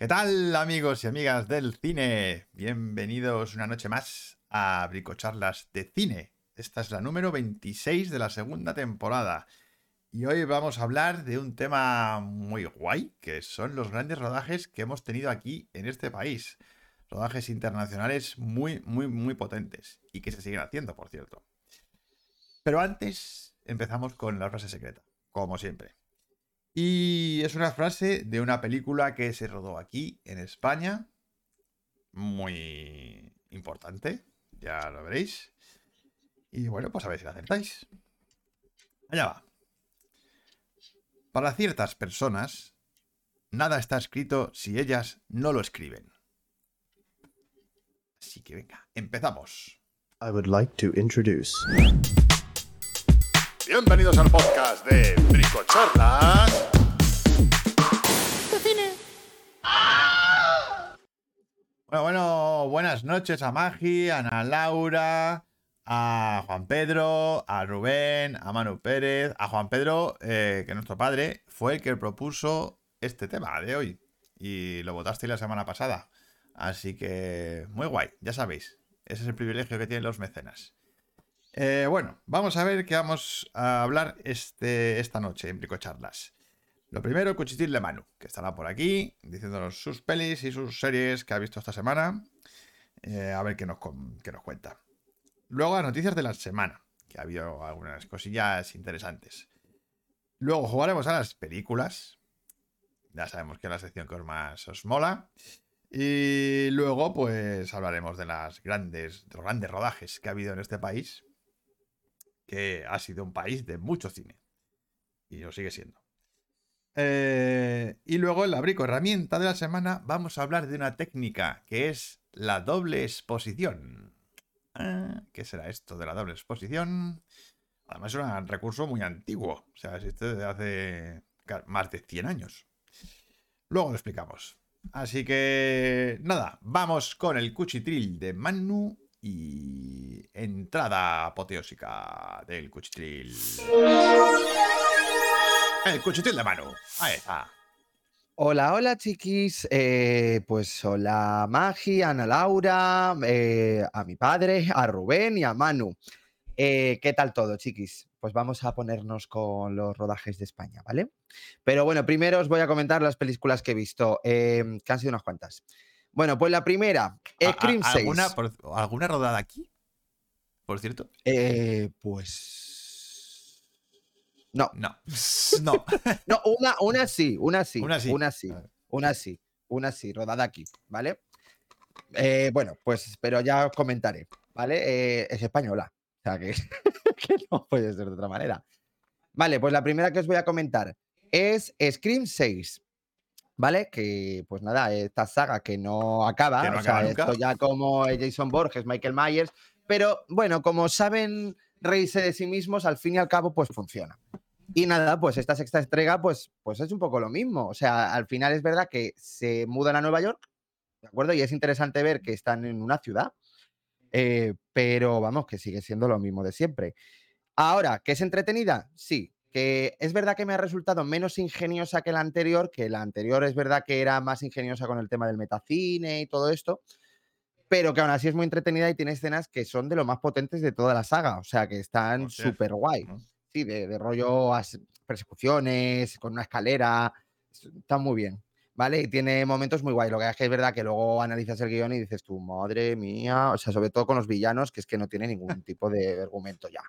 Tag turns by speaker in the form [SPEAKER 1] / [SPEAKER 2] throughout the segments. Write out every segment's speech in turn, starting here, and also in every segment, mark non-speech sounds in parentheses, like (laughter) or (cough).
[SPEAKER 1] ¿Qué tal amigos y amigas del cine? Bienvenidos una noche más a Bricocharlas de Cine. Esta es la número 26 de la segunda temporada. Y hoy vamos a hablar de un tema muy guay, que son los grandes rodajes que hemos tenido aquí en este país. Rodajes internacionales muy, muy, muy potentes. Y que se siguen haciendo, por cierto. Pero antes empezamos con la frase secreta, como siempre. Y es una frase de una película que se rodó aquí, en España. Muy importante, ya lo veréis. Y bueno, pues a ver si la acertáis. Allá va. Para ciertas personas, nada está escrito si ellas no lo escriben. Así que venga, empezamos.
[SPEAKER 2] I would like to introduce.
[SPEAKER 1] Bienvenidos al podcast de Bricochorlas. Bueno, bueno, buenas noches a Magi, a Ana Laura, a Juan Pedro, a Rubén, a Manu Pérez, a Juan Pedro, eh, que nuestro padre fue el que propuso este tema de hoy. Y lo votaste la semana pasada. Así que muy guay, ya sabéis. Ese es el privilegio que tienen los mecenas. Eh, bueno, vamos a ver qué vamos a hablar este, esta noche en Bricocharlas. Lo primero, Cuchitil de Manu, que estará por aquí diciéndonos sus pelis y sus series que ha visto esta semana. Eh, a ver qué nos, qué nos cuenta. Luego, las noticias de la semana, que ha habido algunas cosillas interesantes. Luego jugaremos a las películas. Ya sabemos que es la sección que os más os mola. Y luego, pues hablaremos de las grandes, de los grandes rodajes que ha habido en este país. Que ha sido un país de mucho cine. Y lo sigue siendo. Eh, y luego en la brico herramienta de la semana vamos a hablar de una técnica que es la doble exposición. Ah, ¿Qué será esto de la doble exposición? Además es un recurso muy antiguo, o sea, existe desde hace más de 100 años. Luego lo explicamos. Así que nada, vamos con el cuchitril de Manu y entrada apoteósica del cuchitril. El cuchitril de Manu. Ahí está.
[SPEAKER 3] Hola, hola chiquis. Eh, pues hola Magi, Ana Laura, eh, a mi padre, a Rubén y a Manu. Eh, ¿Qué tal todo, chiquis? Pues vamos a ponernos con los rodajes de España, ¿vale? Pero bueno, primero os voy a comentar las películas que he visto, que han sido unas cuantas. Bueno, pues la primera, Scream 6.
[SPEAKER 1] ¿Alguna, ¿Alguna rodada aquí? Por cierto.
[SPEAKER 3] pues no.
[SPEAKER 1] No. (laughs) No.
[SPEAKER 3] no, una, una sí, una sí. Una sí. Una sí. Una sí. Una sí, rodada aquí, ¿vale? Eh, bueno, pues, pero ya os comentaré, ¿vale? Eh, es española. O sea que, (laughs) que, no puede ser de otra manera. Vale, pues la primera que os voy a comentar es Scream 6. ¿Vale? Que, pues nada, esta saga que no acaba.
[SPEAKER 1] Que no
[SPEAKER 3] o
[SPEAKER 1] acaba
[SPEAKER 3] sea, esto ya como Jason Borges, Michael Myers. Pero bueno, como saben reírse de sí mismos, al fin y al cabo, pues funciona. Y nada, pues esta sexta entrega, pues, pues es un poco lo mismo. O sea, al final es verdad que se mudan a Nueva York, ¿de acuerdo? Y es interesante ver que están en una ciudad, eh, pero vamos, que sigue siendo lo mismo de siempre. Ahora, ¿que es entretenida? Sí. Que es verdad que me ha resultado menos ingeniosa que la anterior, que la anterior es verdad que era más ingeniosa con el tema del metacine y todo esto, pero que aún así es muy entretenida y tiene escenas que son de lo más potentes de toda la saga, o sea, que están súper guay. Sí, de, de rollo persecuciones, con una escalera, está muy bien, ¿vale? Y tiene momentos muy guay. Lo que es que es verdad que luego analizas el guion y dices tú, madre mía, o sea, sobre todo con los villanos, que es que no tiene ningún tipo de argumento ya.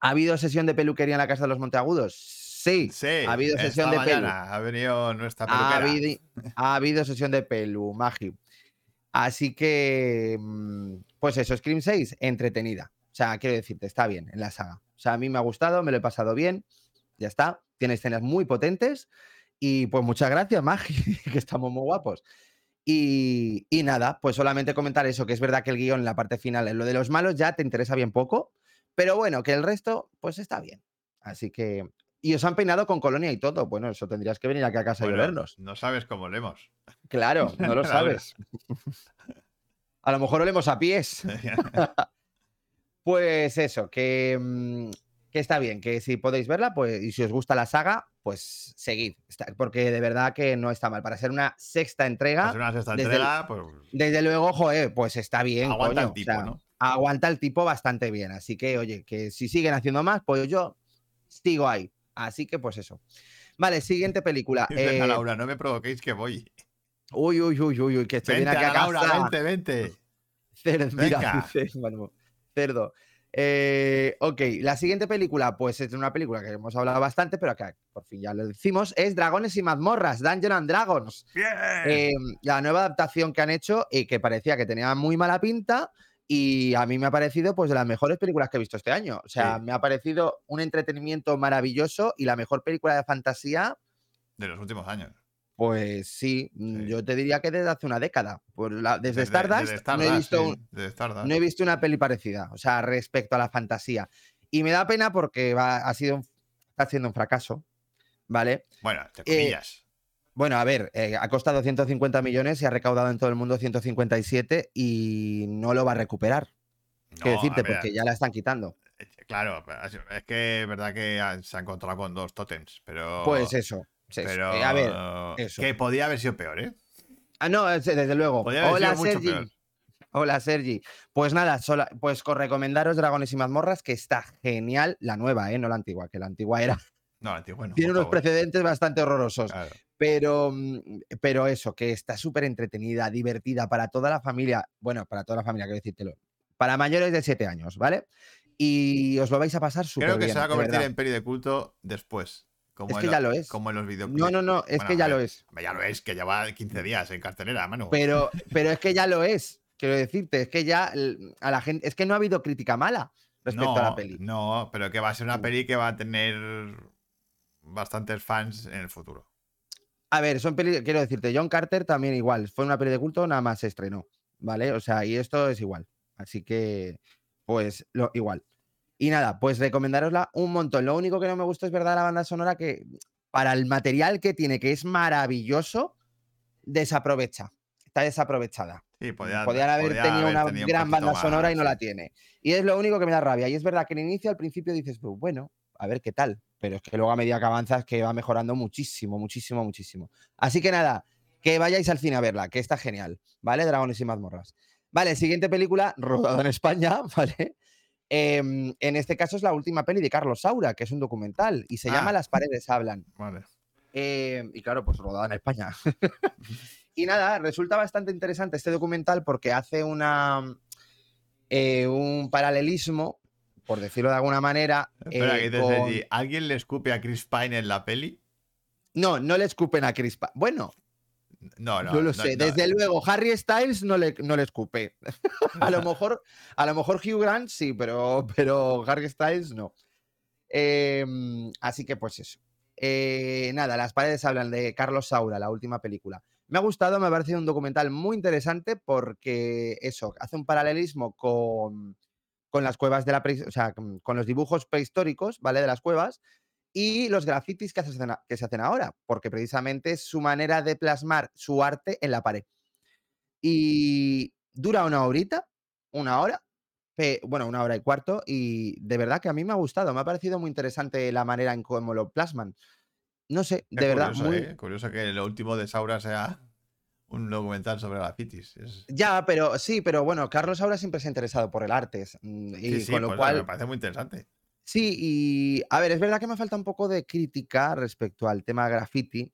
[SPEAKER 3] ¿Ha habido sesión de peluquería en la Casa de los Monteagudos? Sí,
[SPEAKER 1] sí
[SPEAKER 3] ha habido sesión de pelu.
[SPEAKER 1] Ha venido nuestra
[SPEAKER 3] ha
[SPEAKER 1] peluquera.
[SPEAKER 3] habido, ha habido sesión de pelu, Magi. Así que, mm, pues eso, Scream 6, entretenida. O sea, quiero decirte, está bien en la saga. O sea, a mí me ha gustado, me lo he pasado bien, ya está. Tiene escenas muy potentes y pues muchas gracias, Magi, (laughs) que estamos muy guapos. Y, y, nada, pues solamente comentar eso, que es verdad que el guion en la parte final, en lo de los malos ya te interesa bien poco, pero bueno, que el resto, pues está bien. Así que... Y os han peinado con colonia y todo. Bueno, eso tendrías que venir aquí a casa
[SPEAKER 1] bueno,
[SPEAKER 3] y vernos.
[SPEAKER 1] No sabes cómo olemos.
[SPEAKER 3] Claro, no lo (laughs) sabes. a lo mejor olemos a pies. (laughs) (laughs) pues eso, que, que está bien, que si podéis verla, pues, y si os gusta la saga, pues seguid, porque de verdad que no está mal. Para ser una sexta entrega,
[SPEAKER 1] Hacer una sexta
[SPEAKER 3] desde
[SPEAKER 1] entrega, pues.
[SPEAKER 3] desde luego, joder, pues está bien.
[SPEAKER 1] Aguanta
[SPEAKER 3] coño,
[SPEAKER 1] el tipo,
[SPEAKER 3] o sea,
[SPEAKER 1] ¿no?
[SPEAKER 3] Aguanta el tipo bastante bien. Así que, oye, que si siguen haciendo más, pues yo sigo ahí. Así que, pues eso. Vale, siguiente película. (laughs) Eh,
[SPEAKER 1] Laura, no me provoquéis que voy.
[SPEAKER 3] uy, uy, uy, uy, uy, que estoy
[SPEAKER 1] Vente,
[SPEAKER 3] bien aquí a
[SPEAKER 1] Laura,
[SPEAKER 3] casa.
[SPEAKER 1] vente, vente. (laughs)
[SPEAKER 3] Cerdo, mira, cerdo. Eh, ok, la siguiente película, pues es una película que hemos hablado bastante, pero que por fin ya lo decimos, es Dragones y mazmorras, Dungeons and Dragons.
[SPEAKER 1] Bien.
[SPEAKER 3] Eh, la nueva adaptación que han hecho y que parecía que tenía muy mala pinta y a mí me ha parecido pues de las mejores películas que he visto este año. O sea,
[SPEAKER 1] Sí.
[SPEAKER 3] me ha parecido un entretenimiento maravilloso y la mejor película de fantasía,
[SPEAKER 1] de los últimos años.
[SPEAKER 3] pues sí, mm,
[SPEAKER 1] Sí.
[SPEAKER 3] yo te diría que desde hace una década. La- desde, Stardust,
[SPEAKER 1] desde
[SPEAKER 3] no he visto
[SPEAKER 1] sí,
[SPEAKER 3] un-
[SPEAKER 1] desde Stardust.
[SPEAKER 3] no he visto una peli parecida, o sea, respecto a la fantasía. Y me da pena porque va- ha sido un- está siendo un fracaso, ¿vale?
[SPEAKER 1] Bueno, te
[SPEAKER 3] Eh,
[SPEAKER 1] comillas.
[SPEAKER 3] Bueno, a ver, eh, ha costado 150 millones y ha recaudado en todo el mundo 157 y no lo va a recuperar.
[SPEAKER 1] No,
[SPEAKER 3] decirte,
[SPEAKER 1] a ver,
[SPEAKER 3] porque ya la están quitando.
[SPEAKER 1] eh, Claro, es que es verdad que se ha encontrado con dos totems, pero.
[SPEAKER 3] Pues eso. sí, sí.
[SPEAKER 1] Pero.
[SPEAKER 3] Eh, a ver, eso.
[SPEAKER 1] Que podía haber sido peor, ¿eh?
[SPEAKER 3] Ah, no, es- desde luego.
[SPEAKER 1] Podría haber
[SPEAKER 3] Hola,
[SPEAKER 1] sido mucho
[SPEAKER 3] Sergi.
[SPEAKER 1] peor.
[SPEAKER 3] Hola, Sergi. Pues nada, sola- pues con recomendaros Dragones y mazmorras, que está genial. La nueva, ¿eh? No la antigua, que la antigua era.
[SPEAKER 1] No, antiguo, bueno, (laughs)
[SPEAKER 3] Tiene
[SPEAKER 1] por
[SPEAKER 3] unos
[SPEAKER 1] favor.
[SPEAKER 3] precedentes bastante horrorosos.
[SPEAKER 1] Claro.
[SPEAKER 3] Pero, mm, pero eso, que está súper entretenida, divertida para toda la familia. Bueno, para toda la familia, quiero decírtelo. Para mayores de 7 años, ¿vale? Y os lo vais a pasar súper
[SPEAKER 1] Creo
[SPEAKER 3] bien.
[SPEAKER 1] que se va a convertir en peli de culto después. Como
[SPEAKER 3] Es que
[SPEAKER 1] lo-
[SPEAKER 3] ya lo es.
[SPEAKER 1] Como en los videoclips.
[SPEAKER 3] No, no, no, es
[SPEAKER 1] Bueno,
[SPEAKER 3] que ya lo es.
[SPEAKER 1] Ya lo es, que lleva 15 días en cartelera, Manu.
[SPEAKER 3] Pero, pero es que ya lo es. Quiero decirte, es que ya a la gente. Es que no ha habido crítica mala respecto
[SPEAKER 1] no,
[SPEAKER 3] a la peli.
[SPEAKER 1] No, pero que va a ser una peli que va a tener bastantes fans en el futuro.
[SPEAKER 3] A ver, son peli, quiero decirte, John Carter también igual. Fue una peli de culto, nada más se estrenó. ¿Vale? O sea, y esto es igual. Así que, pues, lo, igual. Y nada, pues recomendarosla un montón. Lo único que no me gusta es verdad la banda sonora que, para el material que tiene, que es maravilloso, desaprovecha. Está desaprovechada.
[SPEAKER 1] Sí, podía,
[SPEAKER 3] Podían haber
[SPEAKER 1] podía
[SPEAKER 3] tenido
[SPEAKER 1] haber
[SPEAKER 3] una
[SPEAKER 1] tenido
[SPEAKER 3] gran banda sonora y no la tiene. Y es lo único que me da rabia. Y es verdad que al inicio, al principio dices, pues bueno, a ver qué tal. Pero es que luego a medida que avanzas, que va mejorando muchísimo, muchísimo, muchísimo. Así que nada, que vayáis al cine a verla, que está genial, ¿vale? Dragones y mazmorras. Vale, siguiente película, (laughs) rodada en España, (laughs) ¿vale? Em, en este caso es la última peli de Carlos Saura, que es un documental, y se llama
[SPEAKER 1] Ah.
[SPEAKER 3] Las paredes hablan.
[SPEAKER 1] Vale.
[SPEAKER 3] Eh, y claro, pues rodada en España. (laughs) y nada, resulta bastante interesante este documental porque hace una eh, un paralelismo, por decirlo de alguna manera.
[SPEAKER 1] Espera,
[SPEAKER 3] eh, con-
[SPEAKER 1] ¿alguien le escupe a Chris Pine en la peli?
[SPEAKER 3] No, no le escupen a Chris Pa- Bueno,
[SPEAKER 1] No, no.
[SPEAKER 3] yo lo
[SPEAKER 1] no,
[SPEAKER 3] sé.
[SPEAKER 1] no.
[SPEAKER 3] Desde luego, Harry Styles no le, no le escupe. (laughs) a, lo mejor, a lo mejor Hugh Grant sí, pero, pero Harry Styles no. Em, así que pues eso. Eh, nada, las paredes hablan de Carlos Saura, la última película. Me ha gustado, me ha parecido un documental muy interesante porque eso, hace un paralelismo con, con las cuevas de la o sea, con, los dibujos prehistóricos, ¿vale? De las cuevas y los grafitis que se, hacen, a- que se hacen ahora, porque precisamente es su manera de plasmar su arte en la pared. Y dura una horita, una hora, bueno, una hora y cuarto, y de verdad que a mí me ha gustado, me ha parecido muy interesante la manera en cómo lo plasman. No sé,
[SPEAKER 1] Qué
[SPEAKER 3] de verdad,
[SPEAKER 1] curioso,
[SPEAKER 3] muy...
[SPEAKER 1] ¿eh? Curioso que lo último de Saura sea un documental sobre grafitis. Es...
[SPEAKER 3] Ya, pero sí, pero bueno, Carlos ahora siempre se ha interesado por el arte, mm, y
[SPEAKER 1] Sí, sí,
[SPEAKER 3] con lo
[SPEAKER 1] pues,
[SPEAKER 3] cual...
[SPEAKER 1] me parece muy interesante.
[SPEAKER 3] Sí, y a ver, es verdad que me falta un poco de crítica respecto al tema graffiti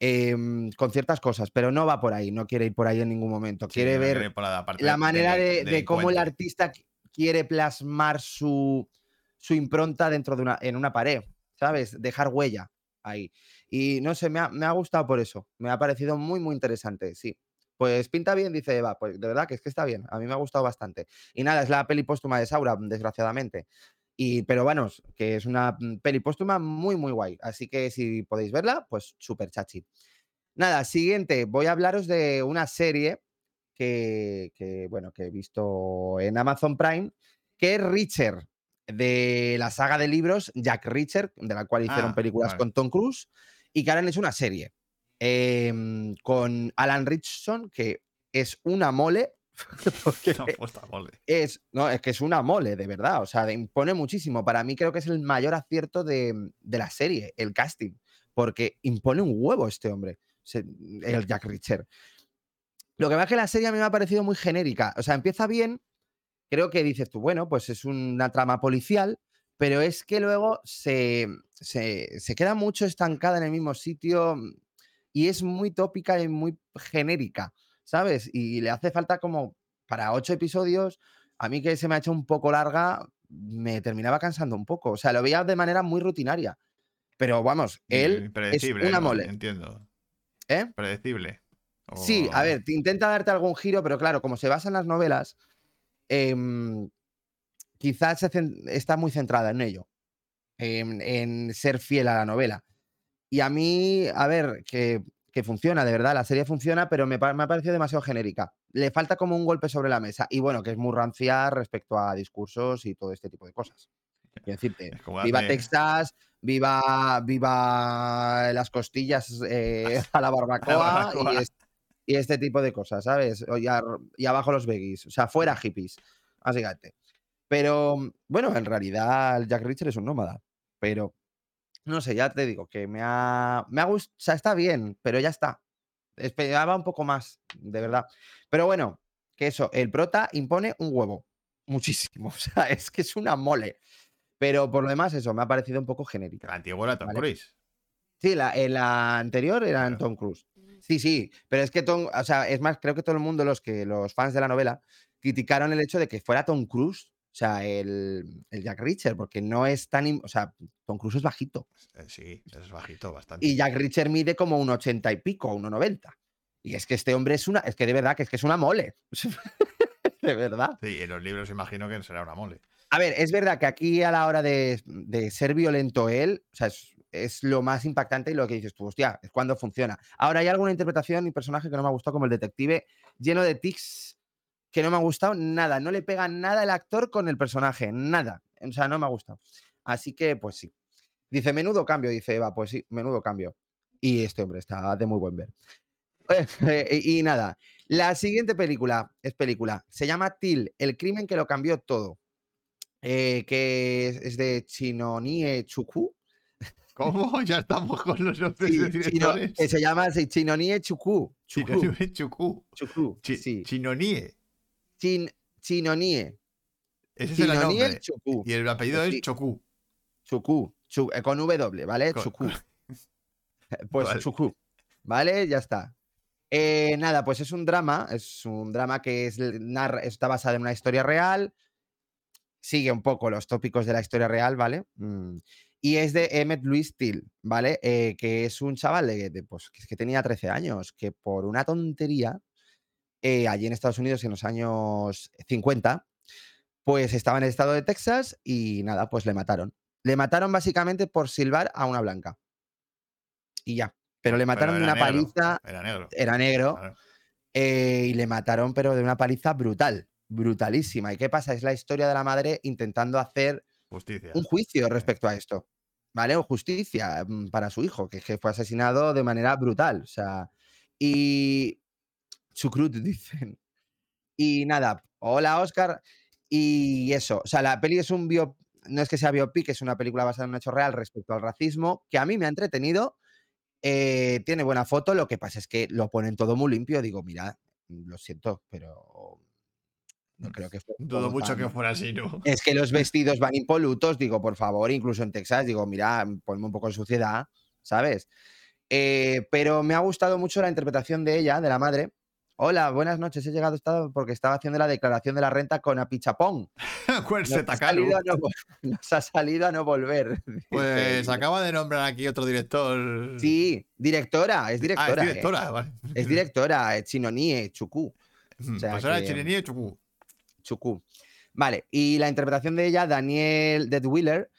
[SPEAKER 3] em, con ciertas cosas, pero no va por ahí, no quiere ir por ahí en ningún momento. Quiere ver
[SPEAKER 1] quiere la,
[SPEAKER 3] manera de, de cómo el artista qui- quiere plasmar su, su impronta dentro de una, en una pared, ¿sabes? Dejar huella ahí. Y no sé, me ha, me ha gustado por eso. Me ha parecido muy, muy interesante, sí. Pues pinta bien, dice Eva. Pues de verdad que es que está bien. A mí me ha gustado bastante. Y nada, es la peli póstuma de Saura, desgraciadamente. Y, pero bueno, que es una mm, peli póstuma muy, muy guay. Así que si podéis verla, pues súper chachi. Nada, siguiente, voy a hablaros de una serie que, que, bueno, que he visto en Amazon Prime, que es Richard, de la saga de libros Jack Richard, de la cual hicieron
[SPEAKER 1] Ah,
[SPEAKER 3] películas
[SPEAKER 1] vale.
[SPEAKER 3] con Tom Cruise, y que ahora han hecho una serie em, con Alan Richardson, que es una mole, (laughs) es, no, es que es una mole, de verdad. O sea, impone muchísimo. Para mí creo que es el mayor acierto de, de la serie, el casting. Porque impone un huevo este hombre, el Jack Reacher. Lo que pasa es que la serie a mí me ha parecido muy genérica. O sea, empieza bien, creo que dices tú, bueno, pues es una trama policial, pero es que luego se, se, se queda mucho estancada en el mismo sitio mm, y es muy tópica y muy genérica, ¿sabes? Y le hace falta como para ocho episodios, a mí que se me ha hecho un poco larga, me terminaba cansando un poco. O sea, lo veía de manera muy rutinaria. Pero vamos, él es una mole.
[SPEAKER 1] Entiendo.
[SPEAKER 3] ¿eh?
[SPEAKER 1] Predecible.
[SPEAKER 3] Sí, a ver, te intenta darte algún giro, pero claro, como se basa en las novelas, em, quizás está muy centrada en ello, en, en ser fiel a la novela. Y a mí, a ver, que, que funciona, de verdad, la serie funciona, pero me, me ha parecido demasiado genérica. Le falta como un golpe sobre la mesa. Y bueno, que es muy rancia respecto a discursos y todo este tipo de cosas. Quiero decirte, viva Texas, viva, viva las costillas eh, (laughs) a la barbacoa,
[SPEAKER 1] barbacoa.
[SPEAKER 3] Y, es- y este tipo de cosas, ¿sabes? Y abajo los veggies, o sea, fuera hippies, básicamente. Pero bueno, en realidad Jack Reacher es un nómada, pero no sé, ya te digo que me ha, me ha gustado, o sea, está bien, pero ya está. Esperaba un poco más, de verdad. Pero bueno, que eso, el prota impone un huevo, (laughs) muchísimo, o sea, es que es una mole. Pero por lo demás, eso, me ha parecido un poco genérica.
[SPEAKER 1] El antiguo era Tom
[SPEAKER 3] Vale.
[SPEAKER 1] Cruise.
[SPEAKER 3] Sí, la, en la anterior era
[SPEAKER 1] Claro.
[SPEAKER 3] Tom Cruise. Sí, sí, pero es que Tom, o sea, es más, creo que todo el mundo, los que los fans de la novela, criticaron el hecho de que fuera Tom Cruise, o sea, el, el Jack Reacher, porque no es tan, o sea, Tom Cruise es bajito
[SPEAKER 1] Eh, Sí, es bajito bastante.
[SPEAKER 3] y Jack Reacher mide como un 80 y pico, un 90. Y es que este hombre es una, es que de verdad que es que es una mole. (laughs) de verdad.
[SPEAKER 1] Sí, en los libros imagino que será una mole.
[SPEAKER 3] A ver, es verdad que aquí a la hora de, de ser violento él, o sea, es, es lo más impactante y lo que dices tú, hostia, es cuando funciona. Ahora hay alguna interpretación y personaje que no me ha gustado, como el detective, lleno de tics que no me ha gustado nada. No le pega nada el actor con el personaje, nada. O sea, no me ha gustado. Así que, pues sí. Dice, menudo cambio, dice Eva, pues sí, menudo cambio. Y este hombre está de muy buen ver. (laughs) y nada, la siguiente película es película. Se llama Till, el crimen que lo cambió todo eh, que es, de Chinonie Chuku.
[SPEAKER 1] ¿Cómo? (laughs) Ya estamos con los nombres
[SPEAKER 3] Sí,
[SPEAKER 1] de
[SPEAKER 3] Chino-
[SPEAKER 1] directores.
[SPEAKER 3] que se llama así, Chinonie Chuku. Chuku.
[SPEAKER 1] Chinonie
[SPEAKER 3] sí.
[SPEAKER 1] Chinonie.
[SPEAKER 3] Chin- Chinonie.
[SPEAKER 1] Ese es el
[SPEAKER 3] Chinonie
[SPEAKER 1] nombre.
[SPEAKER 3] Chuku.
[SPEAKER 1] Y el apellido
[SPEAKER 3] Sí.
[SPEAKER 1] es Choku.
[SPEAKER 3] Chuku. Chu- eh, con W, ¿vale?
[SPEAKER 1] Con-
[SPEAKER 3] Chuku. (laughs) Pues
[SPEAKER 1] Vale.
[SPEAKER 3] Chuku. ¿Vale? Ya está. Eh, nada, pues es un drama. Es un drama que es, narra- está basado en una historia real. Sigue un poco los tópicos de la historia real, ¿vale? Mm, Y es de Emmett Louis Till, ¿vale? Eh, que es un chaval de, de, pues, que, tenía 13 años, que por una tontería, eh, allí en Estados Unidos en los años 50, pues estaba en el estado de Texas y nada, pues le mataron. Le mataron básicamente por silbar a una blanca. Y ya. Pero le mataron de una
[SPEAKER 1] negro,
[SPEAKER 3] paliza,
[SPEAKER 1] Era negro.
[SPEAKER 3] era negro,
[SPEAKER 1] claro.
[SPEAKER 3] eh, y le mataron, pero de una paliza brutal, brutalísima. ¿Y qué pasa? Es la historia de la madre intentando hacer
[SPEAKER 1] Justicia.
[SPEAKER 3] un juicio respecto a esto, ¿vale? O justicia mm, para su hijo, que, fue asesinado de manera brutal. O sea, y. Chucrut, (laughs) dicen. Y nada, hola Oscar. Y eso, o sea, la peli es un bio. No es que sea biopic, es una película basada en un hecho real respecto al racismo, que a mí me ha entretenido. eh, tiene buena foto, lo que pasa es que lo ponen todo muy limpio. Digo, mira, lo siento, pero no creo que fue
[SPEAKER 1] Dudo
[SPEAKER 3] todo
[SPEAKER 1] mucho que fuera así, ¿no?
[SPEAKER 3] es que los (laughs) vestidos van impolutos, digo, por favor, incluso en Texas, digo, mira, ponme un poco de suciedad, ¿sabes? Eh, pero me ha gustado mucho la interpretación de ella, de la madre. Hola, buenas noches, he llegado estado porque estaba haciendo la declaración de la renta con Apichapón. (laughs) Nos
[SPEAKER 1] se
[SPEAKER 3] ha, salido a no, (laughs) nos ha salido a no volver.
[SPEAKER 1] Pues acaba de nombrar aquí otro director.
[SPEAKER 3] Sí, directora, es
[SPEAKER 1] Ah,
[SPEAKER 3] directora.
[SPEAKER 1] es
[SPEAKER 3] eh,
[SPEAKER 1] directora, vale.
[SPEAKER 3] Es directora, eh, Chinonie, Chuku.
[SPEAKER 1] Mm,
[SPEAKER 3] sea
[SPEAKER 1] pues
[SPEAKER 3] que-
[SPEAKER 1] Chirení y Chukú.
[SPEAKER 3] Vale, y la interpretación de ella, Daniel Deadwheeler,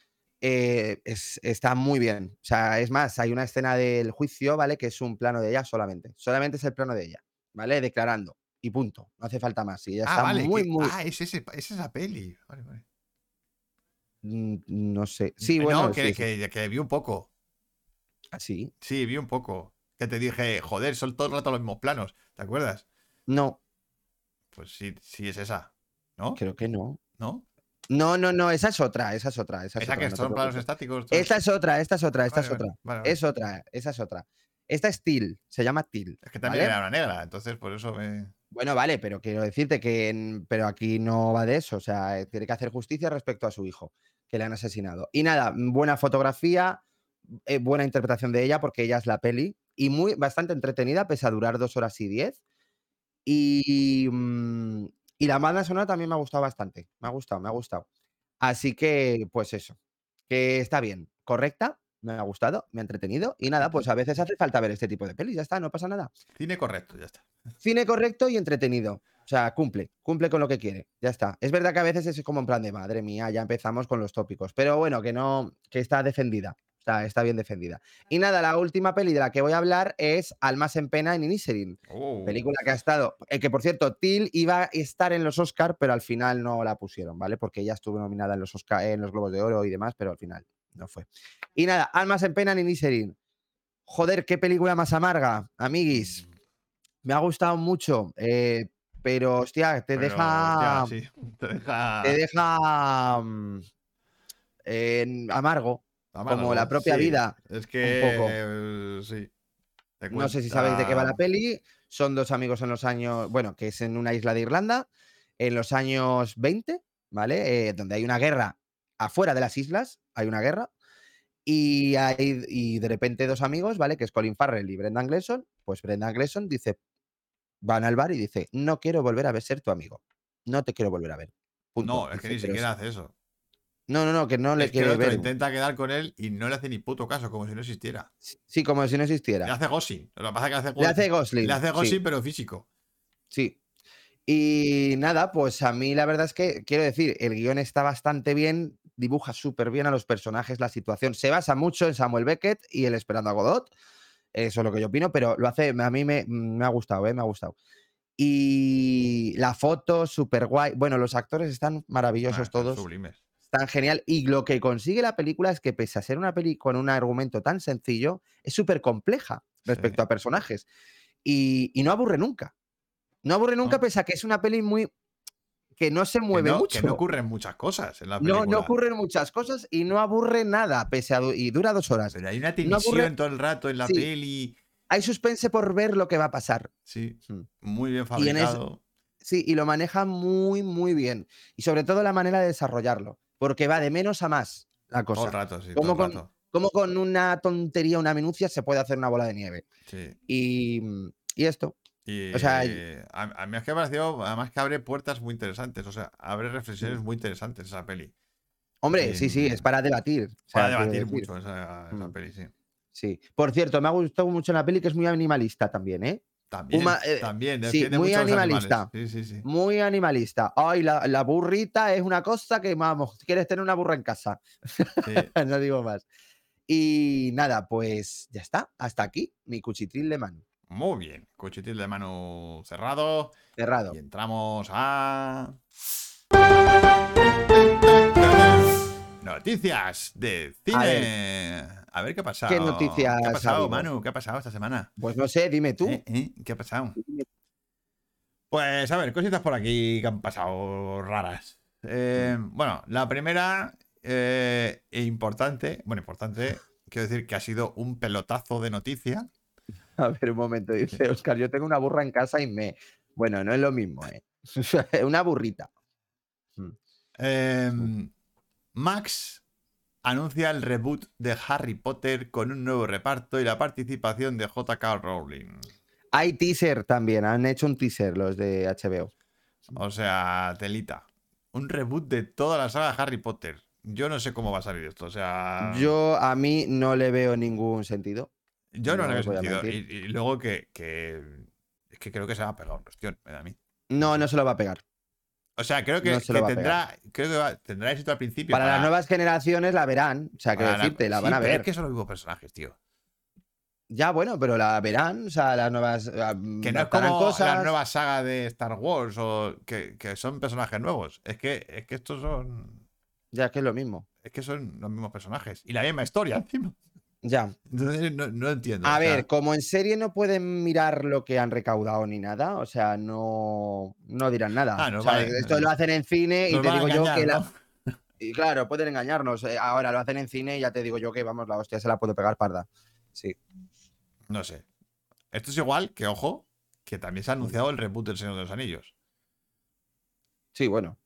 [SPEAKER 3] eh, es- está muy bien. O sea, es más, hay una escena del juicio, ¿vale? Que es un plano de ella solamente. Solamente es el plano de ella, ¿vale? Declarando. Y punto. No hace falta más. Y ella
[SPEAKER 1] Ah,
[SPEAKER 3] está
[SPEAKER 1] vale.
[SPEAKER 3] muy,
[SPEAKER 1] que-
[SPEAKER 3] muy.
[SPEAKER 1] Ah, es, ese, es esa peli. Vale, vale.
[SPEAKER 3] mm, No sé. Sí,
[SPEAKER 1] Eh,
[SPEAKER 3] bueno.
[SPEAKER 1] no, que,
[SPEAKER 3] sí, sí.
[SPEAKER 1] que- que vi un poco.
[SPEAKER 3] Ah, sí.
[SPEAKER 1] Sí, vi un poco. Que te dije, joder, son todo el rato los mismos planos. ¿Te acuerdas?
[SPEAKER 3] No.
[SPEAKER 1] pues sí, sí es esa, ¿no?
[SPEAKER 3] Creo que no.
[SPEAKER 1] ¿No?
[SPEAKER 3] No, no, no, esa es otra, esa es otra. Esa, es
[SPEAKER 1] Esa
[SPEAKER 3] otra,
[SPEAKER 1] que
[SPEAKER 3] no
[SPEAKER 1] son planos estáticos.
[SPEAKER 3] Esta es otra, esta es otra, esta
[SPEAKER 1] Vale,
[SPEAKER 3] es otra.
[SPEAKER 1] vale, vale.
[SPEAKER 3] Es otra, esa es otra. Esta es Til, se llama Til.
[SPEAKER 1] Es que también era una negra, entonces por eso me.
[SPEAKER 3] Bueno, vale, pero quiero decirte que en- pero aquí no va de eso, o sea, eh, tiene que hacer justicia respecto a su hijo, que le han asesinado. Y nada, buena fotografía, eh, buena interpretación de ella, porque ella es la peli, y muy bastante entretenida, pese a durar dos horas y diez. Y, mm, y la banda sonora también me ha gustado bastante, me ha gustado, me ha gustado. Así que, pues eso, que está bien, correcta, me ha gustado, me ha entretenido, y nada, pues a veces hace falta ver este tipo de pelis, ya está, no pasa nada.
[SPEAKER 1] Cine correcto, ya está.
[SPEAKER 3] Cine correcto y entretenido. O sea, cumple, cumple con lo que quiere. Ya está. Es verdad que a veces es como en plan de madre mía, ya empezamos con los tópicos. Pero bueno, que no, que está defendida. Está bien defendida. Y nada, la última peli de la que voy a hablar es Almas en Pena en Inisherin.
[SPEAKER 1] Oh.
[SPEAKER 3] Película que ha estado. eh, que por cierto, Till iba a estar en los Oscar, pero al final no la pusieron, ¿vale? Porque ella estuvo nominada en los Oscar, en los Globos de Oro y demás, pero al final no fue. Y nada, Almas en Pena en Inisherin. Joder, qué película más amarga, amiguis.
[SPEAKER 1] Mm,
[SPEAKER 3] Me ha gustado mucho, eh, pero hostia, te
[SPEAKER 1] pero,
[SPEAKER 3] deja.
[SPEAKER 1] hostia, sí, Te deja.
[SPEAKER 3] Te deja. mm, en amargo. Como la propia
[SPEAKER 1] sí.
[SPEAKER 3] vida,
[SPEAKER 1] Es que.
[SPEAKER 3] poco.
[SPEAKER 1] eh, sí.
[SPEAKER 3] No sé si sabéis de qué va la peli. Son dos amigos en los años. Bueno, que es en una isla de Irlanda, en los años 20, ¿vale? Eh, donde hay una guerra afuera de las islas, hay una guerra. Y, hay, y de repente dos amigos, ¿vale? Que es Colin Farrell y Brendan Gleeson. Pues Brendan Gleeson dice, van al bar y dice, no quiero volver a ver ser tu amigo. No te quiero volver a ver. Punto".
[SPEAKER 1] No, es que
[SPEAKER 3] Dice,
[SPEAKER 1] ni
[SPEAKER 3] "Pero
[SPEAKER 1] siquiera hace eso.
[SPEAKER 3] No, no, no, que no le
[SPEAKER 1] es que
[SPEAKER 3] quiere
[SPEAKER 1] otro
[SPEAKER 3] ver.
[SPEAKER 1] intenta quedar con él y no le hace ni puto caso, como si no existiera.
[SPEAKER 3] Sí, como si no
[SPEAKER 1] Le
[SPEAKER 3] existiera.
[SPEAKER 1] hace Gosling. Lo que pasa es que hace
[SPEAKER 3] Le hace Gosling.
[SPEAKER 1] Le hace
[SPEAKER 3] sí.
[SPEAKER 1] Gosling, pero físico.
[SPEAKER 3] Sí. Y nada, pues a mí la verdad es que, quiero decir, el guion está bastante bien, dibuja súper bien a los personajes, la situación. Se basa mucho en Samuel Beckett y el Esperando a Godot. Eso es lo que yo opino, pero lo hace, a mí me, me ha gustado, ¿eh? me ha gustado. Y la foto, súper guay. Bueno, los actores están
[SPEAKER 1] Ah,
[SPEAKER 3] maravillosos
[SPEAKER 1] están
[SPEAKER 3] todos,
[SPEAKER 1] Sublimes.
[SPEAKER 3] Están genial. Y lo que consigue la película es que, pese a ser una peli con un argumento tan sencillo, es súper compleja respecto
[SPEAKER 1] Sí.
[SPEAKER 3] a personajes. Y, y no aburre nunca. No aburre nunca,
[SPEAKER 1] No.
[SPEAKER 3] pese a que es una peli muy. que no se
[SPEAKER 1] Que
[SPEAKER 3] mueve
[SPEAKER 1] no,
[SPEAKER 3] mucho.
[SPEAKER 1] que no ocurren muchas cosas en la
[SPEAKER 3] No,
[SPEAKER 1] película.
[SPEAKER 3] no ocurren muchas cosas y no aburre nada, pese a. y dura dos horas.
[SPEAKER 1] Pero hay una
[SPEAKER 3] No
[SPEAKER 1] tensión todo el rato en la
[SPEAKER 3] Sí.
[SPEAKER 1] peli.
[SPEAKER 3] Hay suspense por ver lo que va a pasar.
[SPEAKER 1] Sí,
[SPEAKER 3] Mm.
[SPEAKER 1] muy bien
[SPEAKER 3] Y en es-
[SPEAKER 1] fabricado.
[SPEAKER 3] Sí, y lo maneja muy, muy bien. Y sobre todo la manera de desarrollarlo. Porque va de menos a más la
[SPEAKER 1] Todo
[SPEAKER 3] cosa.
[SPEAKER 1] rato, sí.
[SPEAKER 3] ¿Cómo
[SPEAKER 1] todo
[SPEAKER 3] con-
[SPEAKER 1] rato.
[SPEAKER 3] Como con una tontería, una minucia, se puede hacer una bola de nieve.
[SPEAKER 1] Sí.
[SPEAKER 3] Y, y esto.
[SPEAKER 1] Y,
[SPEAKER 3] O sea,
[SPEAKER 1] a, a mí es que me ha parecido, además que abre puertas muy interesantes, o sea, abre reflexiones
[SPEAKER 3] Mm.
[SPEAKER 1] muy interesantes esa peli.
[SPEAKER 3] Hombre, sí, sí, es para debatir. o sea,
[SPEAKER 1] Para debatir mucho esa, esa
[SPEAKER 3] Mm.
[SPEAKER 1] peli, sí.
[SPEAKER 3] Sí. Por cierto, me ha gustado mucho la peli que es muy animalista también, ¿eh?
[SPEAKER 1] También,
[SPEAKER 3] Uma- eh,
[SPEAKER 1] también,
[SPEAKER 3] sí,
[SPEAKER 1] defiende
[SPEAKER 3] muy animalista.
[SPEAKER 1] Sí, sí, sí.
[SPEAKER 3] Muy animalista. Ay, la, la burrita es una cosa que, vamos, quieres tener una burra en casa. (laughs) no digo más. Y nada, pues ya está. Hasta aquí mi cuchitril de mano.
[SPEAKER 1] Muy bien. Cuchitil de mano cerrado.
[SPEAKER 3] Cerrado.
[SPEAKER 1] Y entramos a. Noticias de cine. A ver, qué ha pasado.
[SPEAKER 3] noticias
[SPEAKER 1] ¿Qué ha
[SPEAKER 3] ha
[SPEAKER 1] pasado? Manu? ¿Qué ha pasado esta semana?
[SPEAKER 3] Pues no sé, dime tú.
[SPEAKER 1] ¿Eh? ¿Eh? ¿Qué ha pasado? Pues a ver, cositas por aquí que han pasado raras. Eh, bueno, la primera e importante, bueno, importante, quiero decir que ha sido un pelotazo de noticia.
[SPEAKER 3] A ver, un momento, dice Oscar, yo tengo una burra en casa y me... Bueno, no es lo mismo, ¿eh? (laughs) una burrita.
[SPEAKER 1] Eh, Max anuncia el reboot de Harry Potter con un nuevo reparto y la participación de J.K. Rowling.
[SPEAKER 3] Hay teaser también, han hecho un teaser los de HBO.
[SPEAKER 1] O sea, telita. Un reboot de toda la saga de Harry Potter. Yo no sé cómo va a salir esto. O sea,
[SPEAKER 3] Yo a mí no le veo ningún sentido.
[SPEAKER 1] yo no,
[SPEAKER 3] no
[SPEAKER 1] le veo sentido. Y, luego que, que- Es que creo que se va a pegar una cuestión, me da a mí.
[SPEAKER 3] No, no se lo va a pegar.
[SPEAKER 1] O sea, creo que,
[SPEAKER 3] No se
[SPEAKER 1] tendrá, creo que va- tendrá éxito al principio.
[SPEAKER 3] Para las nuevas generaciones la verán. O sea, que
[SPEAKER 1] la-
[SPEAKER 3] decirte, la
[SPEAKER 1] Sí,
[SPEAKER 3] van a
[SPEAKER 1] pero
[SPEAKER 3] ver.
[SPEAKER 1] Es que son los mismos personajes, tío.
[SPEAKER 3] Ya, bueno, pero la verán. O sea, las nuevas. ah,
[SPEAKER 1] Que no es como
[SPEAKER 3] cosas.
[SPEAKER 1] la nueva saga de Star Wars o que, que son personajes nuevos. Es que, es que estos son.
[SPEAKER 3] Ya, que es lo mismo.
[SPEAKER 1] Es que son los mismos personajes. Y la misma historia (laughs) encima.
[SPEAKER 3] Ya.
[SPEAKER 1] Entonces no, no entiendo.
[SPEAKER 3] A
[SPEAKER 1] o sea,
[SPEAKER 3] ver, como en serie no pueden mirar lo que han recaudado ni nada, o sea, no, no dirán nada.
[SPEAKER 1] Ah, no,
[SPEAKER 3] O sea,
[SPEAKER 1] vale.
[SPEAKER 3] Esto lo hacen en cine y te digo yo que la- y claro, pueden engañarnos. eh, Ahora lo hacen en cine y ya te digo yo que vamos, la hostia se la puede pegar parda. Sí.
[SPEAKER 1] No sé. Esto es igual que, ojo, que también se ha anunciado el reboot del Señor de los Anillos.
[SPEAKER 3] Sí, bueno.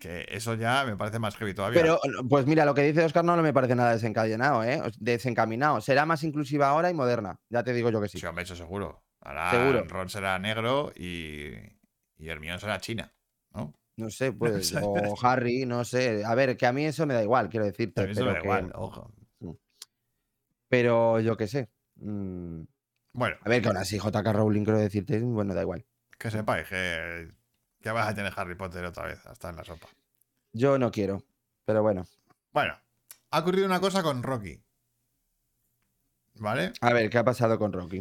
[SPEAKER 1] Que eso ya me parece más heavy todavía.
[SPEAKER 3] Pero, pues mira, lo que dice Oscar no, me parece nada desencadenado, ¿eh? Desencaminado. Será más inclusiva ahora y moderna. Ya te digo yo que sí.
[SPEAKER 1] Sí, hombre, eso seguro. Ahora
[SPEAKER 3] Seguro.
[SPEAKER 1] Ron será negro y, y Hermione será china. ¿no?
[SPEAKER 3] No sé, (laughs) pues. O Harry, no sé. A ver, que a mí eso me da igual, quiero decirte. Pero
[SPEAKER 1] me da
[SPEAKER 3] que-
[SPEAKER 1] igual, ojo.
[SPEAKER 3] Pero yo qué sé. Mm,
[SPEAKER 1] Bueno,
[SPEAKER 3] A ver, que aún así JK Rowling, quiero decirte, bueno, da igual.
[SPEAKER 1] que sepáis que ya vas a tener Harry Potter otra vez, hasta en la sopa.
[SPEAKER 3] Yo no quiero, pero bueno.
[SPEAKER 1] Bueno, ha ocurrido una cosa con Rocky. ¿Vale?
[SPEAKER 3] A ver, ¿qué ha pasado con Rocky?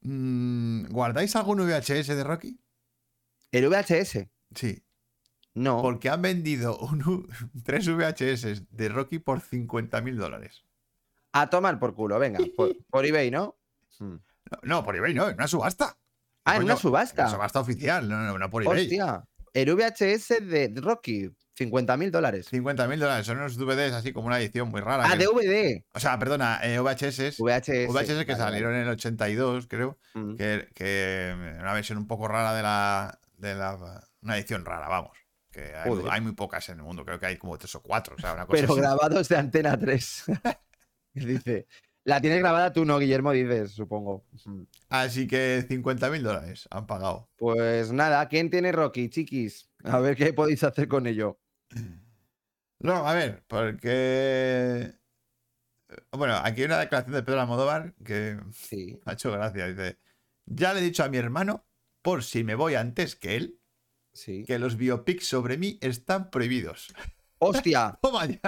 [SPEAKER 1] Mm, ¿Guardáis algún VHS de Rocky?
[SPEAKER 3] ¿El VHS?
[SPEAKER 1] Sí.
[SPEAKER 3] No.
[SPEAKER 1] Porque han vendido un (laughs) tres VHS de Rocky por 50 mil dólares.
[SPEAKER 3] A tomar por culo, venga. Por, por eBay, ¿no?
[SPEAKER 1] No, (laughs) no, por eBay no, en una subasta.
[SPEAKER 3] Ah, en una subasta.
[SPEAKER 1] Una subasta oficial, no, no, no por eBay.
[SPEAKER 3] Hostia. El VHS de Rocky, 50 mil dólares.
[SPEAKER 1] 50 mil dólares, son unos DVDs así como una edición muy rara.
[SPEAKER 3] Ah,
[SPEAKER 1] que-
[SPEAKER 3] DVD.
[SPEAKER 1] O sea, perdona, eh, VHS.
[SPEAKER 3] VHS.
[SPEAKER 1] VHS que
[SPEAKER 3] vale,
[SPEAKER 1] salieron en el 82, creo.
[SPEAKER 3] Mm.
[SPEAKER 1] Que, que una versión un poco rara de la, de la. Una edición rara, vamos. Que hay, muy pocas en el mundo, creo que hay como tres o cuatro. O sea, una cosa
[SPEAKER 3] Pero
[SPEAKER 1] así.
[SPEAKER 3] grabados de Antena 3. (laughs) Dice. La tienes grabada tú, no, Guillermo, dices, supongo.
[SPEAKER 1] Así que 50 mil dólares han pagado.
[SPEAKER 3] Pues nada, ¿quién tiene Rocky, chiquis? A ver qué podéis hacer con ello. (clears throat)
[SPEAKER 1] No, a ver, porque. Bueno, aquí hay una declaración de Pedro Almodóvar que
[SPEAKER 3] Sí.
[SPEAKER 1] me (laughs) ha hecho gracia. Dice: Ya le he dicho a mi hermano, por si me voy antes que él,
[SPEAKER 3] Sí.
[SPEAKER 1] que los biopics sobre mí están prohibidos.
[SPEAKER 3] Hostia, (laughs)
[SPEAKER 1] Toma ya.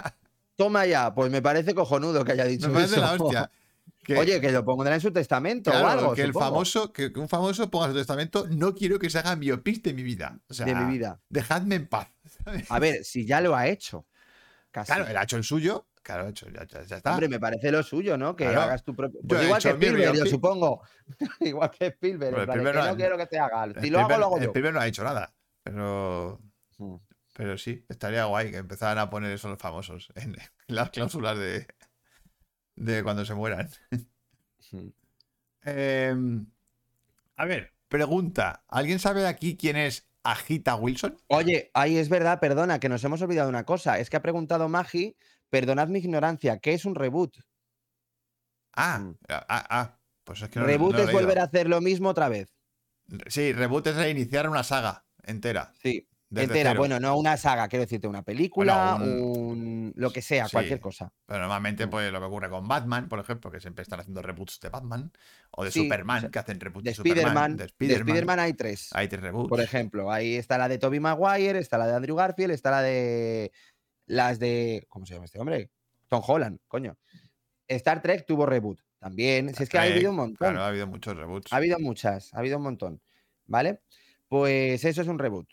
[SPEAKER 3] Toma ya. Pues me parece cojonudo que haya dicho
[SPEAKER 1] Me parece
[SPEAKER 3] eso.
[SPEAKER 1] la hostia. (laughs) Que,
[SPEAKER 3] Oye, que lo pondrá en su testamento
[SPEAKER 1] claro,
[SPEAKER 3] o algo.
[SPEAKER 1] que el
[SPEAKER 3] supongo,
[SPEAKER 1] famoso, que, un famoso ponga en su testamento, no quiero que se hagan biopics de mi vida. O sea,
[SPEAKER 3] de mi vida.
[SPEAKER 1] Dejadme en paz.
[SPEAKER 3] A ver, si ya lo ha hecho. Casi.
[SPEAKER 1] Claro, él ha hecho el suyo. Claro, hecho, ya, ya- está.
[SPEAKER 3] Hombre, me parece lo suyo, ¿no? Que
[SPEAKER 1] Claro.
[SPEAKER 3] hagas tu propio.
[SPEAKER 1] Yo
[SPEAKER 3] Pues
[SPEAKER 1] he
[SPEAKER 3] igual que
[SPEAKER 1] hecho
[SPEAKER 3] Spielberg, yo
[SPEAKER 1] biopic.
[SPEAKER 3] supongo. (laughs) igual que Spielberg. Que
[SPEAKER 1] no
[SPEAKER 3] quiero que te haga. Si
[SPEAKER 1] El
[SPEAKER 3] lo hago, lo hago
[SPEAKER 1] el
[SPEAKER 3] yo.
[SPEAKER 1] primero no ha dicho nada. Pero.
[SPEAKER 3] Mm.
[SPEAKER 1] Pero sí, estaría guay que empezaran a poner eso los famosos en, en (laughs) las cláusulas de, de cuando se mueran.
[SPEAKER 3] Mm.
[SPEAKER 1] Em, a ver, pregunta. ¿Alguien sabe aquí quién es Agita Wilson?
[SPEAKER 3] Oye, ahí es verdad, perdona, que nos hemos olvidado una cosa. Es que ha preguntado Magi, perdonad mi ignorancia, ¿qué es un reboot?
[SPEAKER 1] Ah,
[SPEAKER 3] Mm.
[SPEAKER 1] ah, ah, ah, Pues es que no,
[SPEAKER 3] reboot
[SPEAKER 1] no
[SPEAKER 3] es volver a hacer lo mismo otra vez.
[SPEAKER 1] Sí, reboot es reiniciar una saga entera.
[SPEAKER 3] Sí.
[SPEAKER 1] Desde
[SPEAKER 3] Entera,
[SPEAKER 1] cero.
[SPEAKER 3] bueno, no una saga, quiero decirte, una película,
[SPEAKER 1] Bueno,
[SPEAKER 3] un... lo que sea,
[SPEAKER 1] Sí.
[SPEAKER 3] cualquier cosa.
[SPEAKER 1] Pero normalmente, pues lo que ocurre con Batman, por ejemplo, que siempre están haciendo reboots de Batman. O de
[SPEAKER 3] Sí,
[SPEAKER 1] Superman,
[SPEAKER 3] o sea,
[SPEAKER 1] que hacen reboots
[SPEAKER 3] De
[SPEAKER 1] Superman.
[SPEAKER 3] Spider-Man,
[SPEAKER 1] de
[SPEAKER 3] de
[SPEAKER 1] Spider-Man.
[SPEAKER 3] Hay tres.
[SPEAKER 1] Hay tres reboots.
[SPEAKER 3] Por ejemplo, ahí está la de Tobey Maguire, está la de Andrew Garfield, está la de las de ¿cómo se llama este hombre? Tom Holland, coño. Star Trek tuvo reboot también. Si es que ha habido un montón.
[SPEAKER 1] Claro, ha habido muchos reboots.
[SPEAKER 3] Ha habido muchas, ha habido un montón. ¿Vale? Pues eso es un reboot.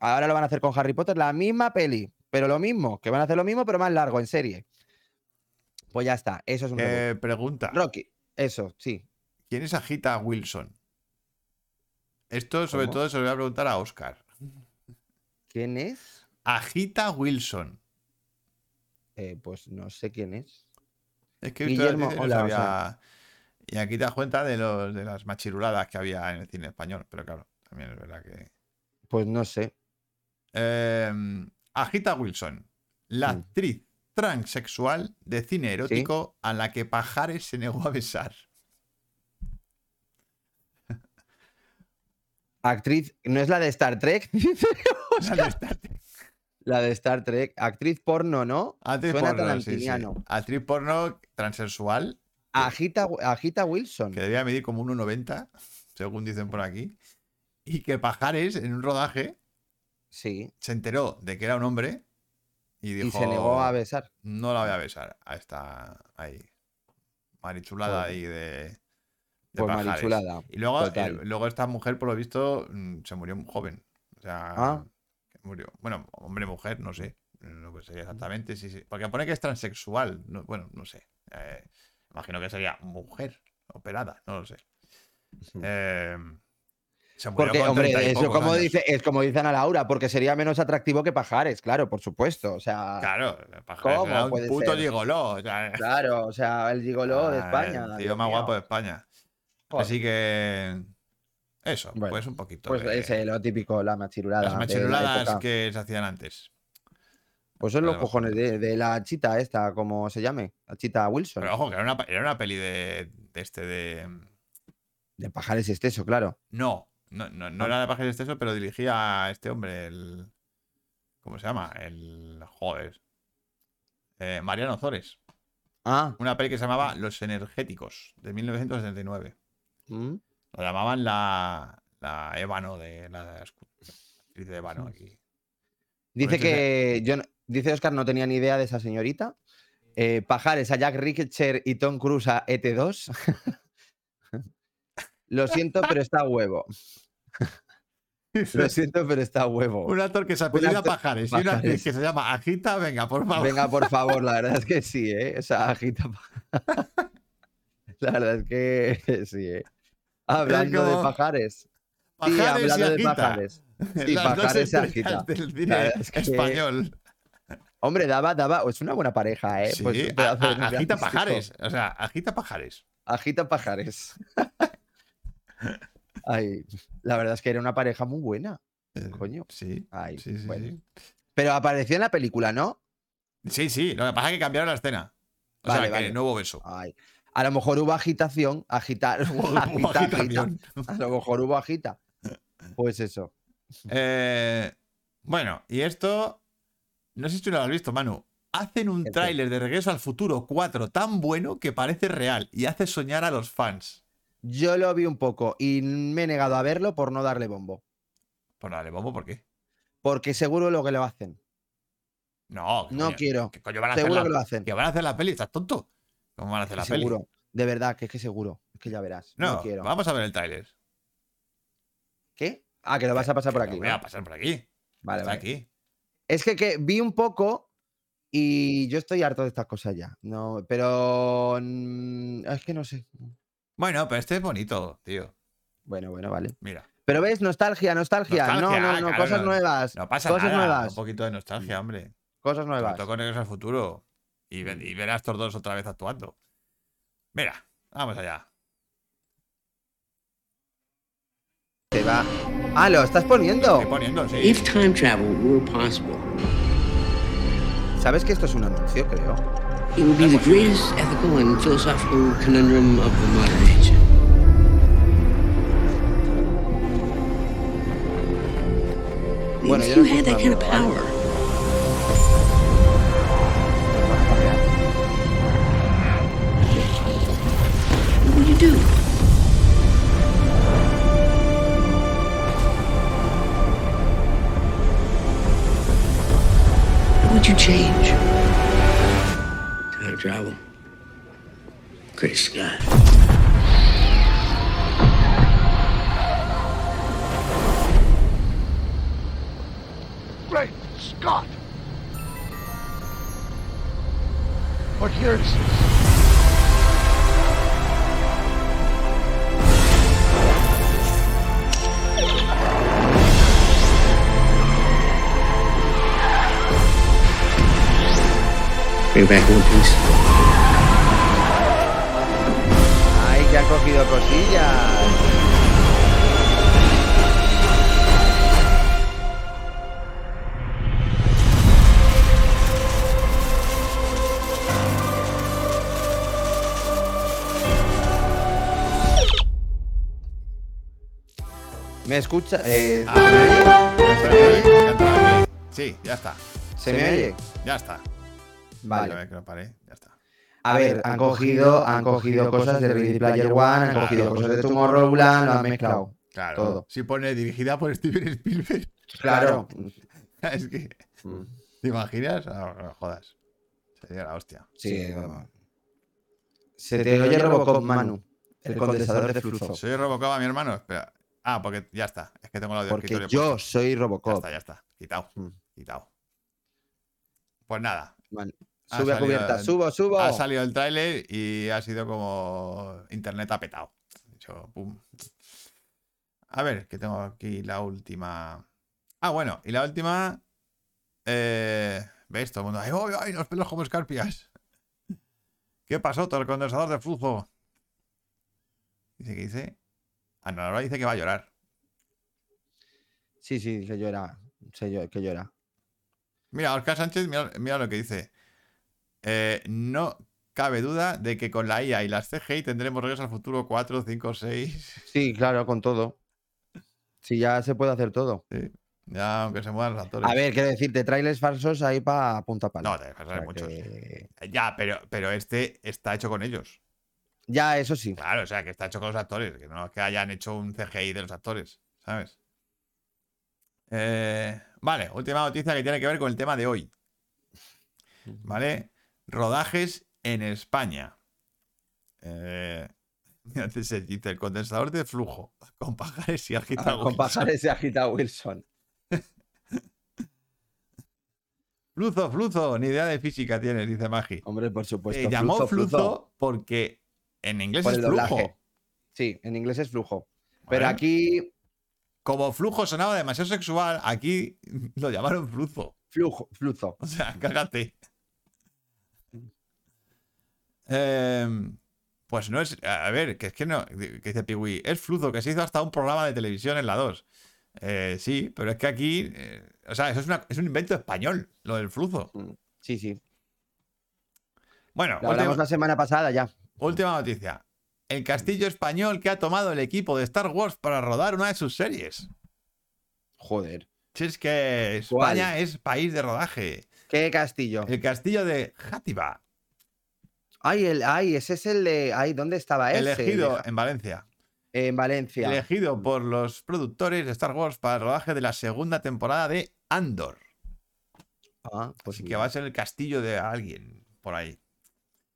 [SPEAKER 3] Ahora lo van a hacer con Harry Potter, la misma peli, pero lo mismo, que van a hacer lo mismo, pero más largo, en serie. Pues ya está, eso es un.
[SPEAKER 1] Eh, pregunta:
[SPEAKER 3] Rocky, eso, sí.
[SPEAKER 1] ¿quién es Agita Wilson? Esto, sobre
[SPEAKER 3] ¿Cómo?
[SPEAKER 1] todo, se lo voy a preguntar a Oscar.
[SPEAKER 3] ¿Quién es?
[SPEAKER 1] Agita Wilson.
[SPEAKER 3] Eh, pues no sé quién es.
[SPEAKER 1] Es que
[SPEAKER 3] Guillermo,
[SPEAKER 1] no
[SPEAKER 3] hola,
[SPEAKER 1] sabía- Y aquí te das cuenta de, los, de las machiruladas que había en el cine español. Pero claro, también es verdad que.
[SPEAKER 3] Pues no sé.
[SPEAKER 1] Eh, Agita Wilson, la
[SPEAKER 3] Mm.
[SPEAKER 1] actriz transexual de cine erótico a la que Pajares se negó a besar.
[SPEAKER 3] Actriz, ¿no es la de Star Trek? (laughs)
[SPEAKER 1] La de Star Trek.
[SPEAKER 3] la de Star Trek. Actriz porno, ¿no?
[SPEAKER 1] Actriz
[SPEAKER 3] Suena
[SPEAKER 1] porno, sí. Actriz porno transexual
[SPEAKER 3] Agita, Agita Wilson.
[SPEAKER 1] que debía medir como 1,90, según dicen por aquí. Y que Pajares, en un rodaje,
[SPEAKER 3] Sí.
[SPEAKER 1] se enteró de que era un hombre y dijo:
[SPEAKER 3] y se negó a besar.
[SPEAKER 1] No la voy a besar a esta ahí. Marichulada
[SPEAKER 3] Joder.
[SPEAKER 1] ahí de. de
[SPEAKER 3] Pues marichulada.
[SPEAKER 1] Y luego, luego esta mujer, por lo visto, mm, se murió muy joven. O sea,
[SPEAKER 3] Ah.
[SPEAKER 1] que murió. Bueno, hombre, mujer, no sé. No sé exactamente. Sí, sí. Porque pone que es transexual. no- bueno, no sé. Eh, Imagino que sería mujer operada, no lo sé. Eh, se
[SPEAKER 3] Porque, hombre,
[SPEAKER 1] 30 y
[SPEAKER 3] eso
[SPEAKER 1] pocos
[SPEAKER 3] como
[SPEAKER 1] años.
[SPEAKER 3] dice, es como dicen a Laura, porque sería menos atractivo que Pajares, claro, por supuesto. O sea,
[SPEAKER 1] Claro, Pajares
[SPEAKER 3] ¿Cómo
[SPEAKER 1] era un
[SPEAKER 3] puede
[SPEAKER 1] puto
[SPEAKER 3] ser?
[SPEAKER 1] gigoló. o sea,
[SPEAKER 3] claro, o sea, el gigoló de
[SPEAKER 1] ah,
[SPEAKER 3] España.
[SPEAKER 1] el tío más
[SPEAKER 3] mío.
[SPEAKER 1] guapo de España.
[SPEAKER 3] Joder.
[SPEAKER 1] Así que. Eso,
[SPEAKER 3] Bueno,
[SPEAKER 1] pues un poquito.
[SPEAKER 3] Pues
[SPEAKER 1] de-
[SPEAKER 3] ese, lo típico, la machirulada.
[SPEAKER 1] las
[SPEAKER 3] la
[SPEAKER 1] machiruladas que se hacían antes.
[SPEAKER 3] Pues son los
[SPEAKER 1] Pero-
[SPEAKER 3] cojones de, de la chita esta, como se llame, la chita Wilson.
[SPEAKER 1] Pero ojo, que era una, era una peli de, de este de.
[SPEAKER 3] De Pajares Esteso, claro.
[SPEAKER 1] No, no, no, no era de Pajares Exceso, pero dirigía a este hombre, el. ¿Cómo se llama? El. Joder. Eh, Mariano Zores.
[SPEAKER 3] Ah,
[SPEAKER 1] Una peli que se llamaba Los Energéticos, de 1979.
[SPEAKER 3] mm,
[SPEAKER 1] Lo llamaban la. La Ébano de. La actriz de Ébano aquí.
[SPEAKER 3] Dice que. Yo, no- dice Oscar, no tenía ni idea de esa señorita. Eh, Pajares a Jack Reacher y Tom Cruise a ET2. (laughs) Lo siento, pero está a huevo. (laughs) Lo siento, pero está a huevo.
[SPEAKER 1] Un actor que se apellida
[SPEAKER 3] actor-
[SPEAKER 1] Pajares y una actriz
[SPEAKER 3] Pajares.
[SPEAKER 1] que se llama Agita, venga, por favor.
[SPEAKER 3] Venga, por (laughs) favor, la verdad es que sí, ¿eh? O sea, agita. pa- (laughs) La verdad es que sí, ¿eh? Hablando de pajares. Sí,
[SPEAKER 1] Pajares y
[SPEAKER 3] hablando de pajares. Sí,
[SPEAKER 1] Las
[SPEAKER 3] Pajares y Agita.
[SPEAKER 1] del
[SPEAKER 3] La
[SPEAKER 1] cine
[SPEAKER 3] verdad es que-
[SPEAKER 1] español.
[SPEAKER 3] Hombre, daba, daba. Es una buena pareja, ¿eh?
[SPEAKER 1] Sí,
[SPEAKER 3] Pues
[SPEAKER 1] a- a- agita pajares. O sea, agita pajares.
[SPEAKER 3] Agita pajares. Ay, la verdad es que era una pareja muy buena.
[SPEAKER 1] Eh,
[SPEAKER 3] Coño.
[SPEAKER 1] Sí.
[SPEAKER 3] Ay,
[SPEAKER 1] Sí, sí,
[SPEAKER 3] bueno.
[SPEAKER 1] sí.
[SPEAKER 3] Pero apareció en la película, ¿no?
[SPEAKER 1] Sí, sí. Lo que pasa es que cambiaron la escena. O
[SPEAKER 3] Vale,
[SPEAKER 1] sea, que no hubo beso.
[SPEAKER 3] Ay. A lo mejor hubo agitación, agitar, (laughs) (laughs)
[SPEAKER 1] Hubo
[SPEAKER 3] agita, agita.
[SPEAKER 1] agitación.
[SPEAKER 3] A lo mejor hubo agita. Pues eso.
[SPEAKER 1] Eh, bueno, y esto. No sé si tú lo has visto, Manu. Hacen un tráiler de Regreso al Futuro 4 tan bueno que parece real y hace soñar a los fans.
[SPEAKER 3] Yo lo vi un poco y me he negado a verlo por no darle bombo.
[SPEAKER 1] Pues dale, bombo, ¿por qué?
[SPEAKER 3] Porque seguro lo que lo hacen.
[SPEAKER 1] No,
[SPEAKER 3] No
[SPEAKER 1] coño,
[SPEAKER 3] quiero.
[SPEAKER 1] ¿Qué coño van a hacer
[SPEAKER 3] Seguro
[SPEAKER 1] la,
[SPEAKER 3] que lo hacen.
[SPEAKER 1] que van a hacer la peli? ¿Estás tonto? ¿Cómo van a hacer la peli?
[SPEAKER 3] Seguro. De verdad, que es que seguro. Es que ya verás. No,
[SPEAKER 1] No,
[SPEAKER 3] quiero.
[SPEAKER 1] vamos a ver el tráiler.
[SPEAKER 3] ¿Qué? Ah, que lo vas a pasar por
[SPEAKER 1] Que lo
[SPEAKER 3] aquí.
[SPEAKER 1] Voy
[SPEAKER 3] ¿no?
[SPEAKER 1] a pasar por aquí.
[SPEAKER 3] Vale,
[SPEAKER 1] Está
[SPEAKER 3] vale.
[SPEAKER 1] aquí.
[SPEAKER 3] Es que, que vi un poco y yo estoy harto de estas cosas ya. No, pero mm, es que no sé.
[SPEAKER 1] Bueno, pero este es bonito, tío.
[SPEAKER 3] Bueno, bueno, vale.
[SPEAKER 1] Mira.
[SPEAKER 3] Pero ves, nostalgia, nostalgia. no,
[SPEAKER 1] Nostalgia,
[SPEAKER 3] no, no,
[SPEAKER 1] claro,
[SPEAKER 3] cosas
[SPEAKER 1] no-
[SPEAKER 3] nuevas.
[SPEAKER 1] No pasa
[SPEAKER 3] cosas
[SPEAKER 1] nada.
[SPEAKER 3] nuevas.
[SPEAKER 1] Un poquito de nostalgia, hombre.
[SPEAKER 3] Cosas nuevas.
[SPEAKER 1] todo con al Futuro. Y, ve- y ver a estos dos otra vez actuando. Mira, vamos allá.
[SPEAKER 3] Te va. Ah, lo estás poniendo.
[SPEAKER 1] Estoy poniendo, sí.
[SPEAKER 4] If time travel were possible,
[SPEAKER 3] ¿Sabes que esto es un anuncio, creo?
[SPEAKER 4] It would be the greatest ethical and philosophical conundrum of the modern age.
[SPEAKER 3] Bueno,
[SPEAKER 4] if you had that kind of power, what would you do? What would you change? Travel. Gray sky.
[SPEAKER 5] Great Scott! What year is this?
[SPEAKER 4] Bring back one piece.
[SPEAKER 3] Ay, que han cogido cosillas. ¿Me escucha? Eh,
[SPEAKER 1] Ah. Sí, ya está.
[SPEAKER 3] ¿Se me oye?
[SPEAKER 1] Ya está.
[SPEAKER 3] Vale.
[SPEAKER 1] que lo paré. Ya está.
[SPEAKER 3] A ver, han cogido, han cogido cosas de Ready Player One, han
[SPEAKER 1] Claro.
[SPEAKER 3] cogido cosas de Tomorrowland, lo han mezclado.
[SPEAKER 1] Claro.
[SPEAKER 3] Todo.
[SPEAKER 1] Si pone dirigida por Steven Spielberg.
[SPEAKER 3] Claro. (laughs)
[SPEAKER 1] es que. ¿Te imaginas? Ah, no jodas. Sería la hostia.
[SPEAKER 3] Sí, vamos. Se te oye Robocop, Manu. El condensador de flujo.
[SPEAKER 1] Soy Robocop a mi hermano. Espera. Ah, porque ya está. Es que tengo el audio
[SPEAKER 3] Porque
[SPEAKER 1] escritorio
[SPEAKER 3] yo
[SPEAKER 1] puesto.
[SPEAKER 3] soy
[SPEAKER 1] Ya
[SPEAKER 3] Robocop.
[SPEAKER 1] está, ya está. Quitado.
[SPEAKER 3] Mm.
[SPEAKER 1] Quitado. Pues nada. Ha
[SPEAKER 3] Sube a cubierta. Subo, subo.
[SPEAKER 1] Ha salido el tráiler y ha sido como internet ha petado. Ha dicho, pum. A ver, que tengo aquí la última. Ah, bueno, y la última. Eh, ¿Ves? Todo el mundo. ¡Ay, ay, ay! Los pelos como escarpias. ¿Qué pasó? Todo el condensador de flujo. Dice que dice. Ah, no, ahora dice que va a llorar.
[SPEAKER 3] Sí, sí, que llora. sé yo- que llora.
[SPEAKER 1] Mira, Oscar Sánchez, mira, mira lo que dice. Eh, no cabe duda de que con la IA y las CGI tendremos regreso al futuro 4, 5, 6.
[SPEAKER 3] Sí, claro, con todo. Sí, ya se puede hacer todo.
[SPEAKER 1] Ya, aunque se muevan los actores.
[SPEAKER 3] A ver, quiero decirte, trailers falsos ahí para punta pala.
[SPEAKER 1] No, te dejas
[SPEAKER 3] O sea
[SPEAKER 1] muchos.
[SPEAKER 3] que-
[SPEAKER 1] Ya, pero, pero este está hecho con ellos.
[SPEAKER 3] Ya, eso sí.
[SPEAKER 1] Claro, o sea, que está hecho con los actores. Que no es que hayan hecho un CGI de los actores, ¿sabes? Eh, vale, última noticia que tiene que ver con el tema de hoy. ¿Vale? Rodajes en España. Eh, (laughs) se dice el condensador de flujo con pajares y
[SPEAKER 3] Ah,
[SPEAKER 1] agita
[SPEAKER 3] con
[SPEAKER 1] Wilson.
[SPEAKER 3] pajares se agita Wilson. (laughs)
[SPEAKER 1] Fluzo, fluzo, ni idea de física tienes, dice Magi.
[SPEAKER 3] Hombre, por supuesto.
[SPEAKER 1] Eh, llamó fluzo,
[SPEAKER 3] fluzo.
[SPEAKER 1] porque en inglés
[SPEAKER 3] Por
[SPEAKER 1] es flujo.
[SPEAKER 3] Sí, en inglés es flujo. Pero aquí,
[SPEAKER 1] Como flujo sonaba demasiado sexual, aquí lo llamaron fluzo.
[SPEAKER 3] flujo, fluzo.
[SPEAKER 1] O sea, cágate. Em, pues no es. A ver, que es que no. Que dice Piwi, es fluzo, que se hizo hasta un programa de televisión en la 2. Eh, sí, pero es que aquí. eh, o sea, eso es, una- es un invento español, lo del fluzo.
[SPEAKER 3] Sí, sí.
[SPEAKER 1] Bueno,
[SPEAKER 3] Lo hablamos
[SPEAKER 1] última,
[SPEAKER 3] la semana pasada ya.
[SPEAKER 1] última noticia. El castillo español que ha tomado el equipo de Star Wars para rodar una de sus series.
[SPEAKER 3] Joder.
[SPEAKER 1] Si es que
[SPEAKER 3] ¿Cuál?
[SPEAKER 1] España es país de rodaje.
[SPEAKER 3] ¿Qué castillo?
[SPEAKER 1] El castillo de Játiva,
[SPEAKER 3] Ay, el, ay, ese es el de. Ay, ¿dónde estaba ese?
[SPEAKER 1] elegido en Valencia.
[SPEAKER 3] En Valencia.
[SPEAKER 1] Elegido por los productores de Star Wars para el rodaje de la segunda temporada de Andor.
[SPEAKER 3] Ah, pues
[SPEAKER 1] Así que va a ser el castillo de alguien por ahí.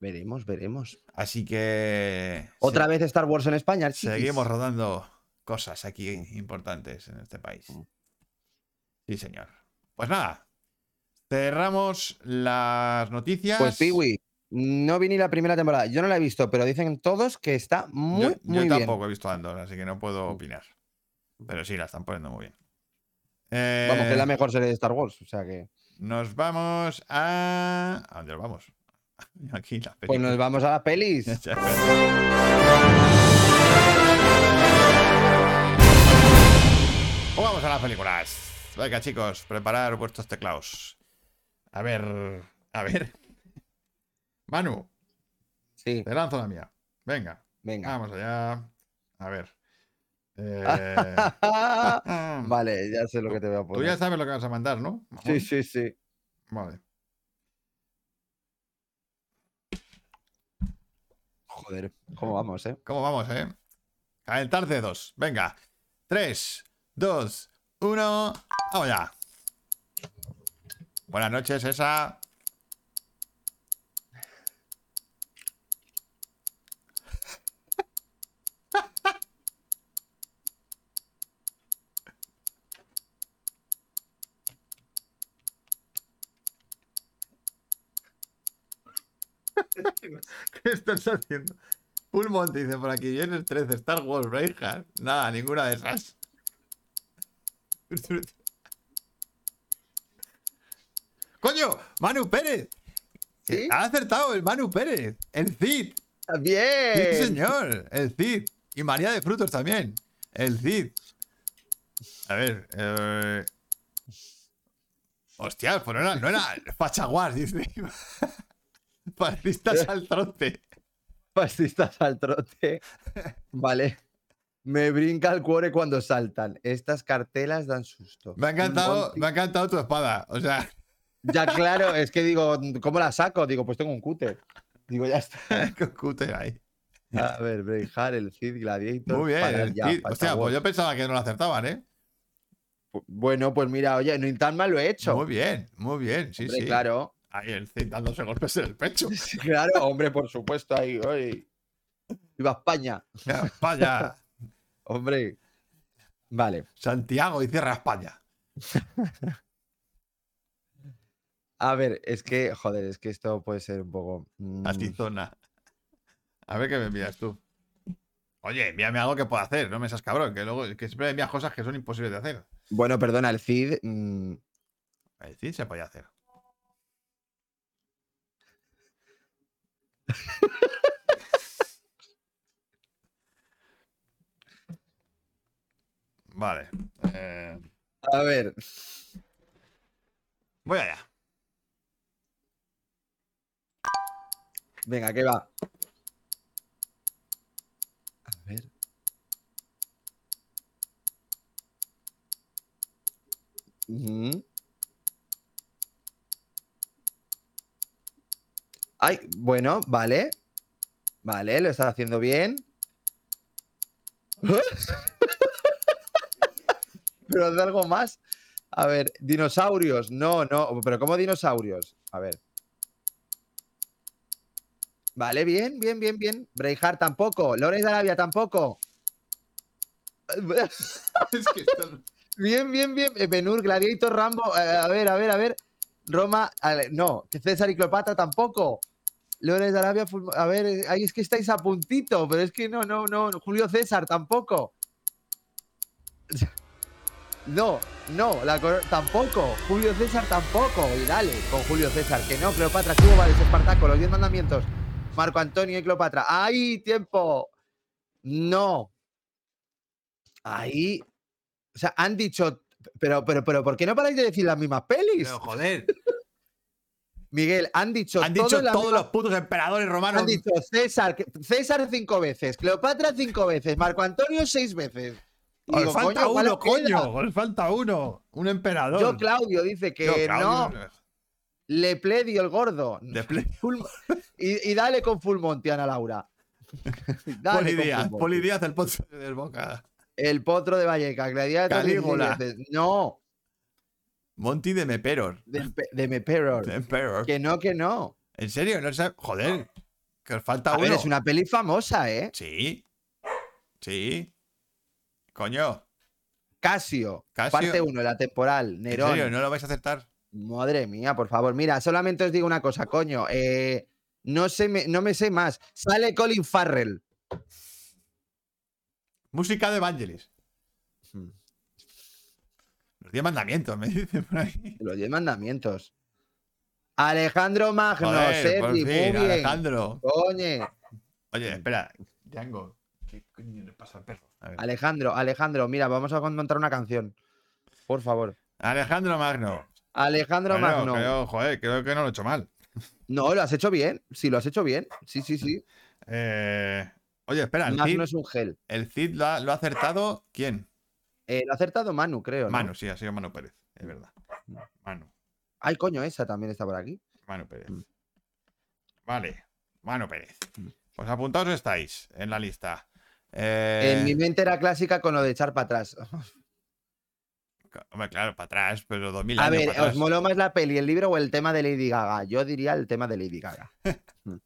[SPEAKER 3] veremos, veremos.
[SPEAKER 1] Así que.
[SPEAKER 3] Otra
[SPEAKER 1] se-
[SPEAKER 3] vez Star Wars en España. chiquis.
[SPEAKER 1] Seguimos rodando cosas aquí importantes en este país. Sí, señor. Pues nada. Cerramos las noticias.
[SPEAKER 3] Pues Piwi, no vi ni la primera temporada. Yo no la he visto, pero dicen todos que está muy,
[SPEAKER 1] yo, yo
[SPEAKER 3] muy bien.
[SPEAKER 1] tampoco he visto Andor, así que no puedo opinar. Pero sí, la están poniendo muy bien. Eh,
[SPEAKER 3] Vamos, que es la mejor serie de Star Wars. O sea que.
[SPEAKER 1] Nos vamos a. ¿A dónde nos vamos? (laughs) Aquí la
[SPEAKER 3] Pues nos vamos a las pelis. (laughs)
[SPEAKER 1] Pues vamos a las películas. Venga, chicos, preparar vuestros teclados. A ver. A ver. Manu,
[SPEAKER 3] Sí,
[SPEAKER 1] te lanzo la mía. Venga,
[SPEAKER 3] venga.
[SPEAKER 1] vamos allá. A ver. (laughs) Eh,
[SPEAKER 3] vale, ya sé lo que te voy a
[SPEAKER 1] Tú
[SPEAKER 3] poner.
[SPEAKER 1] ya sabes lo que vas a mandar, ¿no?
[SPEAKER 3] Sí, sí, sí.
[SPEAKER 1] Vale.
[SPEAKER 3] Joder, ¿cómo vamos, eh?
[SPEAKER 1] ¿Cómo vamos, eh? Calentar dedos. Venga. 3, 2, 1. Vamos ya. Buenas noches, esa. ¿Qué estás haciendo? Pulmont dice por aquí, viernes 13, Star Wars, Braveheart. Nada, ninguna de esas. ¡Coño! ¡Manu Pérez!
[SPEAKER 3] ¿Sí?
[SPEAKER 1] Ha acertado el Manu Pérez, el Cid.
[SPEAKER 3] ¡Bien!
[SPEAKER 1] Sí, señor, el Cid. Y María de Frutos también. El Cid. A ver, eh... Hostia, pues no era, no era Fachaguas, dice. (laughs) Fascistas (laughs) al trote.
[SPEAKER 3] Fascistas al trote. Vale. Me brinca el cuore cuando saltan. Estas cartelas dan susto.
[SPEAKER 1] Me ha encantado, me ha encantado tu espada. O sea,
[SPEAKER 3] Ya, claro, es que digo, ¿cómo la saco? Digo, pues tengo un cúter. Digo, ya está. (laughs)
[SPEAKER 1] con cúter ahí.
[SPEAKER 3] A ver, Braveheart, el Cid, Gladiator.
[SPEAKER 1] Muy bien. el
[SPEAKER 3] ya,
[SPEAKER 1] Cid. Hostia, pues yo pensaba que no lo acertaban, ¿eh?
[SPEAKER 3] Bueno, pues mira, oye, no tan mal lo he hecho.
[SPEAKER 1] Muy bien, muy bien. Sí,
[SPEAKER 3] Hombre,
[SPEAKER 1] sí.
[SPEAKER 3] Claro.
[SPEAKER 1] Ahí el Cid dándose golpes en el pecho. (laughs)
[SPEAKER 3] Claro, hombre, por supuesto, ahí. oye. Viva España.
[SPEAKER 1] España. (laughs)
[SPEAKER 3] Hombre. Vale.
[SPEAKER 1] Santiago y cierra España.
[SPEAKER 3] A ver, es que, joder, es que esto puede ser un poco. mm,
[SPEAKER 1] Atizona. A ver qué me envías tú. Oye, envíame algo que pueda hacer, no me seas cabrón, que luego que siempre me envías cosas que son imposibles de hacer.
[SPEAKER 3] Bueno, perdona, el Cid. mm,
[SPEAKER 1] Es decir, se puede hacer. (laughs) Vale. eh,
[SPEAKER 3] a ver.
[SPEAKER 1] voy allá.
[SPEAKER 3] Venga, ¿qué va? A ver. Ujú. Ay, bueno, vale. Vale, lo estás haciendo bien. (laughs) Pero haz algo más. A ver, dinosaurios. No, no, pero ¿cómo dinosaurios? A ver. Vale, bien, bien, bien, bien. Braveheart tampoco. Lores de Arabia tampoco. (laughs)
[SPEAKER 1] Es que esto-
[SPEAKER 3] Bien, bien, bien. Benur, Gladiator, Rambo. eh, a ver, a ver, a ver. Roma. a ver, no, César y Cleopatra tampoco. Lores de Arabia. A ver, eh, ahí es que estáis a puntito, pero es que no, no, no. Julio César tampoco. (laughs) No, no, tampoco. Julio César tampoco. Y dale, con Julio César. Que no, Cleopatra, Cubo, Vales, Espartaco, los diez mandamientos. Marco Antonio y Cleopatra. ¡Ahí, tiempo! No. Ahí. O sea, han dicho. Pero, pero, pero, ¿por qué no paráis de decir las mismas pelis?
[SPEAKER 1] Pero joder,
[SPEAKER 3] Miguel, han dicho.
[SPEAKER 1] han dicho todos
[SPEAKER 3] misma-
[SPEAKER 1] los putos emperadores romanos.
[SPEAKER 3] Han dicho César, César cinco veces, Cleopatra cinco veces, Marco Antonio seis veces. Y digo,
[SPEAKER 1] falta
[SPEAKER 3] coño, ¿cuál
[SPEAKER 1] uno, coño. Os falta uno. Un emperador.
[SPEAKER 3] Yo, Claudio, dice que
[SPEAKER 1] Yo, Claudio,
[SPEAKER 3] no. Le Pledio el gordo. (laughs) Full- y, y dale con Full Monty, Ana Laura. (laughs) Dale
[SPEAKER 1] Poli
[SPEAKER 3] con
[SPEAKER 1] Díaz,
[SPEAKER 3] Full Monty.
[SPEAKER 1] Poli Díaz, el potro del Boca.
[SPEAKER 3] El potro de Valleca, Gladiator. 16
[SPEAKER 1] Calígula.
[SPEAKER 3] No,
[SPEAKER 1] Monty de Meperor.
[SPEAKER 3] de, de Meperor.
[SPEAKER 1] De Emperor.
[SPEAKER 3] Que no, que no.
[SPEAKER 1] ¿En serio? ¿No sabe? Joder. Que os falta
[SPEAKER 3] A
[SPEAKER 1] uno.
[SPEAKER 3] ver, es una peli famosa, ¿eh?
[SPEAKER 1] Sí. Sí. Coño.
[SPEAKER 3] Casio,
[SPEAKER 1] Casio.
[SPEAKER 3] parte 1, la temporal,
[SPEAKER 1] ¿En
[SPEAKER 3] Nerón.
[SPEAKER 1] serio? ¿No lo vais a aceptar?
[SPEAKER 3] Madre mía, por favor. Mira, solamente os digo una cosa, coño. eh, no, sé, me, no me sé más. Sale Colin Farrell.
[SPEAKER 1] Música de Evangelis.
[SPEAKER 3] Hmm.
[SPEAKER 1] Los diez mandamientos, me (laughs) dicen por ahí.
[SPEAKER 3] Los diez mandamientos. Alejandro Magno,
[SPEAKER 1] Joder, por
[SPEAKER 3] Sergi,
[SPEAKER 1] fin,
[SPEAKER 3] muy bien.
[SPEAKER 1] Alejandro.
[SPEAKER 3] Coño.
[SPEAKER 1] Oye, espera. Django. ¿Qué coño le pasa al perro? A ver.
[SPEAKER 3] Alejandro, Alejandro, mira, vamos a montar una canción. Por favor.
[SPEAKER 1] Alejandro Magno.
[SPEAKER 3] Alejandro
[SPEAKER 1] Bueno,
[SPEAKER 3] Magno.
[SPEAKER 1] creo, joder, creo que no lo he hecho mal.
[SPEAKER 3] No, lo has hecho bien. Sí, lo has hecho bien. Sí, sí, sí.
[SPEAKER 1] Eh, oye, espera, el Cid,
[SPEAKER 3] Magno es un gel.
[SPEAKER 1] el Cid lo, ha, lo ha acertado. ¿Quién?
[SPEAKER 3] Eh, lo ha acertado Manu, creo. ¿no?
[SPEAKER 1] Manu, sí, ha sido Manu Pérez. Es verdad. Manu.
[SPEAKER 3] Ay, coño, esa también está por aquí.
[SPEAKER 1] Manu Pérez.
[SPEAKER 3] Mm.
[SPEAKER 1] Vale, Manu Pérez.
[SPEAKER 3] Mm.
[SPEAKER 1] Pues apuntados estáis en la lista. Eh,
[SPEAKER 3] En mi mente era clásica con lo de echar para atrás. (laughs)
[SPEAKER 1] Hombre, claro, para atrás, pero 2000
[SPEAKER 3] A
[SPEAKER 1] años
[SPEAKER 3] ver. ¿os moló más la peli, el libro o el tema de Lady Gaga? Yo diría el tema de Lady Gaga. (laughs) Mm.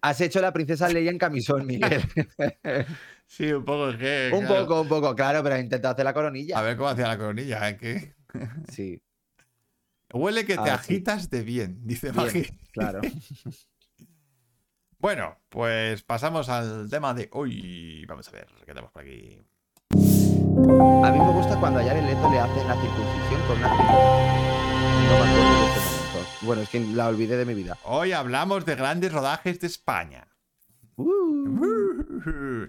[SPEAKER 3] Has hecho la princesa Leia en camisón, Miguel. (laughs)
[SPEAKER 1] Sí, un poco es que.
[SPEAKER 3] un
[SPEAKER 1] claro,
[SPEAKER 3] poco, un poco, claro, pero he intentado hacer la coronilla.
[SPEAKER 1] A ver cómo hacía la coronilla, ¿eh? (laughs)
[SPEAKER 3] Sí,
[SPEAKER 1] Huele que te
[SPEAKER 3] sí.
[SPEAKER 1] agitas de bien, dice
[SPEAKER 3] bien,
[SPEAKER 1] Magi.
[SPEAKER 3] claro. (laughs)
[SPEAKER 1] Bueno, pues pasamos al tema de hoy. Vamos a ver, ¿qué tenemos por aquí?
[SPEAKER 3] A mí me gusta cuando a Jared Leto le hacen la circuncisión con una. No me acuerdo de este momento. Bueno, es que la olvidé de mi vida.
[SPEAKER 1] Hoy hablamos de grandes rodajes de España.
[SPEAKER 3] Uh,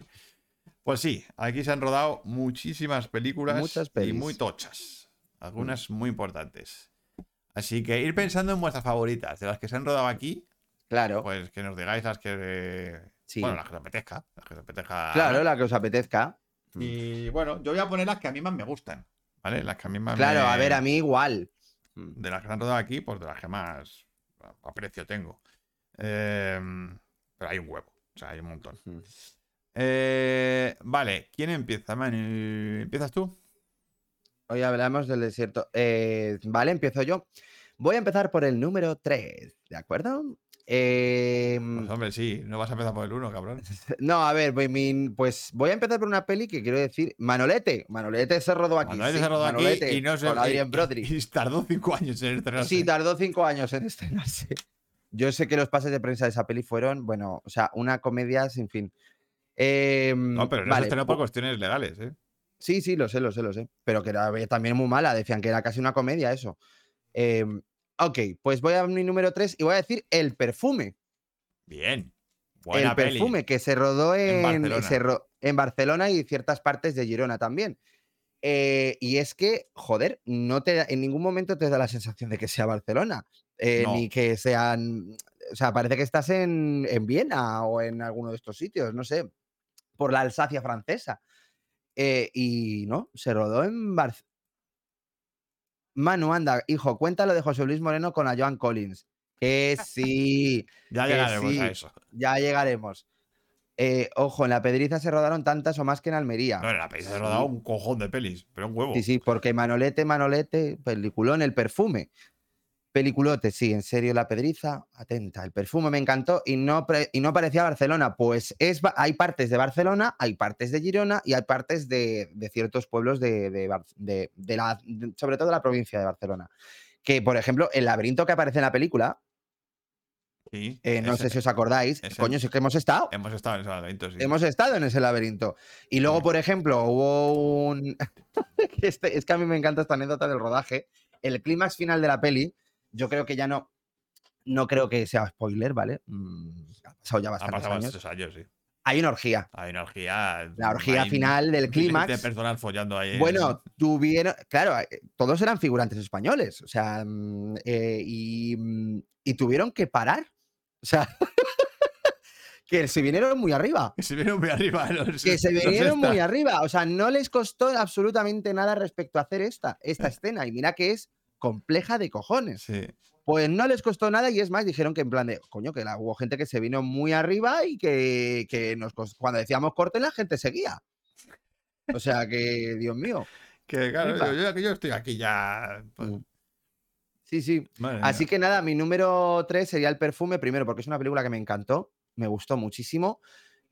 [SPEAKER 1] Pues sí, aquí se han rodado muchísimas películas
[SPEAKER 3] Muchas
[SPEAKER 1] y muy tochas. Algunas muy importantes. Así que ir pensando en vuestras favoritas. De las que se han rodado aquí,
[SPEAKER 3] claro,
[SPEAKER 1] pues que nos digáis las que.
[SPEAKER 3] Sí.
[SPEAKER 1] Bueno, las que os apetezca. Las que os apetezca.
[SPEAKER 3] claro, la que os apetezca.
[SPEAKER 1] Y bueno, yo voy a poner las que a mí más me gustan. ¿Vale? Las que a mí más
[SPEAKER 3] Claro,
[SPEAKER 1] me-
[SPEAKER 3] a ver, a mí igual.
[SPEAKER 1] De las que se han rodado aquí, pues de las que más aprecio tengo. Em, pero hay un huevo. O sea, hay un montón. Eh, vale, ¿quién empieza, Manu? ¿Empiezas tú?
[SPEAKER 3] Hoy hablamos del desierto. Eh, vale, empiezo yo. Voy a empezar por el número 3, ¿de acuerdo? Eh,
[SPEAKER 1] Pues hombre, sí, no vas a empezar por el 1, cabrón. (laughs)
[SPEAKER 3] no, a ver, pues voy a empezar por una peli que quiero decir. Manolete. Manolete se rodó aquí.
[SPEAKER 1] Manolete
[SPEAKER 3] sí,
[SPEAKER 1] se rodó aquí
[SPEAKER 3] Manolete,
[SPEAKER 1] y no se
[SPEAKER 3] con Adrián
[SPEAKER 1] y-. Y tardó 5 años en estrenarse.
[SPEAKER 3] Sí, tardó cinco años en estrenarse. Yo sé que los pases de prensa de esa peli fueron, bueno, o sea, una comedia sin fin. Em,
[SPEAKER 1] No, pero no
[SPEAKER 3] vale,
[SPEAKER 1] se por cuestiones legales, ¿eh?
[SPEAKER 3] Sí, sí, lo sé, lo sé, lo sé. Pero que era eh, también muy mala. Decían que era casi una comedia eso. Em, ok, pues voy a mi número 3 y voy a decir El Perfume.
[SPEAKER 1] Bien. Buena
[SPEAKER 3] el
[SPEAKER 1] peli.
[SPEAKER 3] Perfume, que se rodó
[SPEAKER 1] En
[SPEAKER 3] en,
[SPEAKER 1] Barcelona.
[SPEAKER 3] se ro- en Barcelona y ciertas partes de Girona también. Eh, y es que, joder, no te da- en ningún momento te da la sensación de que sea Barcelona. eh,
[SPEAKER 1] No.
[SPEAKER 3] Ni que sean. O sea, parece que estás en, en Viena o en alguno de estos sitios, no sé. Por la Alsacia francesa. Eh, y no, se rodó en Barcelona. Manu, anda, hijo, cuéntalo de José Luis Moreno con la Joan Collins. Que (laughs) sí,
[SPEAKER 1] Ya
[SPEAKER 3] que
[SPEAKER 1] llegaremos
[SPEAKER 3] sí.
[SPEAKER 1] a eso.
[SPEAKER 3] ya llegaremos. Eh, ojo, en la Pedriza se rodaron tantas o más que en Almería.
[SPEAKER 1] No, en la peli se rodado un cojón de pelis, pero un huevo.
[SPEAKER 3] Sí, sí, porque Manolete, Manolete, peliculón, el perfume. Peliculote, sí, en serio, la pedriza, atenta. El perfume me encantó y no, y no parecía Barcelona. Pues es, hay partes de Barcelona, hay partes de Girona y hay partes de, de ciertos pueblos de, de la, sobre todo de la provincia de Barcelona. Que, por ejemplo, el laberinto que aparece en la película,
[SPEAKER 1] Sí,
[SPEAKER 3] eh, no
[SPEAKER 1] ese-
[SPEAKER 3] sé si os acordáis,
[SPEAKER 1] ese-
[SPEAKER 3] coño, si es que hemos estado.
[SPEAKER 1] Hemos estado en ese laberinto, sí.
[SPEAKER 3] Hemos estado en ese laberinto. Y luego, por ejemplo, hubo un. (laughs) Este- es que a mí me encanta esta anécdota del rodaje. El clímax final de la peli, yo creo que ya no. No creo que sea spoiler, ¿vale? Mm, ha pasado ya
[SPEAKER 1] Ha
[SPEAKER 3] bastantes
[SPEAKER 1] pasado
[SPEAKER 3] años.
[SPEAKER 1] años, sí.
[SPEAKER 3] Hay una orgía.
[SPEAKER 1] Hay una orgía.
[SPEAKER 3] La orgía final del clímax.
[SPEAKER 1] De personas follando ahí. en-
[SPEAKER 3] Bueno, tuvieron. Claro, eh, todos eran figurantes españoles. O sea, mm, eh, y, mm, y tuvieron que parar. O sea, (laughs) que se vinieron muy arriba.
[SPEAKER 1] Que (laughs) se vieron muy arriba. los-
[SPEAKER 3] que se vinieron muy arriba. O sea, no les costó absolutamente nada respecto a hacer esta, esta (laughs) escena. Y mira que es compleja de cojones.
[SPEAKER 1] Sí.
[SPEAKER 3] Pues no les costó nada y es más, dijeron que en plan de, coño, que la, hubo gente que se vino muy arriba y que, que nos cos- cuando decíamos corte la gente seguía. O sea que, Dios mío.
[SPEAKER 1] Que claro, yo, yo- yo estoy aquí ya. pues,
[SPEAKER 3] Mm. Sí, sí.
[SPEAKER 1] madre
[SPEAKER 3] Así
[SPEAKER 1] mía.
[SPEAKER 3] que nada, mi número 3 sería El Perfume, primero porque es una película que me encantó, me gustó muchísimo.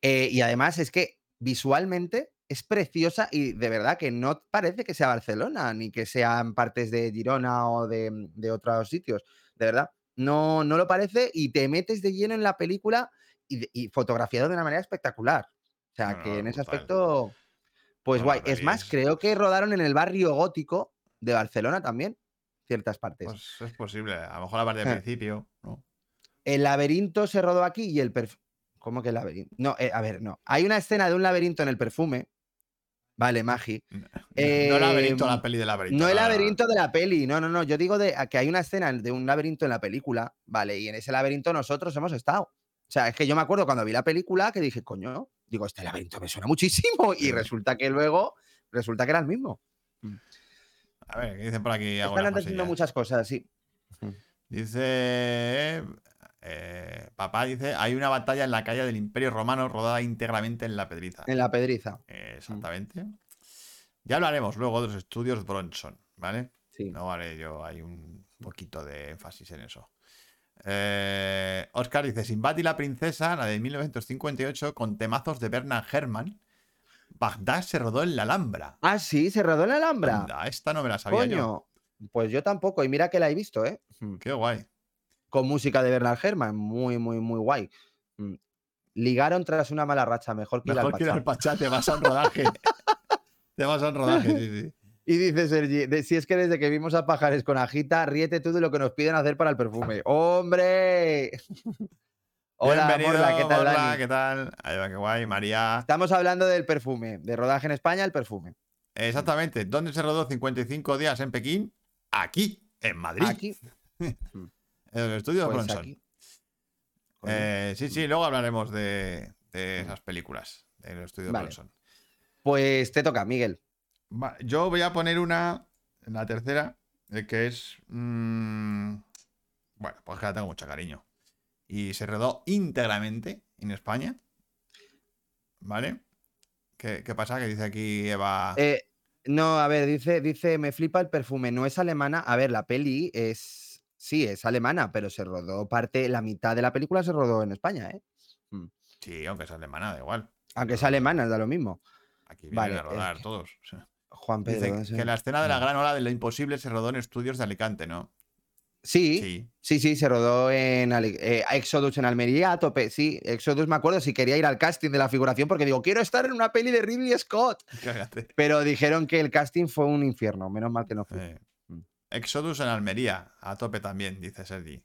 [SPEAKER 3] eh, y además es que visualmente es preciosa y de verdad que no parece que sea Barcelona, ni que sean partes de Girona o de, de otros sitios. De verdad, no, no lo parece y te metes de lleno en la película y, y fotografiado de una manera espectacular. O sea,
[SPEAKER 1] No,
[SPEAKER 3] que
[SPEAKER 1] no,
[SPEAKER 3] en ese
[SPEAKER 1] brutal.
[SPEAKER 3] aspecto, pues
[SPEAKER 1] No,
[SPEAKER 3] guay. Es más, creo que rodaron en el barrio gótico de Barcelona también, ciertas partes.
[SPEAKER 1] Pues es posible. A lo mejor la parte del (laughs) principio. ¿no?
[SPEAKER 3] El laberinto se rodó aquí y el perfume. ¿Cómo que el laberinto? No, eh, a ver, no. Hay una escena de un laberinto en el perfume. Vale, Magi.
[SPEAKER 1] No,
[SPEAKER 3] Eh,
[SPEAKER 1] no laberinto, la peli de laberinto.
[SPEAKER 3] No el laberinto de la peli. No, no, no. Yo digo de, que hay una escena de un laberinto en la película. Vale, y en ese laberinto nosotros hemos estado. O sea, es que yo me acuerdo cuando vi la película que dije, coño, digo, este laberinto me suena muchísimo. Y resulta que luego, resulta que era el mismo.
[SPEAKER 1] A ver, ¿qué dicen por aquí?
[SPEAKER 3] Están haciendo muchas cosas, sí.
[SPEAKER 1] Dice. Eh, papá dice: hay una batalla en la calle del Imperio Romano rodada íntegramente en la pedriza.
[SPEAKER 3] En la pedriza.
[SPEAKER 1] Eh, Exactamente. Ya hablaremos luego de los estudios Bronson, ¿vale?
[SPEAKER 3] Sí.
[SPEAKER 1] No haré yo hay un poquito de énfasis en eso. Eh, Oscar dice: Sinbad y la princesa, la de 1958, con temazos de Bernard Herrmann. Bagdad se rodó en la Alhambra.
[SPEAKER 3] Ah, sí, se rodó en la Alhambra.
[SPEAKER 1] Anda, esta no me la sabía yo.
[SPEAKER 3] Pues yo tampoco. Y mira que la he visto, ¿eh?
[SPEAKER 1] Qué guay.
[SPEAKER 3] Con música de Bernard Herrmann, muy, muy, muy guay. Mm. Ligaron tras una mala racha, mejor que al
[SPEAKER 1] Mejor ir al Pachá, te vas a un rodaje. (laughs) te vas a un rodaje, sí, sí.
[SPEAKER 3] Y dice Sergi, de- si es que desde que vimos a Pajares con Agita, ríete tú de lo que nos piden hacer para el perfume. ¡Hombre! Hola, Morla, ¿qué tal, Dani?
[SPEAKER 1] ¿qué tal? Ahí va, qué guay. María.
[SPEAKER 3] Estamos hablando del perfume, de rodaje en España, el perfume.
[SPEAKER 1] Exactamente. ¿Dónde se rodó 55 días en Pekín? Aquí, en Madrid.
[SPEAKER 3] Aquí, (laughs)
[SPEAKER 1] En el estudio
[SPEAKER 3] pues
[SPEAKER 1] Bronson.
[SPEAKER 3] aquí.
[SPEAKER 1] Eh, sí, sí, luego hablaremos de, de esas películas del estudio
[SPEAKER 3] Vale.
[SPEAKER 1] Bronson.
[SPEAKER 3] Pues te toca, Miguel.
[SPEAKER 1] Va, yo voy a poner una, la tercera, eh, que es. mm, bueno, pues que la tengo mucho cariño. Y se rodó íntegramente en España. ¿Vale? ¿Qué, qué pasa? Que dice aquí Eva.
[SPEAKER 3] Eh, no, a ver, dice, dice, me flipa el perfume, no es alemana. A ver, la peli es. Sí, es alemana, pero se rodó parte, la mitad de la película se rodó en España, ¿eh?
[SPEAKER 1] Sí, aunque es alemana, da igual.
[SPEAKER 3] Aunque es alemana, da lo mismo.
[SPEAKER 1] Aquí vienen
[SPEAKER 3] Vale,
[SPEAKER 1] a rodar
[SPEAKER 3] es-
[SPEAKER 1] todos. o sea.
[SPEAKER 3] Juan
[SPEAKER 1] Dice
[SPEAKER 3] Pedro.
[SPEAKER 1] que la escena de la gran ola de lo imposible se rodó en estudios de Alicante, ¿no?
[SPEAKER 3] Sí, sí,
[SPEAKER 1] Sí.
[SPEAKER 3] sí, se rodó en eh, Exodus en Almería, a tope. Sí, Exodus me acuerdo si quería ir al casting de la figuración porque digo, quiero estar en una peli de Ridley Scott. (laughs)
[SPEAKER 1] Cágate.
[SPEAKER 3] Pero dijeron que el casting fue un infierno, menos mal que no fui.
[SPEAKER 1] Eh,
[SPEAKER 3] Mm.
[SPEAKER 1] Exodus en Almería, a tope también, dice Sergi.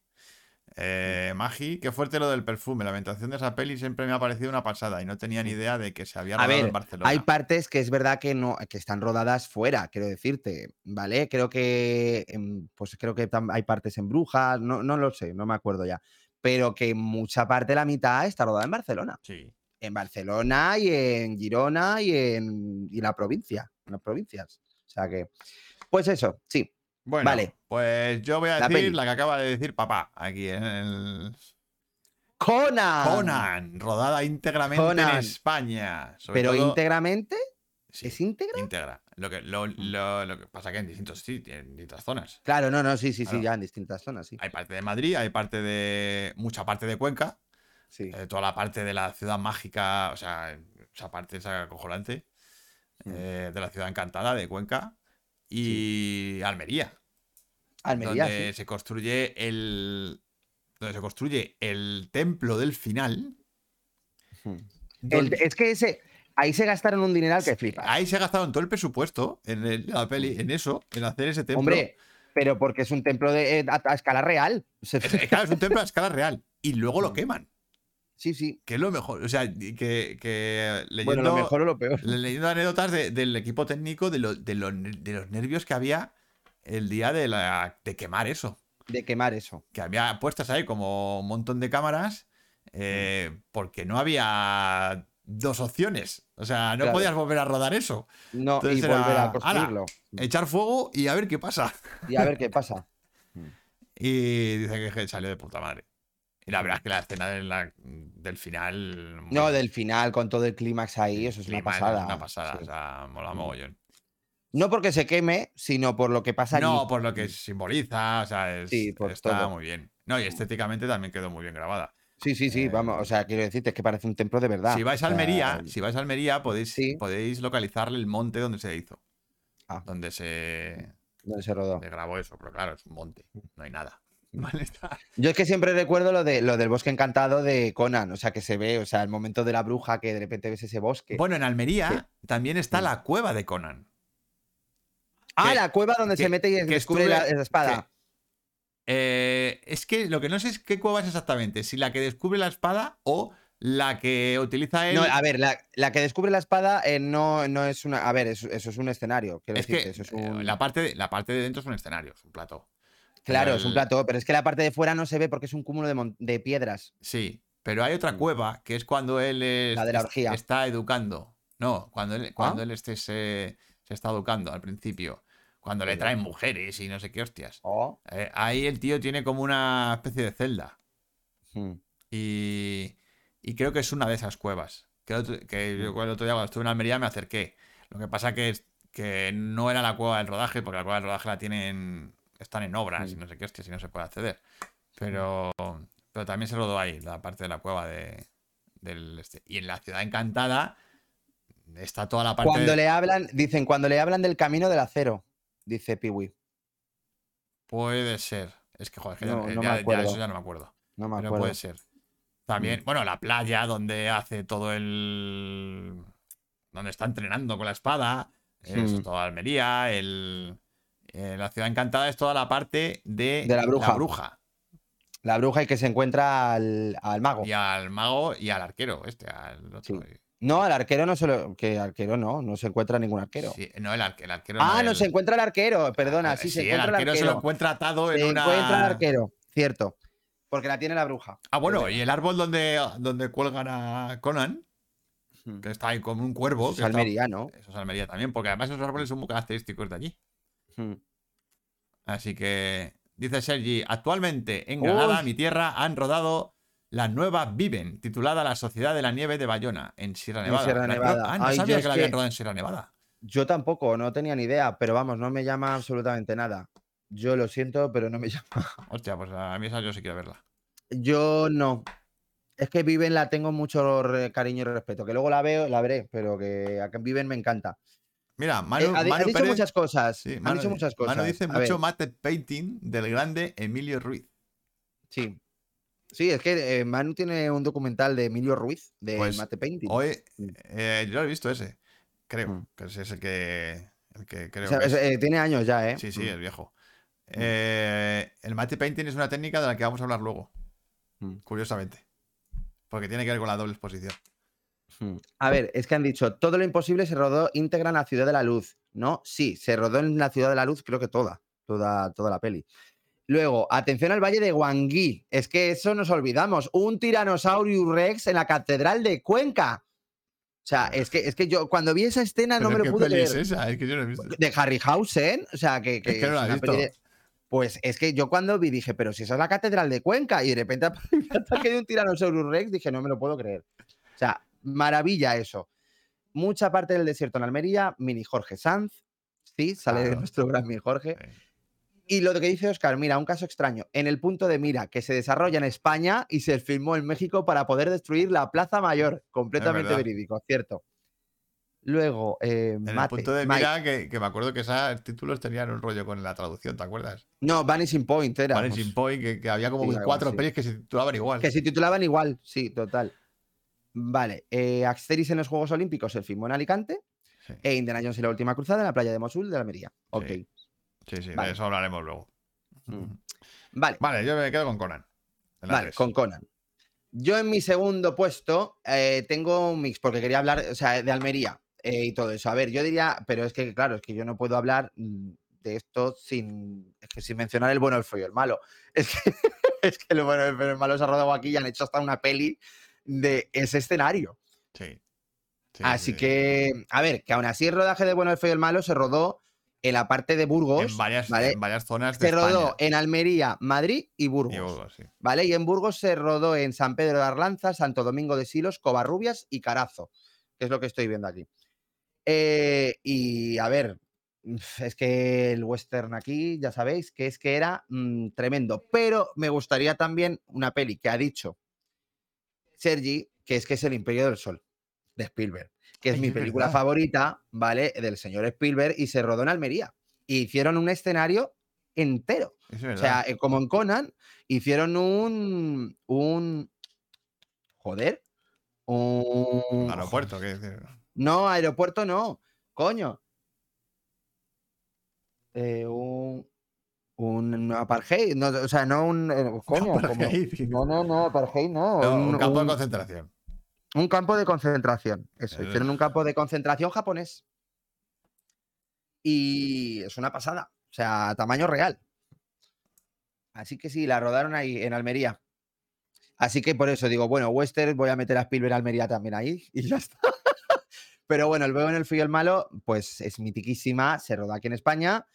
[SPEAKER 1] Eh, Magi, qué fuerte lo del perfume. La ambientación de esa peli siempre me ha parecido una pasada y no tenía ni idea de que se había
[SPEAKER 3] A
[SPEAKER 1] rodado
[SPEAKER 3] ver,
[SPEAKER 1] en Barcelona.
[SPEAKER 3] Hay partes que es verdad que no, que están rodadas fuera, quiero decirte, ¿vale? Creo que pues creo que hay partes en Brujas, no, no lo sé, no me acuerdo ya. Pero que mucha parte de la mitad está rodada en Barcelona.
[SPEAKER 1] Sí.
[SPEAKER 3] En Barcelona y en Girona y en, y la provincia, en las provincias. O sea que, pues eso, sí.
[SPEAKER 1] Bueno,
[SPEAKER 3] Vale.
[SPEAKER 1] pues yo voy a
[SPEAKER 3] La
[SPEAKER 1] decir
[SPEAKER 3] peli.
[SPEAKER 1] la que acaba de decir papá aquí en el
[SPEAKER 3] Conan.
[SPEAKER 1] Conan, rodada íntegramente en. España. Sobre
[SPEAKER 3] Pero
[SPEAKER 1] todo-
[SPEAKER 3] íntegramente,
[SPEAKER 1] Sí,
[SPEAKER 3] ¿es íntegra?
[SPEAKER 1] íntegra. Lo que, lo, lo- lo que pasa que en distintos sitios, en distintas zonas.
[SPEAKER 3] Claro, no, no, sí, sí, sí, ya en distintas zonas, sí.
[SPEAKER 1] Hay parte de Madrid, hay parte de. mucha parte de Cuenca,
[SPEAKER 3] sí.
[SPEAKER 1] eh, toda la parte de la ciudad mágica, o sea, esa parte esa acojonante,
[SPEAKER 3] Mm.
[SPEAKER 1] eh, de la ciudad encantada de Cuenca. Y Almería,
[SPEAKER 3] Almería,
[SPEAKER 1] donde
[SPEAKER 3] sí.
[SPEAKER 1] se construye el. donde se construye el templo del final.
[SPEAKER 3] El-
[SPEAKER 1] donde-
[SPEAKER 3] es que ese, ahí se gastaron un dineral que flipa.
[SPEAKER 1] Ahí se gastaron todo el presupuesto en el- la peli, en eso, en hacer ese templo.
[SPEAKER 3] Hombre, pero porque es un templo de, eh, a, a escala real.
[SPEAKER 1] Es- claro, es un templo a escala real. Y luego lo (laughs) queman.
[SPEAKER 3] Sí, sí.
[SPEAKER 1] Que es lo mejor. O sea, que, que leyendo,
[SPEAKER 3] Bueno, lo mejor o lo peor.
[SPEAKER 1] le- leyendo anécdotas de- del equipo técnico de, lo- de, lo- de los nervios que había el día de, la, de quemar eso.
[SPEAKER 3] De quemar eso.
[SPEAKER 1] Que había puestas ahí como un montón de cámaras eh, porque no había dos opciones. O sea, no
[SPEAKER 3] Claro.
[SPEAKER 1] podías volver a rodar eso.
[SPEAKER 3] No,
[SPEAKER 1] Entonces
[SPEAKER 3] y
[SPEAKER 1] era,
[SPEAKER 3] volver a
[SPEAKER 1] "Ala".
[SPEAKER 3] construirlo.
[SPEAKER 1] Echar fuego y a ver qué pasa.
[SPEAKER 3] Y a ver qué pasa. (laughs)
[SPEAKER 1] Y dice que salió de puta madre. Y la verdad es que la escena de la- del final.
[SPEAKER 3] No, del final, con todo el clímax ahí, eso es una pasada.
[SPEAKER 1] una pasada.
[SPEAKER 3] sí.
[SPEAKER 1] O sea, mola
[SPEAKER 3] Mm.
[SPEAKER 1] mogollón.
[SPEAKER 3] No porque se queme, sino por lo que pasa allí.
[SPEAKER 1] No, por lo que simboliza, o sea, es-
[SPEAKER 3] Sí, por
[SPEAKER 1] está
[SPEAKER 3] todo.
[SPEAKER 1] muy bien. No, y estéticamente también quedó muy bien grabada.
[SPEAKER 3] Sí, sí, sí,
[SPEAKER 1] Eh,
[SPEAKER 3] vamos. O sea, quiero decirte es que parece un templo de verdad.
[SPEAKER 1] Si vais a Almería, si vais a Almería podéis,
[SPEAKER 3] Sí.
[SPEAKER 1] podéis localizarle el monte donde se hizo.
[SPEAKER 3] Ah.
[SPEAKER 1] Donde se,
[SPEAKER 3] ¿dónde se rodó?
[SPEAKER 1] se grabó eso, pero claro, es un monte, no hay nada. (laughs)
[SPEAKER 3] Yo es que siempre recuerdo lo, de, lo del bosque encantado de Conan, o sea, que se ve, o sea, el momento de la bruja que de repente ves ese bosque.
[SPEAKER 1] Bueno, en Almería también está
[SPEAKER 3] Sí.
[SPEAKER 1] la cueva de Conan.
[SPEAKER 3] ah,
[SPEAKER 1] que-
[SPEAKER 3] la cueva donde
[SPEAKER 1] que-
[SPEAKER 3] se mete y descubre la,
[SPEAKER 1] estuve-
[SPEAKER 3] la espada.
[SPEAKER 1] Eh, es que lo que no sé es qué cueva es exactamente, si la que descubre la espada o la que utiliza él.
[SPEAKER 3] No, a ver, la, la que descubre la espada eh, no, no es una. A ver, eso, eso es un escenario.
[SPEAKER 1] Es
[SPEAKER 3] decirte,
[SPEAKER 1] que
[SPEAKER 3] eso es
[SPEAKER 1] eh,
[SPEAKER 3] un-
[SPEAKER 1] la, parte de, la parte de dentro es un escenario, es un plato.
[SPEAKER 3] Claro, es un plato, pero es que la parte de fuera no se ve porque es un cúmulo de, de piedras.
[SPEAKER 1] Sí, pero hay otra
[SPEAKER 3] Mm.
[SPEAKER 1] cueva que es cuando él es-
[SPEAKER 3] La de la
[SPEAKER 1] es-
[SPEAKER 3] orgía.
[SPEAKER 1] está educando. No, cuando él, cuando
[SPEAKER 3] ¿Ah?
[SPEAKER 1] él esté, se, se está educando al principio. Cuando le traen mujeres y no sé qué hostias.
[SPEAKER 3] Oh.
[SPEAKER 1] Eh, ahí el tío tiene como una especie de celda.
[SPEAKER 3] Hmm.
[SPEAKER 1] Y, y creo que es una de esas cuevas. Que, el otro, que yo el otro día cuando estuve en Almería me acerqué. Lo que pasa que es que no era la cueva del rodaje, porque la cueva del rodaje la tienen. Están en obras y
[SPEAKER 3] Mm.
[SPEAKER 1] no sé qué hostias y no se puede acceder. Pero, pero también se rodó ahí, la parte de la cueva de, del este. Y en la ciudad encantada está toda la parte.
[SPEAKER 3] Cuando
[SPEAKER 1] de-
[SPEAKER 3] le hablan, dicen, cuando le hablan del camino del acero, dice Piwi.
[SPEAKER 1] Puede ser. Es que, joder, que ya-
[SPEAKER 3] No, no me
[SPEAKER 1] ya, ya
[SPEAKER 3] acuerdo.
[SPEAKER 1] eso ya no me acuerdo.
[SPEAKER 3] No me
[SPEAKER 1] Pero
[SPEAKER 3] acuerdo.
[SPEAKER 1] puede ser. También, bueno, la playa donde hace todo el. donde está entrenando con la espada. Es
[SPEAKER 3] Hmm.
[SPEAKER 1] toda Almería. El, eh, la ciudad encantada es toda la parte de,
[SPEAKER 3] De la bruja.
[SPEAKER 1] bruja.
[SPEAKER 3] La bruja y que se encuentra al, al mago.
[SPEAKER 1] Y al mago y al arquero, este, al otro.
[SPEAKER 3] No, al arquero no se lo. Que arquero no, no se encuentra ningún arquero.
[SPEAKER 1] Sí, no, el, arque- el arquero.
[SPEAKER 3] ah, no,
[SPEAKER 1] el-
[SPEAKER 3] se encuentra el arquero, perdona,
[SPEAKER 1] eh,
[SPEAKER 3] sí, se
[SPEAKER 1] el
[SPEAKER 3] encuentra el
[SPEAKER 1] arquero
[SPEAKER 3] arquero.
[SPEAKER 1] se lo encuentra atado en
[SPEAKER 3] Se
[SPEAKER 1] una.
[SPEAKER 3] encuentra el arquero, cierto. Porque la tiene la bruja.
[SPEAKER 1] Ah, bueno,
[SPEAKER 3] Es
[SPEAKER 1] y el árbol donde, donde cuelgan a Conan,
[SPEAKER 3] verdad.
[SPEAKER 1] que está ahí como un cuervo.
[SPEAKER 3] Es
[SPEAKER 1] que está-
[SPEAKER 3] Almería, ¿no?
[SPEAKER 1] Eso es Almería también, porque además esos árboles son muy característicos de allí.
[SPEAKER 3] Hmm.
[SPEAKER 1] Así que, dice Sergi, actualmente en Granada,
[SPEAKER 3] Uy.
[SPEAKER 1] mi tierra, han rodado la nueva Viven, titulada La Sociedad de la Nieve de Bayona, en Sierra
[SPEAKER 3] En
[SPEAKER 1] Nevada.
[SPEAKER 3] Sierra Nevada.
[SPEAKER 1] Ah, no
[SPEAKER 3] Ay,
[SPEAKER 1] sabía que la habían rodado en Sierra Nevada.
[SPEAKER 3] Yo tampoco, no tenía ni idea, pero vamos, no me llama absolutamente nada. Yo lo siento, pero no me (laughs) llama.
[SPEAKER 1] Hostia, pues a mí esa yo sí quiero verla.
[SPEAKER 3] Yo no. Es que Viven la tengo mucho cariño y respeto. Que luego la veo, la veré, pero que a Viven me encanta.
[SPEAKER 1] Mira,
[SPEAKER 3] Eh,
[SPEAKER 1] Manu,
[SPEAKER 3] ha, di- ha
[SPEAKER 1] Manu
[SPEAKER 3] dicho
[SPEAKER 1] Pérez-
[SPEAKER 3] muchas cosas.
[SPEAKER 1] sí,
[SPEAKER 3] ha
[SPEAKER 1] Manu
[SPEAKER 3] dicho
[SPEAKER 1] di-
[SPEAKER 3] muchas cosas.
[SPEAKER 1] Manu dice mucho
[SPEAKER 3] ver,
[SPEAKER 1] matte painting del grande Emilio Ruiz.
[SPEAKER 3] sí. Sí, es que eh, Manu tiene un documental de Emilio Ruiz de
[SPEAKER 1] Pues,
[SPEAKER 3] Mate Painting.
[SPEAKER 1] Hoy,
[SPEAKER 3] Mm.
[SPEAKER 1] eh, yo lo he visto ese. Creo
[SPEAKER 3] Mm.
[SPEAKER 1] que ese es el que, el que creo
[SPEAKER 3] O sea,
[SPEAKER 1] que
[SPEAKER 3] es-
[SPEAKER 1] es.
[SPEAKER 3] eh, tiene años ya, ¿eh?
[SPEAKER 1] Sí, sí,
[SPEAKER 3] Mm.
[SPEAKER 1] el viejo. Eh, el matte painting es una técnica de la que vamos a hablar luego,
[SPEAKER 3] Mm.
[SPEAKER 1] curiosamente. Porque tiene que ver con la doble exposición.
[SPEAKER 3] A ver, es que han dicho, todo lo imposible se rodó íntegra en la Ciudad de la Luz, ¿no? Sí, se rodó en la Ciudad de la Luz, creo que toda, toda, toda la peli. Luego, atención al Valle de Guangui, es que eso nos olvidamos, un Tyrannosaurus Rex en la Catedral de Cuenca. O sea, es que, es que yo cuando vi esa escena no me
[SPEAKER 1] ¿qué
[SPEAKER 3] lo pude
[SPEAKER 1] es esa? Es que yo no he visto.
[SPEAKER 3] De Harryhausen, o sea, que, que
[SPEAKER 1] Es que no la he visto.
[SPEAKER 3] de- Pues es que yo cuando vi dije, pero si esa es la Catedral de Cuenca, y de repente (laughs) de un Tyrannosaurus Rex, dije, no me lo puedo creer. O sea, maravilla eso. Mucha parte del desierto en Almería, mini Jorge Sanz, sí, sale
[SPEAKER 1] Claro.
[SPEAKER 3] nuestro gran mini Jorge.
[SPEAKER 1] Sí.
[SPEAKER 3] Y lo que dice Oscar, mira, un caso extraño, en el punto de mira que se desarrolla en España y se filmó en México para poder destruir la Plaza Mayor, completamente verídico, cierto. Luego, eh,
[SPEAKER 1] En el punto de mira que, que me acuerdo que esos títulos tenían un rollo con la traducción, ¿te acuerdas?
[SPEAKER 3] No, Vanishing Point era.
[SPEAKER 1] Vanishing Point, que, que había como
[SPEAKER 3] Sí,
[SPEAKER 1] cuatro
[SPEAKER 3] así.
[SPEAKER 1] pelis que se titulaban igual.
[SPEAKER 3] Que se titulaban igual, sí, total. Vale, eh, Asteris en los Juegos Olímpicos, el filmó en Alicante,
[SPEAKER 1] Sí,
[SPEAKER 3] e Indiana Jones y la última cruzada en la playa de Mosul de Almería. Ok,
[SPEAKER 1] sí, sí,
[SPEAKER 3] Vale.
[SPEAKER 1] de eso hablaremos luego.
[SPEAKER 3] Mm. vale,
[SPEAKER 1] Vale, yo me quedo con Conan.
[SPEAKER 3] vale, con Conan. Yo en mi segundo puesto eh, tengo un mix, porque quería hablar, o sea, de Almería eh, y todo eso. A ver, yo diría, pero es que, claro, es que yo no puedo hablar mm, de esto sin, es que sin mencionar el bueno, el feo y el malo. (laughs) Es que, es que el bueno, el feo y el malo se ha rodado aquí y han hecho hasta una peli de ese escenario.
[SPEAKER 1] Sí. Sí,
[SPEAKER 3] Así
[SPEAKER 1] sí.
[SPEAKER 3] que, a ver, que aún así el rodaje de Bueno, el Feo y el Malo se rodó en la parte de Burgos,
[SPEAKER 1] En varias,
[SPEAKER 3] ¿vale?
[SPEAKER 1] en varias zonas de
[SPEAKER 3] se rodó en Almería, Madrid y Burgos,
[SPEAKER 1] Y Burgos, sí.
[SPEAKER 3] ¿vale? Y en Burgos se rodó en San Pedro de Arlanza, Santo Domingo de Silos, Covarrubias y Carazo, que es lo que estoy viendo aquí. Eh, y a ver, es que el western aquí, ya sabéis, que es que era mm, tremendo, pero me gustaría también una peli que ha dicho Sergi, que es que es El Imperio del Sol, de Spielberg, que es
[SPEAKER 1] Ay,
[SPEAKER 3] mi película
[SPEAKER 1] verdad.
[SPEAKER 3] favorita, ¿vale? Del señor Spielberg y se rodó en Almería. Y hicieron un escenario entero.
[SPEAKER 1] Es
[SPEAKER 3] O sea, eh, como en Conan, hicieron un. un joder. Un.
[SPEAKER 1] Aeropuerto, ¿qué?
[SPEAKER 3] No, aeropuerto no. Coño. Eh, un. Un apartheid. No, o sea, no un. eh, (laughs) Coño, como-
[SPEAKER 1] apartheid.
[SPEAKER 3] no, no, no, apartheid no.
[SPEAKER 1] No, un, campo
[SPEAKER 3] un-
[SPEAKER 1] de concentración.
[SPEAKER 3] un campo de concentración. Eso,
[SPEAKER 1] Eh.
[SPEAKER 3] hicieron un campo de concentración japonés. Y es una pasada. O sea, tamaño real. Así que sí, la rodaron ahí en Almería. Así que por eso digo, bueno, Western, voy a meter a Spielberg Almería también ahí (laughs) y ya está. Pero bueno, el veo en el frío y el malo, pues es mitiquísima, se rodó aquí en España.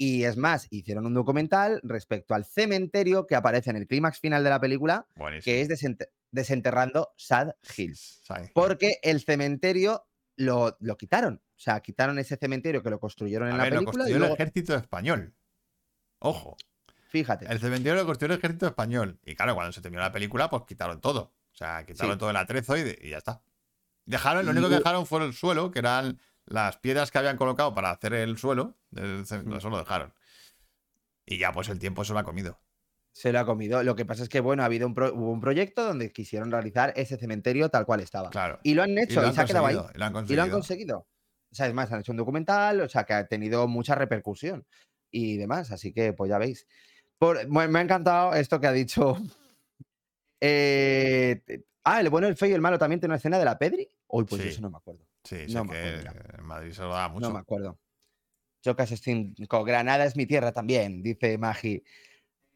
[SPEAKER 3] Y es más, hicieron un documental respecto al cementerio que aparece en el clímax final de la película,
[SPEAKER 1] Buenísimo.
[SPEAKER 3] que es desente- desenterrando Sad Hills porque el cementerio lo, lo quitaron. O sea, quitaron ese cementerio que lo construyeron en
[SPEAKER 1] A
[SPEAKER 3] la
[SPEAKER 1] ver, lo
[SPEAKER 3] película. y
[SPEAKER 1] construyó
[SPEAKER 3] luego-
[SPEAKER 1] el ejército español. Ojo,
[SPEAKER 3] fíjate.
[SPEAKER 1] el cementerio lo construyó el ejército español. Y claro, cuando se terminó la película, pues quitaron todo. O sea, quitaron
[SPEAKER 3] Sí.
[SPEAKER 1] todo el atrezo y, de- y ya está. Dejaron, lo único que dejaron fue el suelo, que eran las piedras que habían colocado para hacer el suelo. del ce-
[SPEAKER 3] Mm.
[SPEAKER 1] Eso lo dejaron. Y ya, pues el tiempo se lo ha comido.
[SPEAKER 3] Se lo ha comido. Lo que pasa es que, bueno, ha habido un, pro- hubo un proyecto donde quisieron realizar ese cementerio tal cual estaba.
[SPEAKER 1] Claro.
[SPEAKER 3] Y lo han
[SPEAKER 1] Y
[SPEAKER 3] hecho,
[SPEAKER 1] lo
[SPEAKER 3] y,
[SPEAKER 1] han
[SPEAKER 3] se ha quedado ahí.
[SPEAKER 1] y lo han
[SPEAKER 3] Y lo han
[SPEAKER 1] conseguido.
[SPEAKER 3] O sea, es más, han hecho un documental, o sea, que ha tenido mucha repercusión y demás. Así que, pues ya veis. Por- me me ha encantado esto que ha dicho. (laughs) Eh, ah, el bueno, el feo y el malo también tiene una escena de la Pedri. Uy, pues
[SPEAKER 1] Sí.
[SPEAKER 3] eso no me acuerdo.
[SPEAKER 1] Sí,
[SPEAKER 3] No
[SPEAKER 1] que en Madrid se lo da mucho.
[SPEAKER 3] No me acuerdo. Chocas 5. Granada es mi tierra también, dice Magi.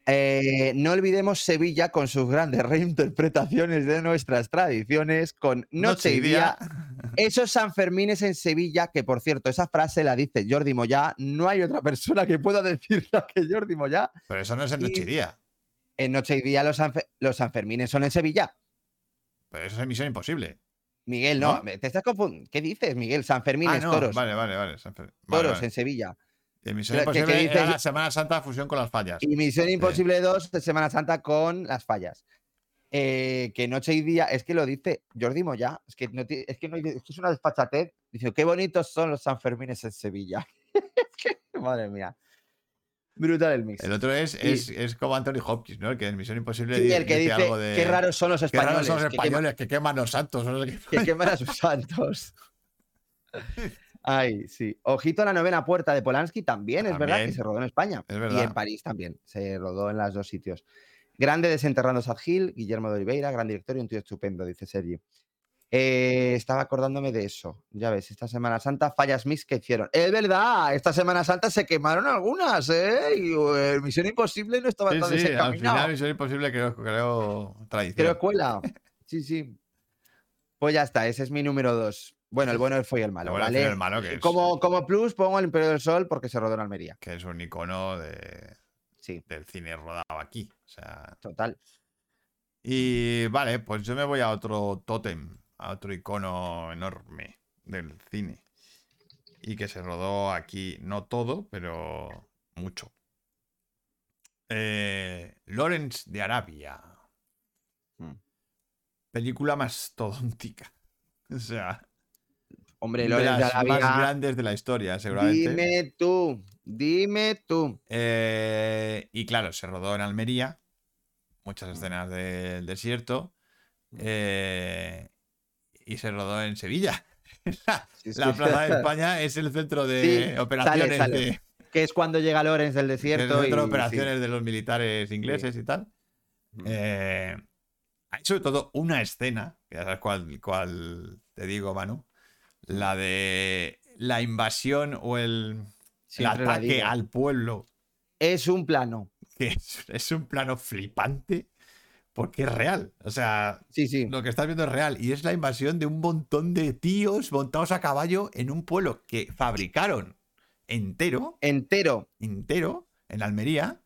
[SPEAKER 3] Eh, no olvidemos Sevilla con sus grandes (laughs) reinterpretaciones de nuestras tradiciones, con Noche, y Día. Esos Sanfermines en Sevilla, que por cierto, esa frase la dice Jordi Moyá. No hay otra persona que pueda decirla que Jordi Moyá.
[SPEAKER 1] Pero eso no es en
[SPEAKER 3] Y-
[SPEAKER 1] Noche y Día.
[SPEAKER 3] En Noche y Día los, Sanfe- los Sanfermines son en Sevilla.
[SPEAKER 1] Pero eso es en Misión Imposible.
[SPEAKER 3] Miguel, no, te estás confundiendo. ¿Qué dices, Miguel? Sanfermines,
[SPEAKER 1] Ah, no,
[SPEAKER 3] toros.
[SPEAKER 1] Vale, vale, vale. San Fer- vale,
[SPEAKER 3] toros
[SPEAKER 1] vale.
[SPEAKER 3] en Sevilla.
[SPEAKER 1] De Misión
[SPEAKER 3] Pero que-
[SPEAKER 1] Imposible
[SPEAKER 3] que dices-
[SPEAKER 1] era la Semana Santa fusión con las fallas.
[SPEAKER 3] Y Misión Imposible 2, y Misión Imposible 2 de Semana Santa con las fallas. Eh, que noche y día, es que lo dice Jordi Moya, es que, no es, que no es que es una despachatez. Dice, qué bonitos son los Sanfermines en Sevilla. (laughs) es que, madre mía. Brutal el mix.
[SPEAKER 1] El otro es,
[SPEAKER 3] Y-
[SPEAKER 1] es, es como Anthony Hopkins, ¿no? El que en Misión Imposible
[SPEAKER 3] Sí, el que dice,
[SPEAKER 1] algo de.
[SPEAKER 3] qué raros son los
[SPEAKER 1] Qué raros
[SPEAKER 3] españoles.
[SPEAKER 1] son los
[SPEAKER 3] que queman-
[SPEAKER 1] españoles que queman los santos. no
[SPEAKER 3] que queman a sus (laughs) santos. Ay, sí. Ojito a la novena puerta de Polanski también, es verdad que
[SPEAKER 1] También.
[SPEAKER 3] se rodó en España.
[SPEAKER 1] Es
[SPEAKER 3] Y
[SPEAKER 1] verdad.
[SPEAKER 3] en París también. Se rodó en los dos sitios. Grande desenterrando Sad Hill, Guillermo de Oliveira, gran director y un tío estupendo, dice Sergi. Eh, estaba acordándome de eso. Ya ves, esta Semana Santa, fallas mix que hicieron. Es verdad, esta Semana Santa se quemaron algunas, ¿eh? Y eh, Misión Imposible no estaba
[SPEAKER 1] Sí,
[SPEAKER 3] tan
[SPEAKER 1] sí, al final Misión Imposible creo, creo tradición.
[SPEAKER 3] Creo escuela. Sí, sí. Pues ya está, ese es mi número dos. Bueno, el bueno, fue el malo.
[SPEAKER 1] Bueno, al
[SPEAKER 3] ¿vale?
[SPEAKER 1] el malo que es,
[SPEAKER 3] Como, como plus pongo el Imperio del Sol porque se rodó en Almería.
[SPEAKER 1] que es un icono de,
[SPEAKER 3] Sí,
[SPEAKER 1] del cine rodado aquí. O sea,
[SPEAKER 3] total.
[SPEAKER 1] y vale, pues yo me voy a otro tótem, a otro icono enorme del cine. Y que se rodó aquí, no todo, pero mucho. Eh, Lawrence de Arabia.
[SPEAKER 3] Hmm.
[SPEAKER 1] Película mastodóntica. (laughs) O sea,
[SPEAKER 3] Hombre,
[SPEAKER 1] de
[SPEAKER 3] Lorenz de
[SPEAKER 1] las más
[SPEAKER 3] Arabia,
[SPEAKER 1] grandes de la historia, seguramente.
[SPEAKER 3] Dime tú, dime tú.
[SPEAKER 1] Eh, y claro, se rodó en Almería, muchas escenas del desierto, eh, y se rodó en Sevilla. (laughs) la
[SPEAKER 3] Sí, sí.
[SPEAKER 1] la Plaza de (laughs) España es el centro de
[SPEAKER 3] Sí,
[SPEAKER 1] operaciones,
[SPEAKER 3] sale,
[SPEAKER 1] de,
[SPEAKER 3] Que es cuando llega Lorenz del
[SPEAKER 1] el
[SPEAKER 3] desierto.
[SPEAKER 1] centro de
[SPEAKER 3] y-
[SPEAKER 1] operaciones de los militares ingleses y tal.
[SPEAKER 3] Mm.
[SPEAKER 1] Eh, hay sobre todo una escena, que ya sabes cuál, cuál te digo, Manu, la de la invasión o el, el ataque al pueblo
[SPEAKER 3] Es un plano.
[SPEAKER 1] que es, es un plano flipante porque es real. O sea,
[SPEAKER 3] Sí, sí.
[SPEAKER 1] lo que estás viendo es real. Y es la invasión de un montón de tíos montados a caballo en un pueblo que fabricaron entero,
[SPEAKER 3] Entero.
[SPEAKER 1] entero, en Almería,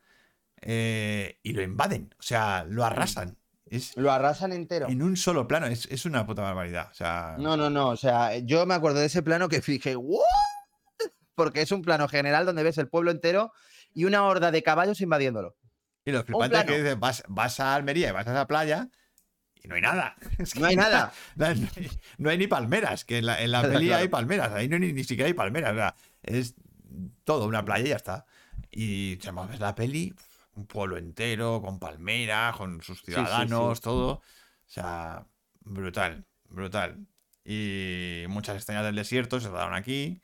[SPEAKER 1] eh, y lo invaden. O sea, lo arrasan. Es
[SPEAKER 3] Lo arrasan entero.
[SPEAKER 1] en un solo plano. Es, es una puta barbaridad. O sea,
[SPEAKER 3] No, no, no. O sea, yo me acuerdo de ese plano que dije, ¿what? Porque es un plano general donde ves el pueblo entero y una horda de caballos invadiéndolo.
[SPEAKER 1] Y lo flipante es que dices, vas, vas a Almería y vas a esa playa. Y no hay nada. (laughs) Es que
[SPEAKER 3] No hay nada.
[SPEAKER 1] No hay, no hay ni palmeras, que en la, en la peli (laughs)
[SPEAKER 3] Claro.
[SPEAKER 1] hay palmeras, ahí no hay ni, ni siquiera hay palmeras, o sea, es todo una playa y ya está. Y se ves la peli, un pueblo entero, con palmeras, con sus
[SPEAKER 3] sí,
[SPEAKER 1] ciudadanos, todo. O sea, brutal, brutal. Y muchas escenas del desierto se rodaron aquí.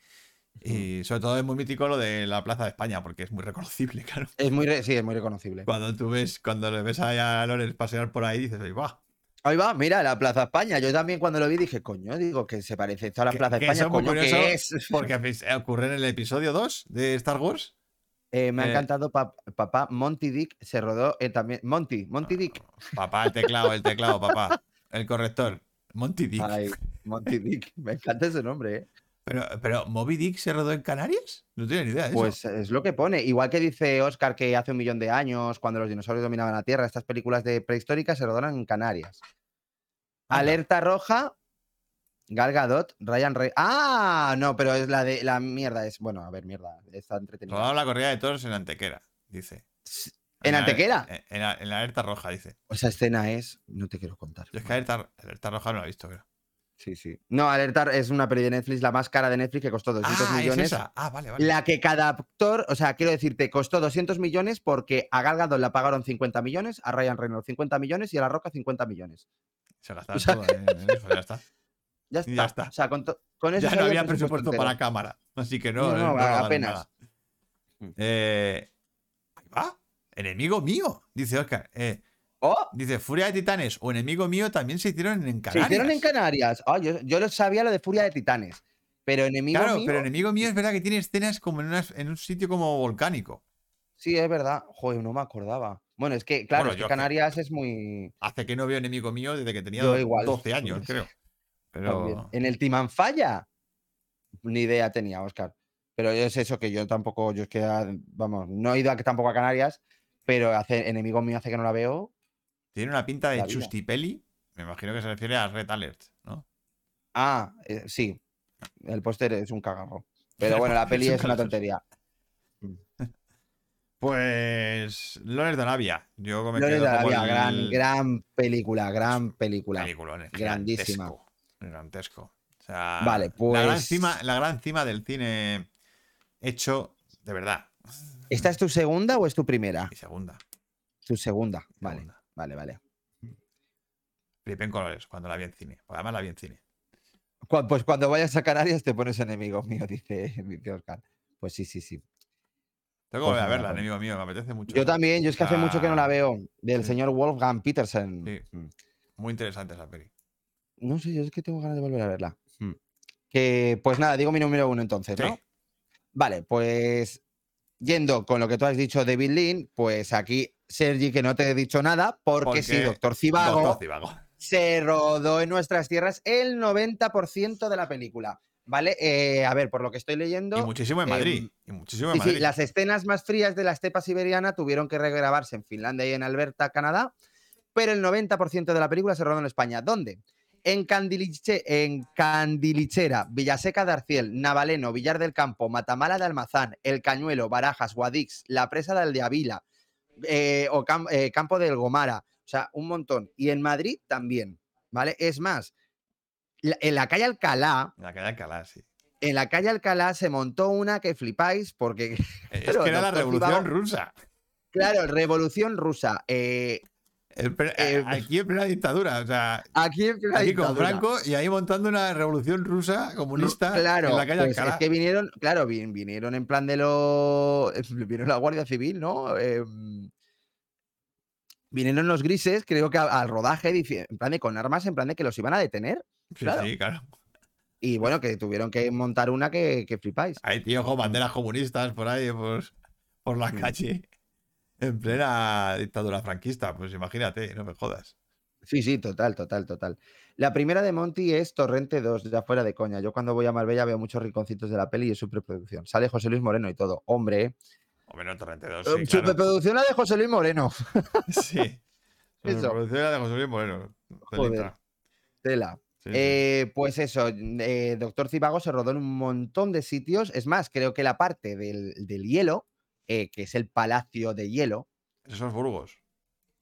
[SPEAKER 1] Y sobre todo es muy mítico lo de la Plaza de España, porque es muy reconocible, (laughs) claro.
[SPEAKER 3] Es muy, re- sí, es muy reconocible.
[SPEAKER 1] Cuando tú ves, cuando le ves a Lorenz pasear por ahí, dices, "Ay, va.
[SPEAKER 3] Ahí va, mira, la Plaza España. Yo también cuando lo vi dije, coño, digo que se parece esto a la
[SPEAKER 1] Que-
[SPEAKER 3] Plaza
[SPEAKER 1] que
[SPEAKER 3] España. Coño,
[SPEAKER 1] curioso,
[SPEAKER 3] ¿qué es? (laughs)
[SPEAKER 1] Porque pues, ocurre en el episodio 2 de Star Wars.
[SPEAKER 3] Eh, me ha
[SPEAKER 1] eh,
[SPEAKER 3] encantado pa- papá Monty Dick. Se rodó eh, también. Monty, Monty Dick.
[SPEAKER 1] Papá, el teclado, el teclado, papá. El corrector. Monty Dick.
[SPEAKER 3] Ay, Monty Dick. (laughs) Me encanta ese nombre, ¿eh?
[SPEAKER 1] Pero, pero, ¿Moby Dick se rodó en Canarias? No tengo ni idea de eso.
[SPEAKER 3] Pues es lo que pone. Igual que dice Oscar que hace un millón de años, cuando los dinosaurios dominaban la Tierra, estas películas de prehistóricas se rodaron en Canarias.
[SPEAKER 1] Anda.
[SPEAKER 3] Alerta roja, Gal Gadot, Ryan Rey. ¡Ah! No, pero es la de la mierda. Es bueno, a ver, mierda. Está entretenida.
[SPEAKER 1] Rodaron la corrida de toros en Antequera, dice.
[SPEAKER 3] ¿En Antequera?
[SPEAKER 1] En, en la, en la alerta roja, dice.
[SPEAKER 3] Esa escena es. No te quiero contar.
[SPEAKER 1] Yo es que alerta, alerta roja no la he visto, creo.
[SPEAKER 3] Sí, sí. No, Alerta es una peli de Netflix, la más cara de Netflix, que costó 200
[SPEAKER 1] Ah,
[SPEAKER 3] millones.
[SPEAKER 1] es esa. Ah, vale, vale.
[SPEAKER 3] La que cada actor, o sea, quiero decirte, costó 200 millones porque a Gal Gadot la pagaron 50 millones, a Ryan Reynolds 50 millones y a La Roca 50 millones.
[SPEAKER 1] Se gastaron
[SPEAKER 3] o sea-
[SPEAKER 1] todo en, en eso, ya está. (laughs)
[SPEAKER 3] Ya está.
[SPEAKER 1] Ya está.
[SPEAKER 3] O sea, con, con eso
[SPEAKER 1] Ya no había presupuesto
[SPEAKER 3] entero.
[SPEAKER 1] para cámara. Así que no,
[SPEAKER 3] No, no,
[SPEAKER 1] rodaron
[SPEAKER 3] apenas.
[SPEAKER 1] nada.
[SPEAKER 3] Mm.
[SPEAKER 1] Eh, ahí va. Enemigo mío, dice Oscar. Eh,
[SPEAKER 3] ¡Oh!
[SPEAKER 1] dice, Furia de Titanes o Enemigo mío también se hicieron en
[SPEAKER 3] Se
[SPEAKER 1] Canarias.
[SPEAKER 3] hicieron en Canarias. Ah, yo, yo lo sabía lo de Furia de Titanes. Pero enemigo
[SPEAKER 1] Claro,
[SPEAKER 3] mío.
[SPEAKER 1] pero Enemigo mío es verdad que tiene escenas como en, unas- en un sitio como volcánico.
[SPEAKER 3] Sí, es verdad. Joder, no me acordaba. Bueno, es que, claro,
[SPEAKER 1] Bueno,
[SPEAKER 3] es que Canarias es muy.
[SPEAKER 1] Hace que no veo Enemigo mío desde que tenía
[SPEAKER 3] Yo igual.
[SPEAKER 1] 12 años, (laughs) creo. Pero
[SPEAKER 3] En el Timanfaya. Ni idea tenía, Oscar. Pero es eso que yo tampoco, yo es que, ah, vamos, no he ido a, tampoco a Canarias, pero hace, enemigo mío hace que no la veo.
[SPEAKER 1] Tiene una pinta de chustipeli. Me imagino que se refiere a Red Alert, ¿no?
[SPEAKER 3] Ah, eh, sí. El póster es un cagarro. Pero (laughs) bueno, la peli
[SPEAKER 1] Es un
[SPEAKER 3] es una tontería. (laughs)
[SPEAKER 1] Pues Lones de Arabia. Yo me quedo
[SPEAKER 3] de Arabia, gran,
[SPEAKER 1] el
[SPEAKER 3] gran película, gran película. grandísima.
[SPEAKER 1] Gigantesco. gigantesco. O sea,
[SPEAKER 3] Vale,
[SPEAKER 1] La gran,
[SPEAKER 3] pues-
[SPEAKER 1] cima, la gran cima del cine hecho de verdad.
[SPEAKER 3] ¿Esta es tu segunda o es tu primera?
[SPEAKER 1] Y segunda.
[SPEAKER 3] Tu segunda. Vale,
[SPEAKER 1] segunda.
[SPEAKER 3] Vale, vale.
[SPEAKER 1] Flipé en colores cuando la vi en cine. Además la vi en cine.
[SPEAKER 3] Cu- Pues cuando vayas a Canarias te pones enemigo mío, (laughs) dice, dice Oscar. Pues sí, sí, sí.
[SPEAKER 1] Tengo que volver a
[SPEAKER 3] Pues
[SPEAKER 1] verla, enemigo mío. Me apetece mucho.
[SPEAKER 3] Yo también, yo es que hace mucho que no la
[SPEAKER 1] Ah,
[SPEAKER 3] veo. Del
[SPEAKER 1] sí.
[SPEAKER 3] señor Wolfgang Petersen.
[SPEAKER 1] Sí.
[SPEAKER 3] Mm.
[SPEAKER 1] Muy interesante esa peli.
[SPEAKER 3] No sé, yo es que tengo ganas de volver a verla. Mm. Que, pues nada, digo mi número uno entonces, ¿no?
[SPEAKER 1] Sí.
[SPEAKER 3] Vale, pues yendo con lo que tú has dicho, David Lynn, pues aquí, Sergi, que no te he dicho nada, porque, sí,
[SPEAKER 1] Porque
[SPEAKER 3] Doctor Cibago
[SPEAKER 1] Doctor Cibago.
[SPEAKER 3] se rodó en nuestras tierras el 90% de la película. ¿Vale? Eh, a ver, por lo que estoy leyendo.
[SPEAKER 1] Y muchísimo en Madrid.
[SPEAKER 3] em,
[SPEAKER 1] y muchísimo en
[SPEAKER 3] Sí, sí,
[SPEAKER 1] Madrid.
[SPEAKER 3] las escenas más frías de la estepa siberiana tuvieron que regrabarse en Finlandia y en Alberta, Canadá, pero el 90% de la película se rodó en España. ¿Dónde? En, Candiliche- en Candilichera, Villaseca de Arciel, Navaleno, Villar del Campo, Matamala de Almazán, El Cañuelo, Barajas, Guadix, La Presa del de Avila, eh, o Cam- eh, Campo del Gomara, o sea, un montón. Y en Madrid también, ¿vale? Es más, la- en la calle Alcalá,
[SPEAKER 1] En la calle Alcalá, sí.
[SPEAKER 3] en la calle Alcalá se montó una que flipáis porque (laughs)
[SPEAKER 1] Es
[SPEAKER 3] Claro,
[SPEAKER 1] que era la revolución rusa.
[SPEAKER 3] Claro, Revolución Rusa. eh,
[SPEAKER 1] El pre-
[SPEAKER 3] Eh,
[SPEAKER 1] aquí en plena dictadura. O sea,
[SPEAKER 3] aquí en plena
[SPEAKER 1] aquí con. Franco y ahí montando una revolución rusa comunista
[SPEAKER 3] Claro,
[SPEAKER 1] en la calle
[SPEAKER 3] pues es que vinieron, claro, vi- vinieron en plan de los. (laughs) Vinieron la Guardia Civil, ¿no? Em, vinieron los grises, creo que al rodaje, en plan de con armas, en plan de que los iban a detener.
[SPEAKER 1] Sí,
[SPEAKER 3] claro.
[SPEAKER 1] sí, claro.
[SPEAKER 3] Y bueno, que tuvieron que montar una que, que flipáis.
[SPEAKER 1] Hay tíos con banderas comunistas por ahí, por, por la
[SPEAKER 3] Mm.
[SPEAKER 1] calle. En plena dictadura franquista. Pues imagínate, no me jodas.
[SPEAKER 3] Sí, sí, total, total, total. La primera de Monty es Torrente 2, ya fuera de coña. Yo cuando voy a Marbella veo muchos rinconcitos de la peli y es su preproducción. Sale José Luis Moreno y todo. Hombre, ¿eh?
[SPEAKER 1] Hombre, no Torrente 2,
[SPEAKER 3] Eh,
[SPEAKER 1] sí, claro.
[SPEAKER 3] La de José Luis Moreno. (laughs)
[SPEAKER 1] Sí. (laughs)
[SPEAKER 3] Eso.
[SPEAKER 1] La producción era de José Luis Moreno.
[SPEAKER 3] Joder. Tela.
[SPEAKER 1] Sí, sí.
[SPEAKER 3] Eh, pues eso, eh, Doctor Cibago se rodó en un montón de sitios. Es más, creo que la parte del, del hielo, eh, que es el Palacio de Hielo,
[SPEAKER 1] Eso es Burgos.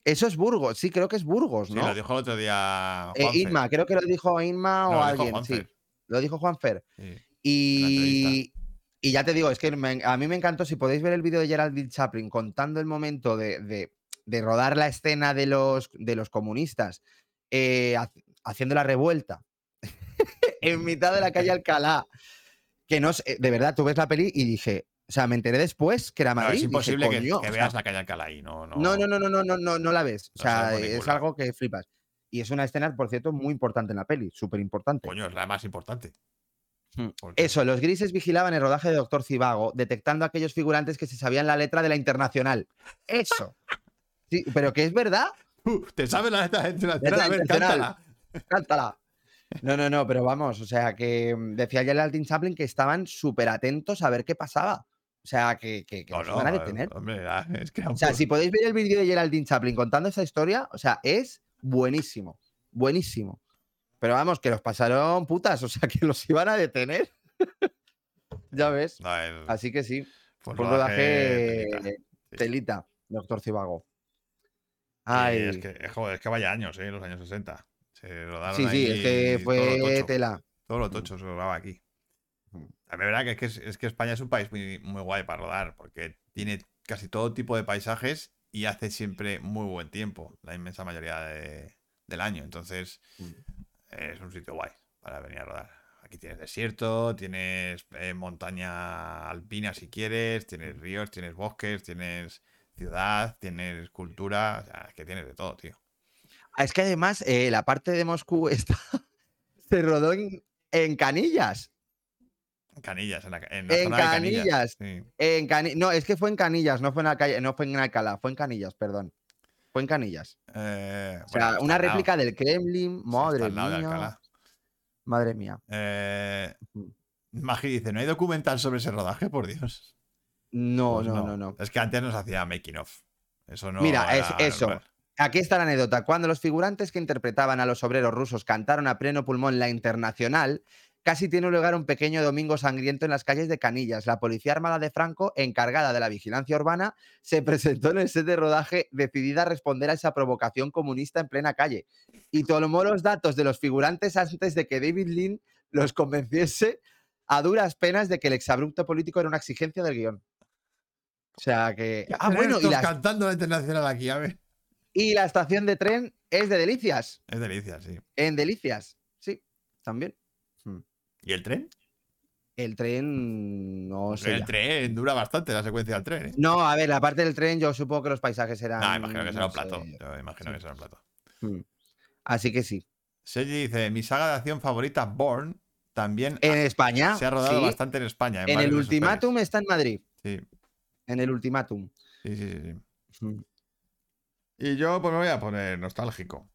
[SPEAKER 3] eso es Burgos. Sí, creo que es Burgos,
[SPEAKER 1] Sí,
[SPEAKER 3] ¿no?
[SPEAKER 1] lo dijo el otro día
[SPEAKER 3] Eh. Inma, creo que lo dijo Inma o
[SPEAKER 1] dijo
[SPEAKER 3] alguien. Sí, lo dijo Juanfer.
[SPEAKER 1] Sí.
[SPEAKER 3] Y, y ya te digo, es que me- a mí me encantó, si podéis ver el vídeo de Geraldine Chaplin contando el momento de, de- de rodar la escena de los, de los comunistas eh, ha- haciendo la revuelta (laughs) en mitad de la calle Alcalá, que no de verdad, tú ves la peli y dije, o sea, me enteré después que era
[SPEAKER 1] No,
[SPEAKER 3] Madrid.
[SPEAKER 1] es
[SPEAKER 3] dije,
[SPEAKER 1] imposible que,
[SPEAKER 3] "Coño",
[SPEAKER 1] que
[SPEAKER 3] o sea,
[SPEAKER 1] veas la calle Alcalá ahí. No, no.
[SPEAKER 3] no, no, no, no, no, no, no, no la ves. O sea, es algo que flipas. Y es una escena, por cierto, muy importante en la peli, súper importante.
[SPEAKER 1] Coño, es la más importante.
[SPEAKER 3] Hmm. Eso, los grises vigilaban el rodaje de Doctor Cibago, detectando a aquellos figurantes que se sabían la letra de la internacional. Eso. Sí, pero que es verdad,
[SPEAKER 1] Uh, ¿Te sabes la letra internacional?
[SPEAKER 3] Letra
[SPEAKER 1] A ver,
[SPEAKER 3] internacional.
[SPEAKER 1] cántala.
[SPEAKER 3] cántala. No, no, no, pero vamos, o sea, que mm, decía Geraldine Chaplin que estaban súper atentos a ver qué pasaba. O sea, que, que, que
[SPEAKER 1] No,
[SPEAKER 3] nos
[SPEAKER 1] no,
[SPEAKER 3] iban a detener.
[SPEAKER 1] Hombre, es que
[SPEAKER 3] O sea, si podéis ver el vídeo de Geraldine Chaplin contando esa historia, o sea, es buenísimo, buenísimo. Pero vamos, que los pasaron putas, o sea, (laughs) que los iban a detener. ya ves.
[SPEAKER 1] No,
[SPEAKER 3] Así que sí,
[SPEAKER 1] fue un
[SPEAKER 3] rodaje
[SPEAKER 1] telita. Sí.
[SPEAKER 3] Doctor Cibago.
[SPEAKER 1] Sí,
[SPEAKER 3] Ay,
[SPEAKER 1] es, que, joder, es que vaya años, ¿eh? Los años 60. Se rodaron
[SPEAKER 3] sí, sí, es que
[SPEAKER 1] todo
[SPEAKER 3] fue
[SPEAKER 1] tocho.
[SPEAKER 3] tela.
[SPEAKER 1] Todo lo tocho se rodaba aquí. También verdad que es, que es, es que España es un país muy, muy guay para rodar, porque tiene casi todo tipo de paisajes y hace siempre muy buen tiempo, la inmensa mayoría de- del año. Entonces, es un sitio guay para venir a rodar. Aquí tienes desierto, tienes eh, montaña alpina si quieres, tienes ríos, tienes bosques, tienes ciudad, tienes cultura, o sea, es que tienes de todo, tío.
[SPEAKER 3] Ah, Es que además eh, la parte de Moscú (laughs) está, se rodó en Canillas.
[SPEAKER 1] Canillas, en la, en la
[SPEAKER 3] En
[SPEAKER 1] zona de Canillas. Sí.
[SPEAKER 3] En Cani- no, es que fue en Canillas, no fue en, la calle, no fue en Alcalá, fue en Canillas, perdón. Fue en Canillas.
[SPEAKER 1] Eh,
[SPEAKER 3] O sea, una réplica del Kremlin, madre mía.
[SPEAKER 1] Alcalá.
[SPEAKER 3] Madre mía.
[SPEAKER 1] Eh. Magi dice, ¿no hay documental sobre ese rodaje? Por Dios.
[SPEAKER 3] No,
[SPEAKER 1] Pues
[SPEAKER 3] no, no, no.
[SPEAKER 1] Es que antes nos hacía making of. Eso no
[SPEAKER 3] Mira, es eso. Aquí está la anécdota. Cuando los figurantes que interpretaban a los obreros rusos cantaron a pleno pulmón la internacional, casi tiene lugar un pequeño domingo sangriento en las calles de Canillas. La policía armada de Franco, encargada de la vigilancia urbana, se (laughs) presentó en el set de rodaje decidida a responder a esa provocación comunista en plena calle y tomó los datos de los figurantes antes de que David Lean los convenciese a duras penas de que el exabrupto político era una exigencia del guion. O sea que... Ah, bueno, y
[SPEAKER 1] cantando la internacional aquí, a ver.
[SPEAKER 3] y la estación de tren es de Delicias.
[SPEAKER 1] Es delicia, sí.
[SPEAKER 3] En Delicias, sí, también.
[SPEAKER 1] ¿Y el tren?
[SPEAKER 3] El tren no sé.
[SPEAKER 1] el
[SPEAKER 3] ya.
[SPEAKER 1] tren dura bastante la secuencia del tren, ¿eh?
[SPEAKER 3] No, a ver, la parte del tren yo supongo que los paisajes eran...
[SPEAKER 1] No, imagino que será un plato.
[SPEAKER 3] sé.
[SPEAKER 1] Yo imagino
[SPEAKER 3] sí.
[SPEAKER 1] que será un plato.
[SPEAKER 3] Mm. Así que sí.
[SPEAKER 1] Sergi dice, mi saga de acción favorita, Born, también
[SPEAKER 3] En
[SPEAKER 1] ha-
[SPEAKER 3] España,
[SPEAKER 1] se ha rodado
[SPEAKER 3] sí.
[SPEAKER 1] bastante en España. En,
[SPEAKER 3] el ultimátum está en Madrid.
[SPEAKER 1] pelis.
[SPEAKER 3] En el ultimátum.
[SPEAKER 1] Sí, sí, sí, sí.
[SPEAKER 3] Mm.
[SPEAKER 1] Y yo pues me voy a poner nostálgico.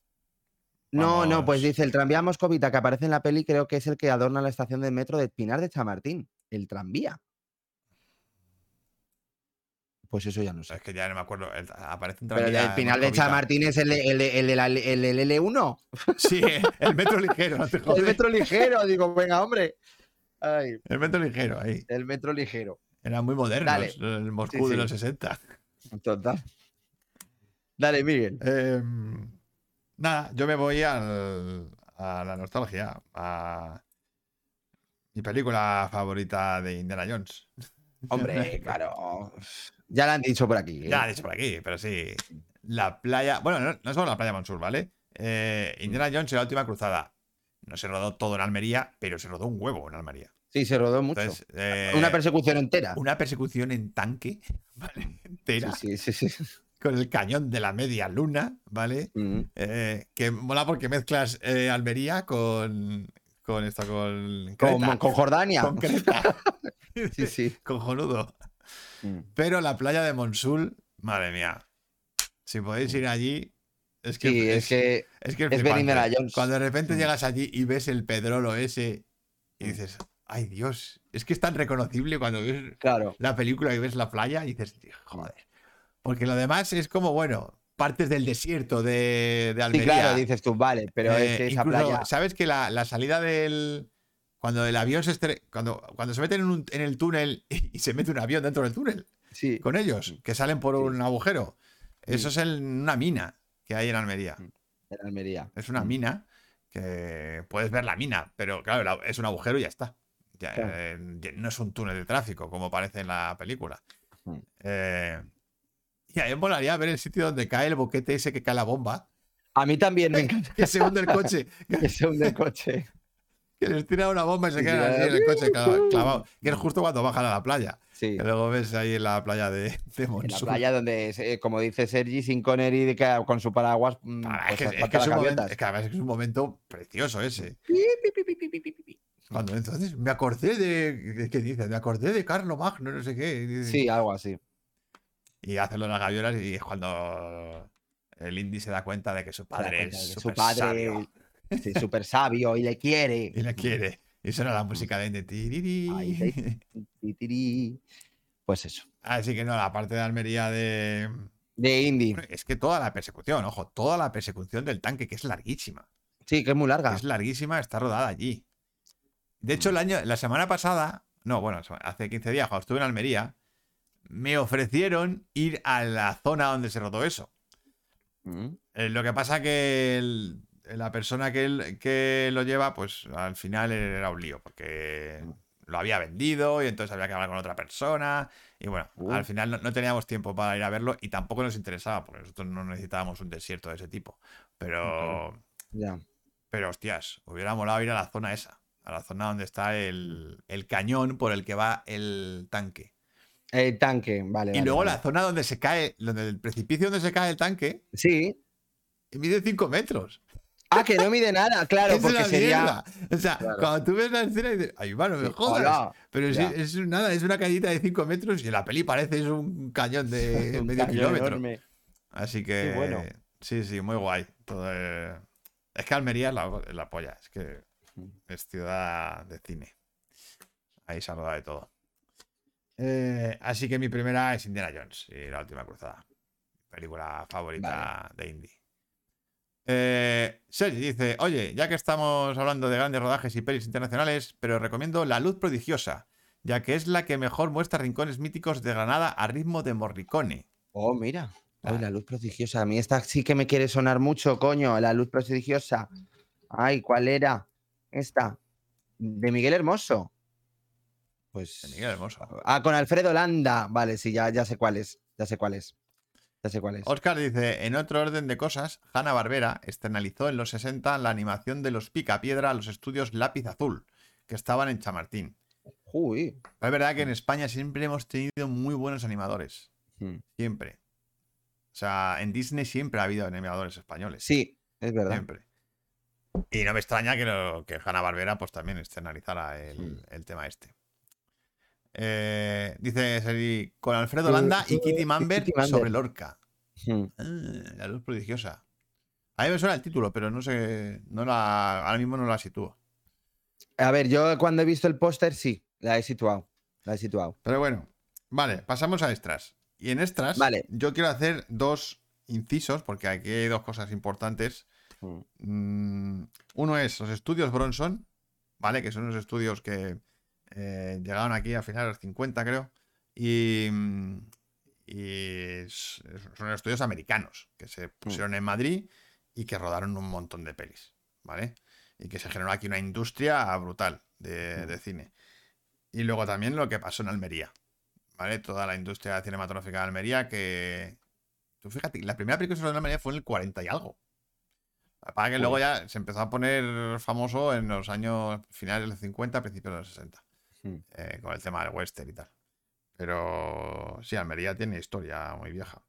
[SPEAKER 3] No, no, pues dice el tranvía moscovita que aparece en la peli, creo que es el que adorna la estación de metro de Pinar de Chamartín. El tranvía. Pues eso ya no sé.
[SPEAKER 1] Es que ya no me acuerdo. el- aparece un
[SPEAKER 3] Pero el
[SPEAKER 1] tranvía
[SPEAKER 3] del Pinar de. Chamartín es el, el, el, de la- el del L1.
[SPEAKER 1] Sí, el metro ligero, no te (laughs)
[SPEAKER 3] El metro ligero, digo, venga, hombre. Ay,
[SPEAKER 1] El metro ligero, ahí.
[SPEAKER 3] el metro ligero.
[SPEAKER 1] Eran muy modernos.
[SPEAKER 3] Dale.
[SPEAKER 1] El Moscú
[SPEAKER 3] Sí,
[SPEAKER 1] de los 60.
[SPEAKER 3] Total. Dale, Miguel.
[SPEAKER 1] Em, nada, yo me voy al- a la nostalgia. A mi película favorita de Indiana Jones. (laughs)
[SPEAKER 3] Hombre, claro. Ya lo han dicho por aquí. ¿eh?
[SPEAKER 1] Ya he dicho por aquí, pero sí. La playa. Bueno, no, no solo la playa Mansur, ¿vale? Eh, Indiana Jones y la última cruzada. No se rodó todo en Almería, pero se rodó un huevo en Almería.
[SPEAKER 3] Sí, se rodó mucho.
[SPEAKER 1] Entonces, eh,
[SPEAKER 3] Una persecución entera.
[SPEAKER 1] una persecución en tanque, (laughs) ¿vale? Entera,
[SPEAKER 3] Sí, sí, sí. sí.
[SPEAKER 1] Con el cañón de la media luna, ¿vale?
[SPEAKER 3] Mm.
[SPEAKER 1] Eh, que mola porque mezclas eh, Almería con, con esto, con
[SPEAKER 3] Con,
[SPEAKER 1] Creta.
[SPEAKER 3] con Jordania.
[SPEAKER 1] Con Creta. (laughs)
[SPEAKER 3] Sí, sí. (laughs)
[SPEAKER 1] Cojonudo.
[SPEAKER 3] Mm.
[SPEAKER 1] Pero la playa de Monsul, madre mía. Si podéis ir allí, es que
[SPEAKER 3] Sí, es que
[SPEAKER 1] es, que
[SPEAKER 3] es
[SPEAKER 1] flipante.
[SPEAKER 3] Indiana Jones.
[SPEAKER 1] Cuando de repente
[SPEAKER 3] Mm.
[SPEAKER 1] llegas allí y ves el pedrolo ese y dices, ay Dios, es que es tan reconocible cuando ves
[SPEAKER 3] Claro.
[SPEAKER 1] la película y ves la playa y dices, joder. Porque lo demás es como, bueno, partes del desierto de, de
[SPEAKER 3] Sí,
[SPEAKER 1] Almería.
[SPEAKER 3] claro, dices tú, vale, pero es
[SPEAKER 1] Eh,
[SPEAKER 3] que esa
[SPEAKER 1] incluso,
[SPEAKER 3] playa.
[SPEAKER 1] ¿Sabes que la, la salida del. Cuando el avión se estre- cuando, cuando se meten en, un- en el túnel (laughs) y se mete un avión dentro del túnel
[SPEAKER 3] Sí,
[SPEAKER 1] con ellos, que salen por
[SPEAKER 3] Sí.
[SPEAKER 1] un agujero. Eso es una mina que hay en Almería.
[SPEAKER 3] en Almería.
[SPEAKER 1] Es una
[SPEAKER 3] Mm.
[SPEAKER 1] mina que puedes ver la mina, pero claro, la- es un agujero y ya está. Ya,
[SPEAKER 3] Claro.
[SPEAKER 1] eh, no es un túnel de tráfico como parece en la película.
[SPEAKER 3] Mm.
[SPEAKER 1] Eh, y (laughs) a mí me molaría ver el sitio donde cae el boquete ese que cae la bomba,
[SPEAKER 3] A mí también me (laughs) encanta
[SPEAKER 1] que se hunde el coche. (laughs)
[SPEAKER 3] que se hunde el coche.
[SPEAKER 1] Que les tira una bomba y se quedan
[SPEAKER 3] sí,
[SPEAKER 1] así en el coche clavado. Que es justo cuando bajan a la playa.
[SPEAKER 3] Sí.
[SPEAKER 1] Que luego ves ahí en la playa de, de
[SPEAKER 3] En la playa donde, eh, como dice Sergi, sin Connery con su paraguas. mm,
[SPEAKER 1] Ah,
[SPEAKER 3] pues
[SPEAKER 1] es, que, es que es un momento, es que además es un momento precioso ese. Cuando entonces me acordé de. ¿Qué dices? Me acordé de Carlo Magno, no sé qué.
[SPEAKER 3] Sí, algo así.
[SPEAKER 1] Y hacen las gaviolas y es cuando el Indy se da cuenta de que su padre es
[SPEAKER 3] su padre
[SPEAKER 1] sabio
[SPEAKER 3] Sí, súper sabio y le quiere. (laughs)
[SPEAKER 1] y le quiere. Y suena la música de Indy.
[SPEAKER 3] Pues eso.
[SPEAKER 1] Así que no, la parte de Almería de.
[SPEAKER 3] De Indy.
[SPEAKER 1] Es que toda la persecución, ojo, toda la persecución del tanque, que es larguísima.
[SPEAKER 3] Sí, que es muy larga.
[SPEAKER 1] Es larguísima, está rodada allí. De hecho, el año, la semana pasada, no, bueno, hace 15 días, cuando estuve en Almería, me ofrecieron ir a la zona donde se rodó eso.
[SPEAKER 3] Mm.
[SPEAKER 1] Eh, lo que pasa que el- la persona que, que lo lleva, pues al final era un lío, porque lo había vendido y entonces había que hablar con otra persona. Y bueno,
[SPEAKER 3] Uh.
[SPEAKER 1] al final no, no teníamos tiempo para ir a verlo y tampoco nos interesaba, porque nosotros no necesitábamos un desierto de ese tipo. Pero, pero hostias, hubiera molado ir a la zona esa, a la zona donde está el, el cañón por el que va el tanque.
[SPEAKER 3] El tanque, vale.
[SPEAKER 1] Y
[SPEAKER 3] vale,
[SPEAKER 1] luego
[SPEAKER 3] vale.
[SPEAKER 1] la zona donde se cae, donde el precipicio donde se cae el tanque,
[SPEAKER 3] Sí.
[SPEAKER 1] mide 5 metros.
[SPEAKER 3] Ah, que no mide nada, claro, (laughs)
[SPEAKER 1] es
[SPEAKER 3] porque
[SPEAKER 1] una
[SPEAKER 3] sería.
[SPEAKER 1] O sea,
[SPEAKER 3] Claro.
[SPEAKER 1] cuando tú ves la escena y dices, ay, mano, me
[SPEAKER 3] Sí,
[SPEAKER 1] jodas.
[SPEAKER 3] hola.
[SPEAKER 1] Pero es, es nada, es una cañita de 5 metros y en la peli parece es un cañón de (laughs)
[SPEAKER 3] un
[SPEAKER 1] medio
[SPEAKER 3] cañón
[SPEAKER 1] kilómetro.
[SPEAKER 3] enorme.
[SPEAKER 1] Así que,
[SPEAKER 3] Qué bueno.
[SPEAKER 1] sí, sí, muy guay. Todo, eh, Es que Almería es la, la polla, es que es ciudad de cine. Ahí se de todo. Eh, así que mi primera es Indiana Jones y la última cruzada. Película favorita de Indy. Eh, Sergi dice, oye, ya que estamos hablando de grandes rodajes y pelis internacionales, pero recomiendo La Luz Prodigiosa, ya que es la que mejor muestra rincones míticos de Granada a ritmo de Morricone.
[SPEAKER 3] Oh, mira. Ay, la luz prodigiosa. A mí esta sí que me quiere sonar mucho, coño. La luz prodigiosa. Ay, ¿cuál era? Esta. De Miguel Hermoso. Pues.
[SPEAKER 1] Miguel.
[SPEAKER 3] Ah, con Alfredo Landa. Vale, sí, ya, ya sé cuál es. Ya sé cuál es. Ya sé cuál es.
[SPEAKER 1] Oscar dice, en otro orden de cosas, Hanna Barbera externalizó en los 60 la animación de los Picapiedra a los estudios Lápiz Azul, que estaban en Chamartín.
[SPEAKER 3] Uy.
[SPEAKER 1] Es verdad que en España siempre hemos tenido muy buenos animadores.
[SPEAKER 3] Hmm.
[SPEAKER 1] Siempre. O sea, en Disney siempre ha habido animadores españoles.
[SPEAKER 3] Sí, es verdad.
[SPEAKER 1] Siempre. Y no me extraña que, lo, que Hanna Barbera pues también externalizara el,
[SPEAKER 3] Hmm.
[SPEAKER 1] el tema este. Eh, dice Seri, con Alfredo Landa y Kitty Mamber
[SPEAKER 3] Kitty Mamber.
[SPEAKER 1] sobre Lorca.
[SPEAKER 3] Hmm.
[SPEAKER 1] Ah, la luz prodigiosa. A mí me suena el título, pero no sé. No la, ahora mismo no la sitúo.
[SPEAKER 3] A ver, yo cuando he visto el póster, sí, la he situado. La he situado.
[SPEAKER 1] Pero bueno, vale, pasamos a extras. Y en extras,
[SPEAKER 3] Vale.
[SPEAKER 1] yo quiero hacer dos incisos, porque aquí hay dos cosas importantes.
[SPEAKER 3] Hmm.
[SPEAKER 1] Mm, uno es los estudios Bronson, ¿vale? Que son unos estudios que eh, llegaron aquí a finales de los 50, creo. Y, mm, y son estudios americanos que se pusieron en Madrid y que rodaron un montón de pelis, ¿vale? Y que se generó aquí una industria brutal de, de cine. Y luego también lo que pasó en Almería, ¿vale? Toda la industria cinematográfica de Almería que... Tú fíjate, la primera película que se rodó en Almería fue en el 40 y algo. Para que luego ya se empezó a poner famoso en los años finales de los 50, principios de los 60.
[SPEAKER 3] Hmm.
[SPEAKER 1] eh, con el tema del western y tal. Pero sí, Almería tiene historia muy vieja.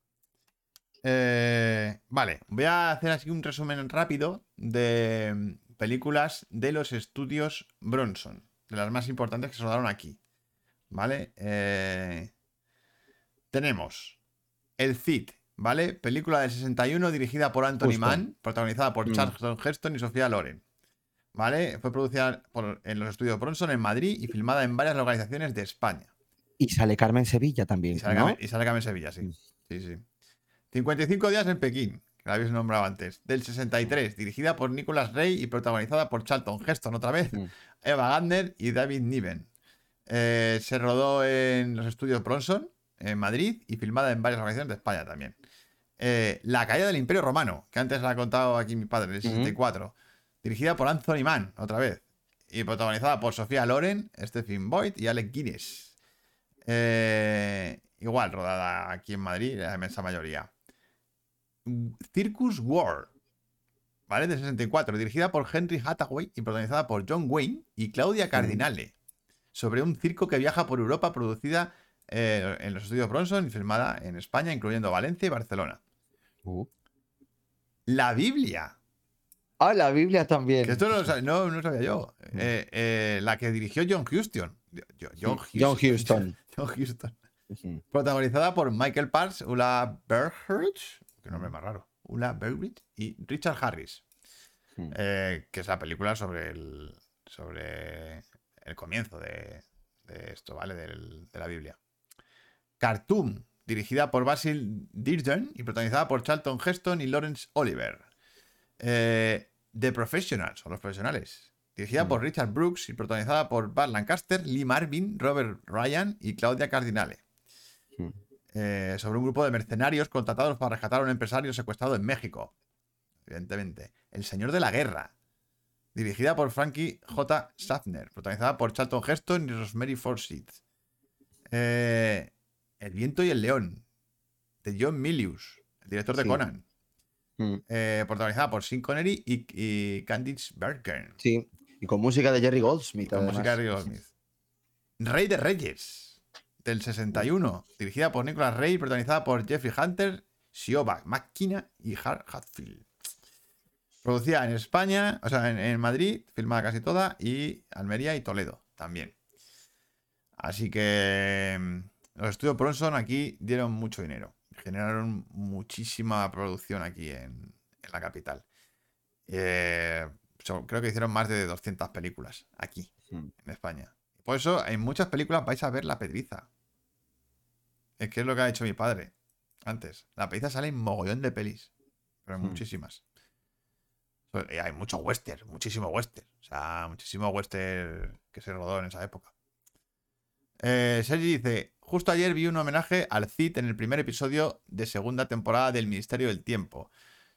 [SPEAKER 1] Eh, vale, voy a hacer así un resumen rápido de mm, películas de los estudios Bronson, de las más importantes que se rodaron aquí. ¿Vale? Eh, tenemos El Cid, ¿vale? Película del 61 dirigida por Anthony
[SPEAKER 3] Justo.
[SPEAKER 1] Mann, protagonizada por
[SPEAKER 3] Mm.
[SPEAKER 1] Charlton Heston y Sofía Loren. ¿Vale? Fue producida por- en los estudios Bronson en Madrid y filmada en varias localizaciones de España.
[SPEAKER 3] Y sale Carmen Sevilla también,
[SPEAKER 1] Y sale,
[SPEAKER 3] ¿no?
[SPEAKER 1] Carmen- y sale Carmen Sevilla, sí. Sí, sí. 55 días en Pekín, que la habéis nombrado antes. Del 63, dirigida por Nicolas Rey y protagonizada por Charlton Heston otra vez,
[SPEAKER 3] Mm.
[SPEAKER 1] Eva Gardner y David Niven. Eh, se rodó en los estudios Bronson, en Madrid, y filmada en varias locaciones de España también. Eh, la caída del Imperio Romano, que antes la ha contado aquí mi padre, en el
[SPEAKER 3] Ujú.
[SPEAKER 1] 64. Dirigida por Anthony Mann, otra vez. Y protagonizada por Sofía Loren, Stephen Boyd y Alec Guinness. Eh, igual, rodada aquí en Madrid, la inmensa mayoría. Circus War, ¿vale? De 64, dirigida por Henry Hathaway y protagonizada por John Wayne y Claudia Cardinale. Sobre un circo que viaja por Europa, producida eh, en los estudios Bronson y filmada en España, incluyendo Valencia y Barcelona.
[SPEAKER 3] Uh.
[SPEAKER 1] La Biblia,
[SPEAKER 3] Ah, la Biblia también.
[SPEAKER 1] que esto no, lo sab- no, no sabía yo. Eh, eh, la que dirigió John Huston. Yo- John
[SPEAKER 3] Sí, John Huston. (laughs)
[SPEAKER 1] John Huston.
[SPEAKER 3] Ujú.
[SPEAKER 1] Protagonizada por Michael Parks, Ula Bergridge, qué nombre más raro, Ula Bergridge y Richard Harris, eh, que es la película sobre el, sobre el comienzo de, de esto, ¿vale? Del- de la Biblia. Cartoon, dirigida por Basil Dearden y protagonizada por Charlton Heston y Lawrence Oliver. Eh, The Professionals, o Los Profesionales, dirigida por Richard Brooks y protagonizada por Bart Lancaster, Lee Marvin, Robert Ryan y Claudia Cardinale.
[SPEAKER 3] Hmm.
[SPEAKER 1] Eh, sobre un grupo de mercenarios contratados para rescatar a un empresario secuestrado en México. Evidentemente. El Señor de la Guerra. Dirigida por Frankie J. Schaffner. Protagonizada por Charlton Heston y Rosemary Forsyth. Eh, el viento y el león. De John Milius. El director de
[SPEAKER 3] Sí.
[SPEAKER 1] Conan.
[SPEAKER 3] Mm,
[SPEAKER 1] Eh, protagonizada por Sean Connery y, y Candice Bergen.
[SPEAKER 3] Sí. Y con música de Jerry Goldsmith.
[SPEAKER 1] Con
[SPEAKER 3] además.
[SPEAKER 1] música de Rick Goldsmith. Rey de Reyes, del 61, dirigida por Nicholas Rey, protagonizada por Jeffrey Hunter, Siobhan McKenna y Hart Hatfield. Producida en España, o sea, en, en Madrid, filmada casi toda, y Almería y Toledo también. Así que mm, los estudios Bronson aquí dieron mucho dinero. Generaron muchísima producción aquí en, en la capital. Eh, so- creo que hicieron más de 200 películas aquí,
[SPEAKER 3] Mm.
[SPEAKER 1] en España. Por eso en muchas películas vais a ver la pedriza. Es que es lo que ha hecho mi padre antes. La pedriza sale en mogollón de pelis, pero en
[SPEAKER 3] Mm.
[SPEAKER 1] muchísimas. Eh, hay mucho western, muchísimo western. O sea, muchísimo western que se rodó en esa época. Eh, Sergi dice: Justo ayer vi un homenaje al Cid en el primer episodio de segunda temporada del Ministerio del Tiempo.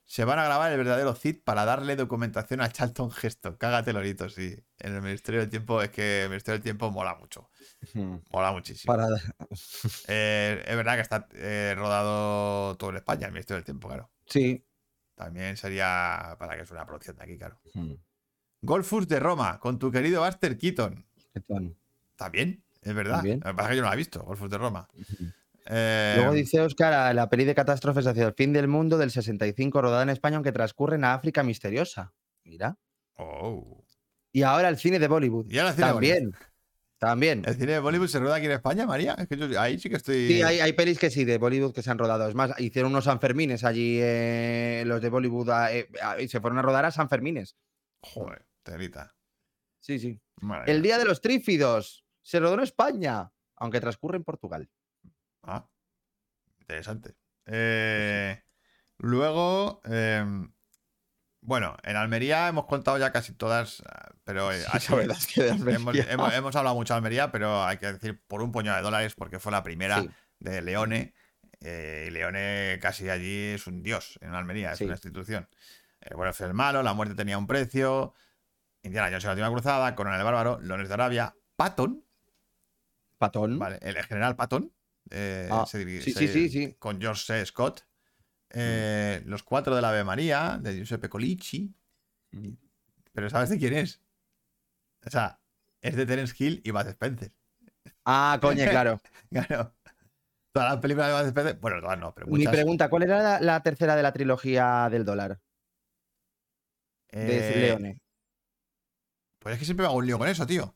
[SPEAKER 1] Se van a grabar el verdadero Cid para darle documentación a Charlton Heston. Cágate, Lorito, sí. En el Ministerio del Tiempo es que el Ministerio del Tiempo mola mucho. Mola muchísimo.
[SPEAKER 3] Para... (laughs)
[SPEAKER 1] Eh, es verdad que está eh, rodado todo en España, el Ministerio del Tiempo, claro.
[SPEAKER 3] Sí.
[SPEAKER 1] También sería para que es una producción de aquí, claro. Golfus de Roma, con tu querido Buster Keaton.
[SPEAKER 3] ¿Qué tal?
[SPEAKER 1] También, es verdad.
[SPEAKER 3] También.
[SPEAKER 1] Lo que pasa es que yo no la he visto, Golfus de Roma. Eh,
[SPEAKER 3] Luego dice Oscar, la peli de catástrofes hacia el fin del mundo del 65 rodada en España, aunque transcurre en África misteriosa. Mira.
[SPEAKER 1] oh.
[SPEAKER 3] Y ahora el cine de Bollywood.
[SPEAKER 1] Y ahora el cine de
[SPEAKER 3] También. También.
[SPEAKER 1] ¿El cine de Bollywood se rueda aquí en España, María? Es que yo ahí sí que estoy.
[SPEAKER 3] Sí, hay, hay pelis que sí, de Bollywood que se han rodado. Es más, hicieron unos Sanfermines allí, eh, los de Bollywood, eh, se fueron a rodar a Sanfermines.
[SPEAKER 1] Joder, telita.
[SPEAKER 3] Sí, sí.
[SPEAKER 1] Madre
[SPEAKER 3] El. Día de los Trífidos se rodó en España, aunque transcurre en Portugal.
[SPEAKER 1] Ah, interesante. Eh, luego, em, bueno, en Almería hemos contado ya casi todas, ah, pero eh, así-
[SPEAKER 3] La verdad es que de
[SPEAKER 1] hemos,
[SPEAKER 3] Almería-
[SPEAKER 1] hemos- hemos hablado mucho de Almería, pero hay que decir por un puñado de dólares porque fue la primera
[SPEAKER 3] Sí.
[SPEAKER 1] de Leone. eh, y Leone casi allí es un dios en Almería, es una institución. Bueno, fue el malo, la muerte tenía un precio. Indiana Jones y la última cruzada, Conan el Bárbaro, Lones de Arabia, Patton,
[SPEAKER 3] Patón.
[SPEAKER 1] Vale, el general Patton. eh,
[SPEAKER 3] Ah,
[SPEAKER 1] se diri-
[SPEAKER 3] sí,
[SPEAKER 1] se-
[SPEAKER 3] sí, sí, sí.
[SPEAKER 1] Con George C. Scott. eh, Los cuatro de la Ave María, de Giuseppe Colici.
[SPEAKER 3] Mm.
[SPEAKER 1] Pero ¿sabes de quién es? O sea, es de Terence Hill y Bud Spencer.
[SPEAKER 3] Ah, coño, claro. (laughs)
[SPEAKER 1] Claro. Todas las películas de Bud Spencer. Bueno, todas no, pero
[SPEAKER 3] Mi
[SPEAKER 1] muchas.
[SPEAKER 3] pregunta, ¿cuál era la, la tercera de la trilogía del dólar? De
[SPEAKER 1] eh,
[SPEAKER 3] Leone.
[SPEAKER 1] Pues es que siempre me hago un lío con eso, tío.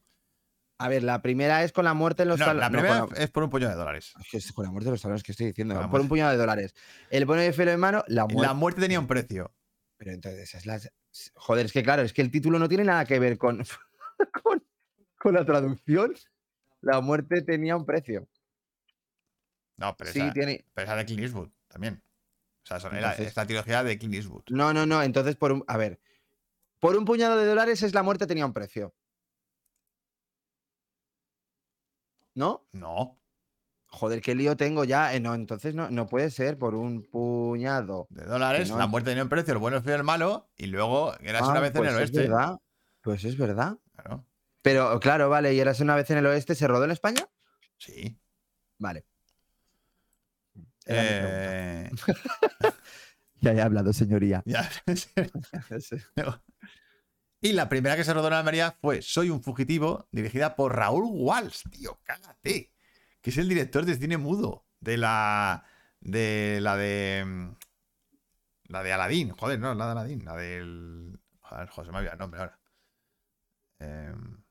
[SPEAKER 3] A ver, la primera es con la muerte en los
[SPEAKER 1] No,
[SPEAKER 3] tal-
[SPEAKER 1] la primera
[SPEAKER 3] la-
[SPEAKER 1] es por un puñado de dólares.
[SPEAKER 3] Es con la muerte de los talones que estoy diciendo. Por un puñado de dólares. El bueno de Felo en mano, la muerte.
[SPEAKER 1] La muerte tenía un precio.
[SPEAKER 3] Pero entonces, es la. Joder, es que claro, es que el título no tiene nada que ver con, (laughs) con, con la traducción. La muerte tenía un precio.
[SPEAKER 1] No, pero
[SPEAKER 3] Sí,
[SPEAKER 1] esa,
[SPEAKER 3] tiene.
[SPEAKER 1] pero esa de Clint Eastwood también. O sea, son- era-
[SPEAKER 3] Entonces-
[SPEAKER 1] es la trilogía de Clint Eastwood.
[SPEAKER 3] No, no, no. Entonces, por un. A ver. Por un puñado de dólares es la muerte tenía un precio. ¿No?
[SPEAKER 1] No.
[SPEAKER 3] Joder, qué lío tengo ya. Eh, no, entonces no, no puede ser por un puñado.
[SPEAKER 1] de dólares,
[SPEAKER 3] no-
[SPEAKER 1] la muerte tenía un precio, el bueno, el feo y el malo, y luego eras una
[SPEAKER 3] Ah,
[SPEAKER 1] vez en
[SPEAKER 3] pues
[SPEAKER 1] el
[SPEAKER 3] es
[SPEAKER 1] oeste.
[SPEAKER 3] verdad. Pues es verdad.
[SPEAKER 1] Claro,
[SPEAKER 3] Pero claro, vale, y eras una vez en el oeste, ¿se rodó en España?
[SPEAKER 1] sí.
[SPEAKER 3] Vale.
[SPEAKER 1] Eh, (laughs)
[SPEAKER 3] Ya he hablado, señoría.
[SPEAKER 1] ya. (laughs) (laughs) y la primera que se rodó en Almería fue Soy un fugitivo, dirigida por Raúl Walsh, tío, cágate. Que es el director de cine mudo de la. de la de. mm, La de Aladdin, joder, no, la de Aladdin, la del. Joder, se me ha olvidado el nombre ahora. Em,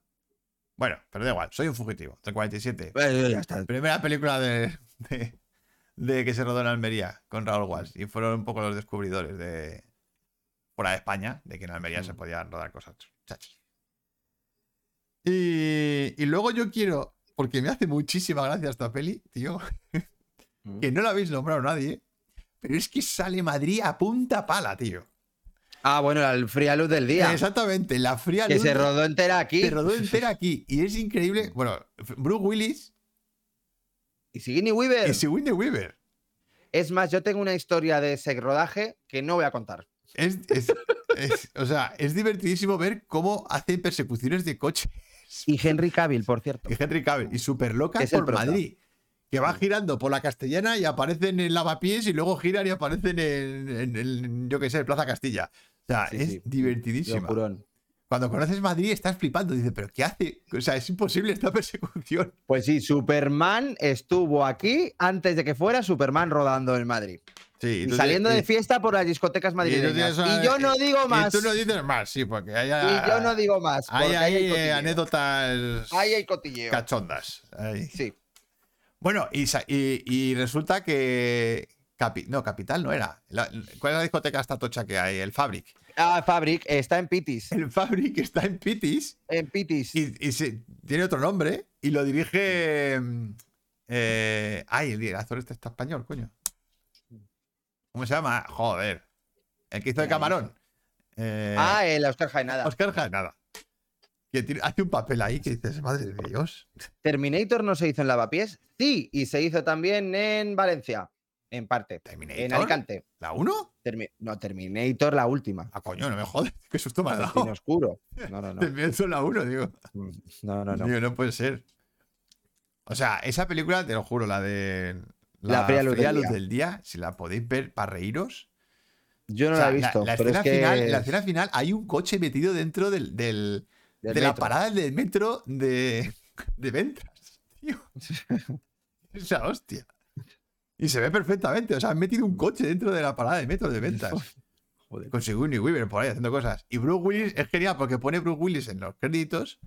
[SPEAKER 1] bueno, pero da igual, soy un fugitivo, del 47.
[SPEAKER 3] Bueno, ya está.
[SPEAKER 1] Primera película de, de, de que se rodó en Almería con Raúl Walsh. Y fueron un poco los descubridores de fuera de España, de que en Almería se podían rodar cosas chachas. Y, y luego yo quiero, porque me hace muchísima gracia esta peli, tío, (laughs) que no la habéis nombrado nadie, pero es que sale Madrid a punta pala, tío.
[SPEAKER 3] Ah, bueno, la fría luz del día.
[SPEAKER 1] Exactamente, la fría
[SPEAKER 3] que
[SPEAKER 1] luz
[SPEAKER 3] se
[SPEAKER 1] de-
[SPEAKER 3] rodó entera aquí.
[SPEAKER 1] se rodó (laughs) entera aquí. Y es increíble. Bueno, Bruce Willis
[SPEAKER 3] Y Sigourney Weaver.
[SPEAKER 1] y Sigourney Weaver.
[SPEAKER 3] Es más, yo tengo una historia de ese rodaje que no voy a contar.
[SPEAKER 1] Es, es- es- o sea, es divertidísimo ver cómo hacen persecuciones de coche.
[SPEAKER 3] Y Henry Cavill, por cierto.
[SPEAKER 1] Y Henry Cavill, y súper loca por. Madrid. Que va girando por la castellana y aparecen en lavapiés y luego giran y aparecen en, en- en, yo qué sé, Plaza Castilla. O sea,
[SPEAKER 3] Sí,
[SPEAKER 1] es
[SPEAKER 3] sí.
[SPEAKER 1] divertidísima. Cuando conoces Madrid estás flipando. Dices, ¿pero qué hace? O sea, es imposible esta persecución.
[SPEAKER 3] Pues sí, Superman estuvo aquí antes de que fuera Superman rodando en Madrid.
[SPEAKER 1] Sí,
[SPEAKER 3] Y saliendo de fiesta por las discotecas madrileñas.
[SPEAKER 1] una-
[SPEAKER 3] Y yo no digo más.
[SPEAKER 1] Y tú no dices más, sí, porque hay,
[SPEAKER 3] Y yo no digo más.
[SPEAKER 1] hay, hay,
[SPEAKER 3] hay
[SPEAKER 1] eh, anécdotas
[SPEAKER 3] Ahí hay cotilleo.
[SPEAKER 1] cachondas. Ahí.
[SPEAKER 3] Sí.
[SPEAKER 1] Bueno, y, resulta que. Capi- no, Capital no era. La- ¿Cuál es la discoteca esta tocha que hay? El Fabric.
[SPEAKER 3] Ah, Fabric está en Pitis.
[SPEAKER 1] El Fabric está en Pitis
[SPEAKER 3] En Pitis.
[SPEAKER 1] y, y se- tiene otro nombre y lo dirige. mm, eh, ay, el actor este está español, coño. ¿Cómo se llama? Joder. El que hizo de Camarón. Eh,
[SPEAKER 3] Ah, el Oscar Jaenada.
[SPEAKER 1] Oscar Jaenada. Que tiene- hace un papel ahí que dices, madre de Dios.
[SPEAKER 3] Terminator no se hizo en Lavapiés. Sí, y se hizo también en Valencia, en parte.
[SPEAKER 1] ¿Terminator?
[SPEAKER 3] En Alicante.
[SPEAKER 1] ¿La 1?
[SPEAKER 3] Termi- no, Terminator la última.
[SPEAKER 1] Ah, coño, no me jodes. Qué susto me
[SPEAKER 3] Cine
[SPEAKER 1] dado.
[SPEAKER 3] oscuro. (laughs) No, no, no.
[SPEAKER 1] Terminator la 1, digo.
[SPEAKER 3] No, no, no.
[SPEAKER 1] Digo, no puede ser. O sea, esa película, te lo juro, la de.
[SPEAKER 3] La fría luz del día.
[SPEAKER 1] del día, si la podéis ver para reíros.
[SPEAKER 3] Yo no
[SPEAKER 1] O sea,
[SPEAKER 3] la he visto,
[SPEAKER 1] la,
[SPEAKER 3] pero es
[SPEAKER 1] escena
[SPEAKER 3] que.
[SPEAKER 1] final, la escena final hay un coche metido dentro del, del-
[SPEAKER 3] del
[SPEAKER 1] de la
[SPEAKER 3] metro.
[SPEAKER 1] parada del metro de, de Ventras, tío. (laughs) Esa hostia. Y se ve perfectamente. O sea, han metido un coche dentro de la parada de metro de Ventas.
[SPEAKER 3] Joder.
[SPEAKER 1] Con Sigourney Weaver por ahí haciendo cosas. Y Bruce Willis es genial porque pone Bruce Willis en los créditos.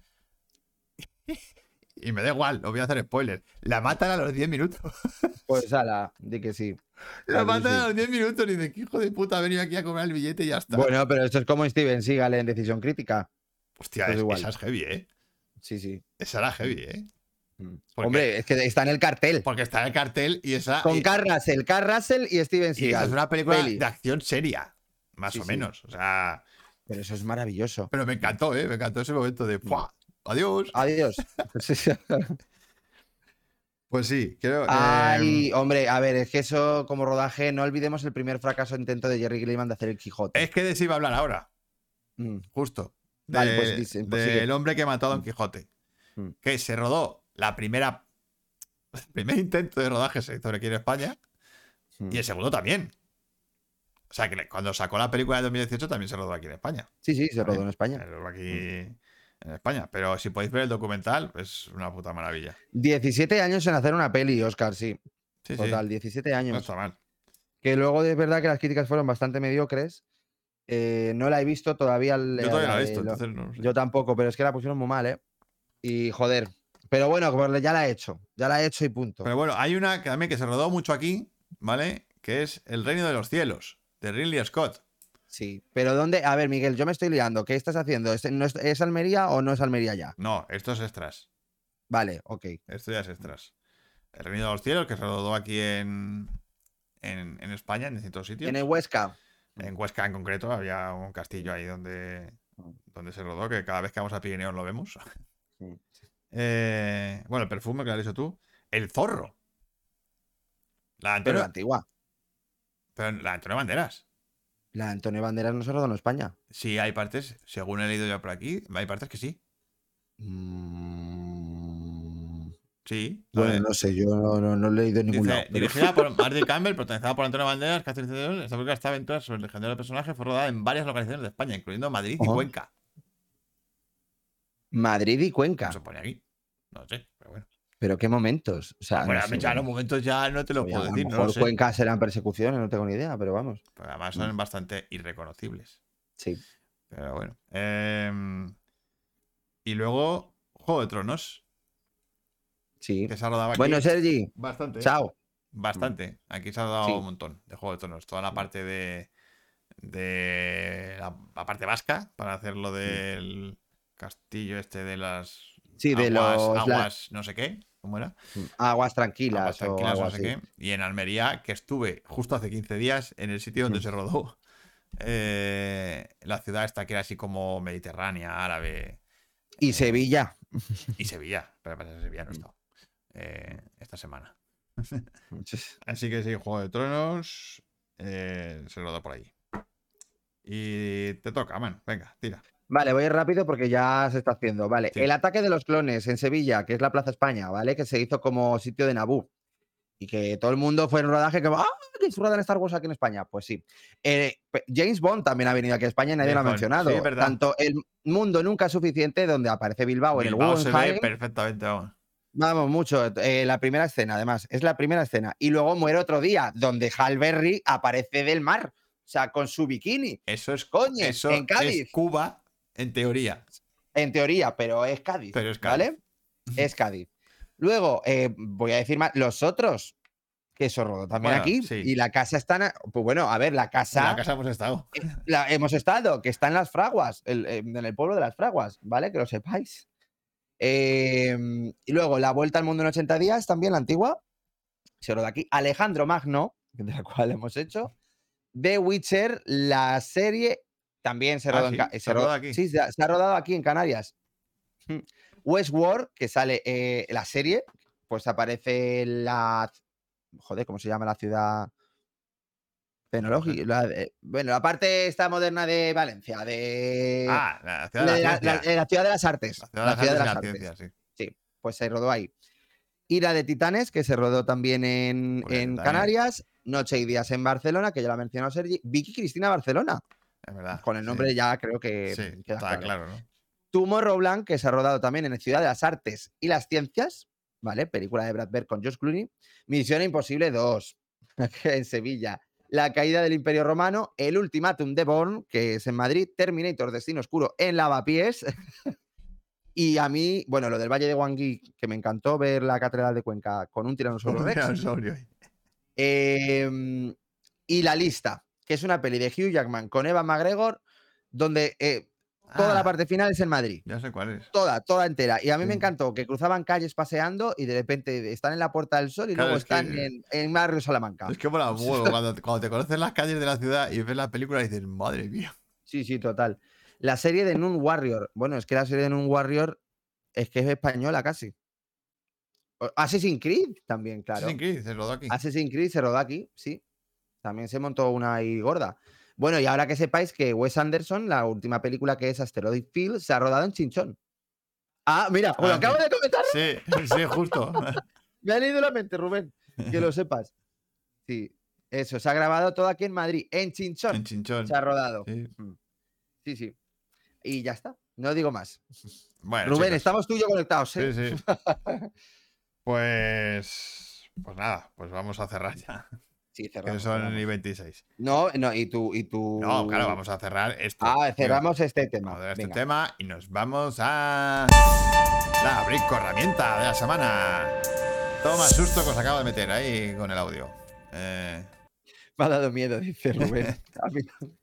[SPEAKER 1] (laughs) Y me da igual, no voy a hacer spoilers. La matan a los 10 minutos. (laughs)
[SPEAKER 3] Pues ala, di que sí.
[SPEAKER 1] La
[SPEAKER 3] que
[SPEAKER 1] matan
[SPEAKER 3] sí.
[SPEAKER 1] a los 10 minutos y dicen, "¿Qué hijo de puta, ha venido aquí a cobrar el billete y ya está.
[SPEAKER 3] Bueno, pero esto es como Steven Seagal en Decisión Crítica.
[SPEAKER 1] Hostia,
[SPEAKER 3] pues
[SPEAKER 1] es-
[SPEAKER 3] igual.
[SPEAKER 1] esa es heavy, ¿eh?
[SPEAKER 3] Sí, sí.
[SPEAKER 1] Esa era heavy, ¿eh?
[SPEAKER 3] Mm. Hombre, es que está en el cartel.
[SPEAKER 1] Porque está en el cartel y esa.
[SPEAKER 3] Con
[SPEAKER 1] y-
[SPEAKER 3] Carl Russell, Carl Russell y Steven
[SPEAKER 1] y esa
[SPEAKER 3] Seagal.
[SPEAKER 1] es una película
[SPEAKER 3] Peli.
[SPEAKER 1] de acción seria. Más
[SPEAKER 3] Sí,
[SPEAKER 1] o
[SPEAKER 3] sí.
[SPEAKER 1] menos. O sea.
[SPEAKER 3] Pero eso es maravilloso.
[SPEAKER 1] Pero me encantó, ¿eh? Me encantó ese momento de. ¡Fua! Adiós.
[SPEAKER 3] Adiós. (laughs) Sí.
[SPEAKER 1] Pues sí, creo. eh,
[SPEAKER 3] Ay, hombre, a ver, es que eso como rodaje, no olvidemos el primer fracaso intento de Jerry Gilliam de hacer el Quijote.
[SPEAKER 1] es que de eso iba a hablar ahora.
[SPEAKER 3] Mm.
[SPEAKER 1] Justo.
[SPEAKER 3] Vale, pues dice- pues
[SPEAKER 1] del hombre que mató a Don Quijote.
[SPEAKER 3] Mm.
[SPEAKER 1] Que se rodó la primera. El (laughs) primer intento de rodaje se hizo aquí en España.
[SPEAKER 3] Mm.
[SPEAKER 1] Y el segundo también. O sea, que cuando sacó la película de 2018 también se rodó aquí en España.
[SPEAKER 3] Sí, sí, se rodó en
[SPEAKER 1] Se
[SPEAKER 3] España.
[SPEAKER 1] rodó aquí en España. Pero si podéis ver el documental, es una puta maravilla.
[SPEAKER 3] 17 años en hacer una peli, Oscar, sí.
[SPEAKER 1] Sí, sí.
[SPEAKER 3] Total, 17
[SPEAKER 1] No
[SPEAKER 3] años.
[SPEAKER 1] está mal.
[SPEAKER 3] Que luego es verdad que las críticas fueron bastante mediocres. Eh, no la he visto todavía.
[SPEAKER 1] Yo todavía no la he visto,
[SPEAKER 3] lo-
[SPEAKER 1] entonces no.
[SPEAKER 3] Yo tampoco, pero es que la pusieron muy mal, ¿eh? Y joder. Pero bueno, ya la he hecho. Ya la he hecho y punto.
[SPEAKER 1] Pero bueno, hay una que también que se rodó mucho aquí, ¿vale? Que es El Reino de los Cielos, de Ridley Scott.
[SPEAKER 3] Sí. Pero ¿dónde? A ver, Miguel, yo me estoy liando. ¿Qué estás haciendo? ¿Es, no es, ¿es Almería o no es Almería ya?
[SPEAKER 1] No, esto es extras.
[SPEAKER 3] Vale, ok.
[SPEAKER 1] Esto ya es extras. El Reino de los Cielos, que se rodó aquí en, en, en España, en distintos sitios.
[SPEAKER 3] En el Huesca.
[SPEAKER 1] En Huesca en concreto había un castillo ahí donde, donde se rodó, que cada vez que vamos a Pirineos lo vemos.
[SPEAKER 3] Sí.
[SPEAKER 1] Eh, bueno, el perfume que lo has dicho tú. El zorro. La
[SPEAKER 3] Pero
[SPEAKER 1] Antonio,
[SPEAKER 3] la antigua.
[SPEAKER 1] pero la Antonio Banderas.
[SPEAKER 3] La Antonio Banderas no se rodó en España.
[SPEAKER 1] Sí, hay partes, según he leído yo por aquí, hay partes que sí.
[SPEAKER 3] Mm,
[SPEAKER 1] Sí.
[SPEAKER 3] Bueno, no sé, yo no, no- no he leído ningún
[SPEAKER 1] Dice,
[SPEAKER 3] lado. pero-
[SPEAKER 1] dirigida por (laughs) Marty Campbell, protagonizada por Antonio Banderas, Catherine Zeta-Jones, esta película está aventura sobre el legendario personaje fue rodada en varias localizaciones de España, incluyendo Madrid y. Cuenca.
[SPEAKER 3] Madrid y Cuenca.
[SPEAKER 1] Se pone aquí. No sé, pero bueno.
[SPEAKER 3] Pero qué momentos. O sea, no
[SPEAKER 1] Bueno,
[SPEAKER 3] sé,
[SPEAKER 1] ya los momentos ya no te lo puedo
[SPEAKER 3] a
[SPEAKER 1] decir,
[SPEAKER 3] lo
[SPEAKER 1] no
[SPEAKER 3] mejor
[SPEAKER 1] lo sé.
[SPEAKER 3] Cuenca serán persecuciones, no tengo ni idea, pero vamos.
[SPEAKER 1] Pero además son bastante irreconocibles.
[SPEAKER 3] Sí.
[SPEAKER 1] Pero bueno. Em, y luego, Juego de Tronos,
[SPEAKER 3] Sí.
[SPEAKER 1] que se ha rodado aquí.
[SPEAKER 3] Bueno, Sergi,
[SPEAKER 1] bastante.
[SPEAKER 3] chao.
[SPEAKER 1] Bastante. Aquí se ha dado
[SPEAKER 3] Sí.
[SPEAKER 1] un montón de Juego de Tronos. Toda la parte de. de la, la parte vasca, para hacer lo del castillo este de las.
[SPEAKER 3] Sí, de
[SPEAKER 1] aguas,
[SPEAKER 3] los- la-
[SPEAKER 1] aguas no sé qué. ¿Cómo era?
[SPEAKER 3] Aguas tranquilas,
[SPEAKER 1] Aguas tranquilas,
[SPEAKER 3] o
[SPEAKER 1] no sé qué. Y en Almería, que estuve justo hace 15 días en el sitio donde
[SPEAKER 3] Mm.
[SPEAKER 1] se rodó. eh, la ciudad esta que era así como mediterránea, árabe.
[SPEAKER 3] Y Sevilla.
[SPEAKER 1] Y Sevilla. Pero para Sevilla no he estado. eh, esta semana. (laughs) Así que sí, Juego de Tronos eh, se rodó por ahí. Y te toca, man. Venga, tira.
[SPEAKER 3] Vale, voy rápido porque ya se está haciendo. Vale,
[SPEAKER 1] Sí.
[SPEAKER 3] el ataque de los clones en Sevilla, que es la Plaza España, ¿vale? Que se hizo como sitio de Naboo. Y que todo el mundo fue en un rodaje que, ¡ah! Que se rodan Star Wars aquí en España. Pues sí. Eh, James Bond también ha venido aquí a España y nadie lo ha
[SPEAKER 1] Bond,
[SPEAKER 3] mencionado.
[SPEAKER 1] sí, es verdad.
[SPEAKER 3] Tanto el mundo nunca es suficiente, donde aparece Bilbao, en el
[SPEAKER 1] Bilbao se ve perfectamente, vamos.
[SPEAKER 3] Vamos, mucho. eh, la primera escena, además. Es la primera escena. Y luego muere otro día, donde Hal Berry aparece del mar. O sea, con su bikini.
[SPEAKER 1] Eso es
[SPEAKER 3] Coño,
[SPEAKER 1] eso
[SPEAKER 3] en Cádiz.
[SPEAKER 1] es Cuba, en teoría.
[SPEAKER 3] En teoría, pero es Cádiz.
[SPEAKER 1] Pero es Cádiz.
[SPEAKER 3] ¿Vale? Es Cádiz. Luego, eh, voy a decir más, los otros, que se rodó también
[SPEAKER 1] Bueno,
[SPEAKER 3] aquí.
[SPEAKER 1] sí.
[SPEAKER 3] Y la casa está. en- Pues bueno, a ver, la
[SPEAKER 1] En
[SPEAKER 3] casa.
[SPEAKER 1] la casa hemos estado.
[SPEAKER 3] la hemos estado, que está en las fraguas, el- eh, en el pueblo de las fraguas, ¿vale? Que lo sepáis. Eh, y luego, la vuelta al mundo en 80 días, también la antigua. Se rodó aquí. Alejandro Magno, (laughs) de la cual hemos hecho. The Witcher, la serie también se
[SPEAKER 1] Ah,
[SPEAKER 3] rodó, en
[SPEAKER 1] sí, se
[SPEAKER 3] se
[SPEAKER 1] ha rodado
[SPEAKER 3] ro-
[SPEAKER 1] aquí.
[SPEAKER 3] Sí, se ha, se ha rodado aquí en Canarias. Mm. Westworld, que sale eh, la serie, pues aparece la. Joder, ¿cómo se llama la ciudad? Tecnológica. la de- bueno, la parte esta moderna de Valencia, de.
[SPEAKER 1] Ah, la ciudad de la,
[SPEAKER 3] la, la- eh, la ciudad de las artes.
[SPEAKER 1] La ciudad de las artes y la ciencia, sí.
[SPEAKER 3] Pues se rodó ahí. Ira de Titanes, que se rodó también en,
[SPEAKER 1] Pues
[SPEAKER 3] en. Canarias. Noche y días en Barcelona, que ya lo ha mencionado Sergi. Vicky Cristina Barcelona.
[SPEAKER 1] Es verdad.
[SPEAKER 3] Con el
[SPEAKER 1] sí.
[SPEAKER 3] nombre ya creo que
[SPEAKER 1] Sí,
[SPEAKER 3] queda
[SPEAKER 1] está
[SPEAKER 3] claro.
[SPEAKER 1] claro, ¿no?
[SPEAKER 3] Tomorrowland, que se ha rodado también en Ciudad de las Artes y las Ciencias, ¿vale? Película de Brad Pitt con Josh Clooney. Misión Imposible 2, (laughs) en Sevilla. La caída del Imperio Romano, El Ultimátum de Bourne, que es en Madrid, Terminator Destino Oscuro en Lavapiés. (laughs) y a mí, bueno, lo del Valle de Wangui, que me encantó ver la Catedral de Cuenca con un tiranosaurio Rex. Em, y La Lista, que es una peli de Hugh Jackman con Eva McGregor, donde eh, toda la
[SPEAKER 1] Ah,
[SPEAKER 3] parte final es en Madrid.
[SPEAKER 1] Ya sé cuál es.
[SPEAKER 3] Toda, toda entera. Y a mí me encantó que cruzaban calles paseando y de repente están en la Puerta del Sol y
[SPEAKER 1] Claro,
[SPEAKER 3] luego
[SPEAKER 1] es que-
[SPEAKER 3] están en, en Barrio Salamanca.
[SPEAKER 1] Es que mola (laughs) huevo. Cuando, cuando te conoces las calles de la ciudad y ves la película y dices, madre mía.
[SPEAKER 3] Sí, sí, total. La serie de Nun Warrior. Bueno, es que la serie de Nun Warrior es que es española casi. Assassin's Creed también, claro.
[SPEAKER 1] Assassin's Creed, se rodó aquí.
[SPEAKER 3] Assassin's Creed se rodó aquí, sí. También se montó una ahí gorda. Bueno, y ahora que sepáis que Wes Anderson, la última película que es Asteroid Field, se ha rodado en Chinchón. Ah, mira, lo
[SPEAKER 1] Ah,
[SPEAKER 3] acabo de comentar.
[SPEAKER 1] Sí, sí, justo. (laughs)
[SPEAKER 3] Me ha leído la mente, Rubén. Que lo sepas. Sí, eso, se ha grabado todo aquí en Madrid, en Chinchón.
[SPEAKER 1] en Chinchón.
[SPEAKER 3] Se ha rodado.
[SPEAKER 1] Sí.
[SPEAKER 3] Mm. Sí, sí. Y ya está. No digo más.
[SPEAKER 1] Bueno,
[SPEAKER 3] Rubén,
[SPEAKER 1] chicos,
[SPEAKER 3] estamos tú y yo conectados, ¿eh?
[SPEAKER 1] Sí, sí. (laughs) Pues. Pues nada, pues vamos a cerrar ya.
[SPEAKER 3] Sí,
[SPEAKER 1] Que
[SPEAKER 3] cerramos.
[SPEAKER 1] son
[SPEAKER 3] cerramos.
[SPEAKER 1] y 26.
[SPEAKER 3] No, no, y tú, y tú.
[SPEAKER 1] No, claro, vamos a cerrar esto.
[SPEAKER 3] Ah, cerramos este tema.
[SPEAKER 1] Vamos a cerrar este
[SPEAKER 3] Venga.
[SPEAKER 1] tema y nos vamos a. La brinco herramienta de la semana. Toma susto que os acabo de meter ahí con el audio. Eh,
[SPEAKER 3] Me ha dado miedo, dice Rubén. (laughs)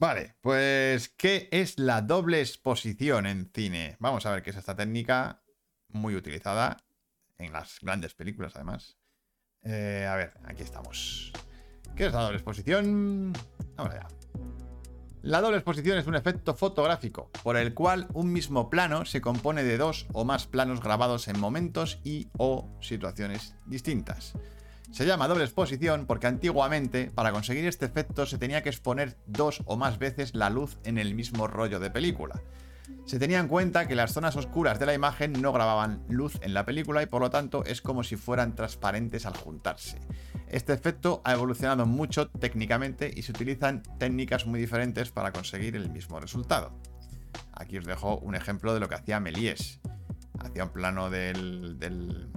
[SPEAKER 1] Vale, pues ¿qué es la doble exposición en cine? Vamos a ver qué es esta técnica muy utilizada en las grandes películas además. Eh, a ver, aquí estamos. ¿Qué es la doble exposición? Vamos allá. La doble exposición es un efecto fotográfico por el cual un mismo plano se compone de dos o más planos grabados en momentos y o situaciones distintas. Se llama doble exposición porque antiguamente, para conseguir este efecto, se tenía que exponer dos o más veces la luz en el mismo rollo de película. Se tenía en cuenta que las zonas oscuras de la imagen no grababan luz en la película y por lo tanto es como si fueran transparentes al juntarse. Este efecto ha evolucionado mucho técnicamente y se utilizan técnicas muy diferentes para conseguir el mismo resultado. Aquí os dejo un ejemplo de lo que hacía Méliès. Hacía un plano del, del-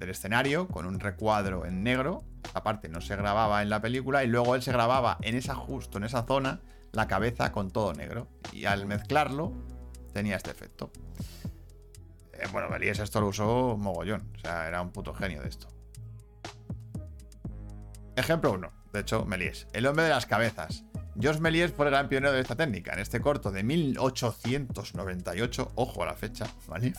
[SPEAKER 1] escenario con un recuadro en negro. Esta parte no se grababa en la película y luego él se grababa en esa justo en esa zona la cabeza con todo negro. Y al mezclarlo tenía este efecto. Eh, bueno, Méliès esto lo usó mogollón. O sea, era un puto genio de esto. Ejemplo 1. De hecho, Méliès. El hombre de las cabezas. Georges Méliès fue el gran pionero de esta técnica. En este corto de 1898, ojo a la fecha, ¿vale?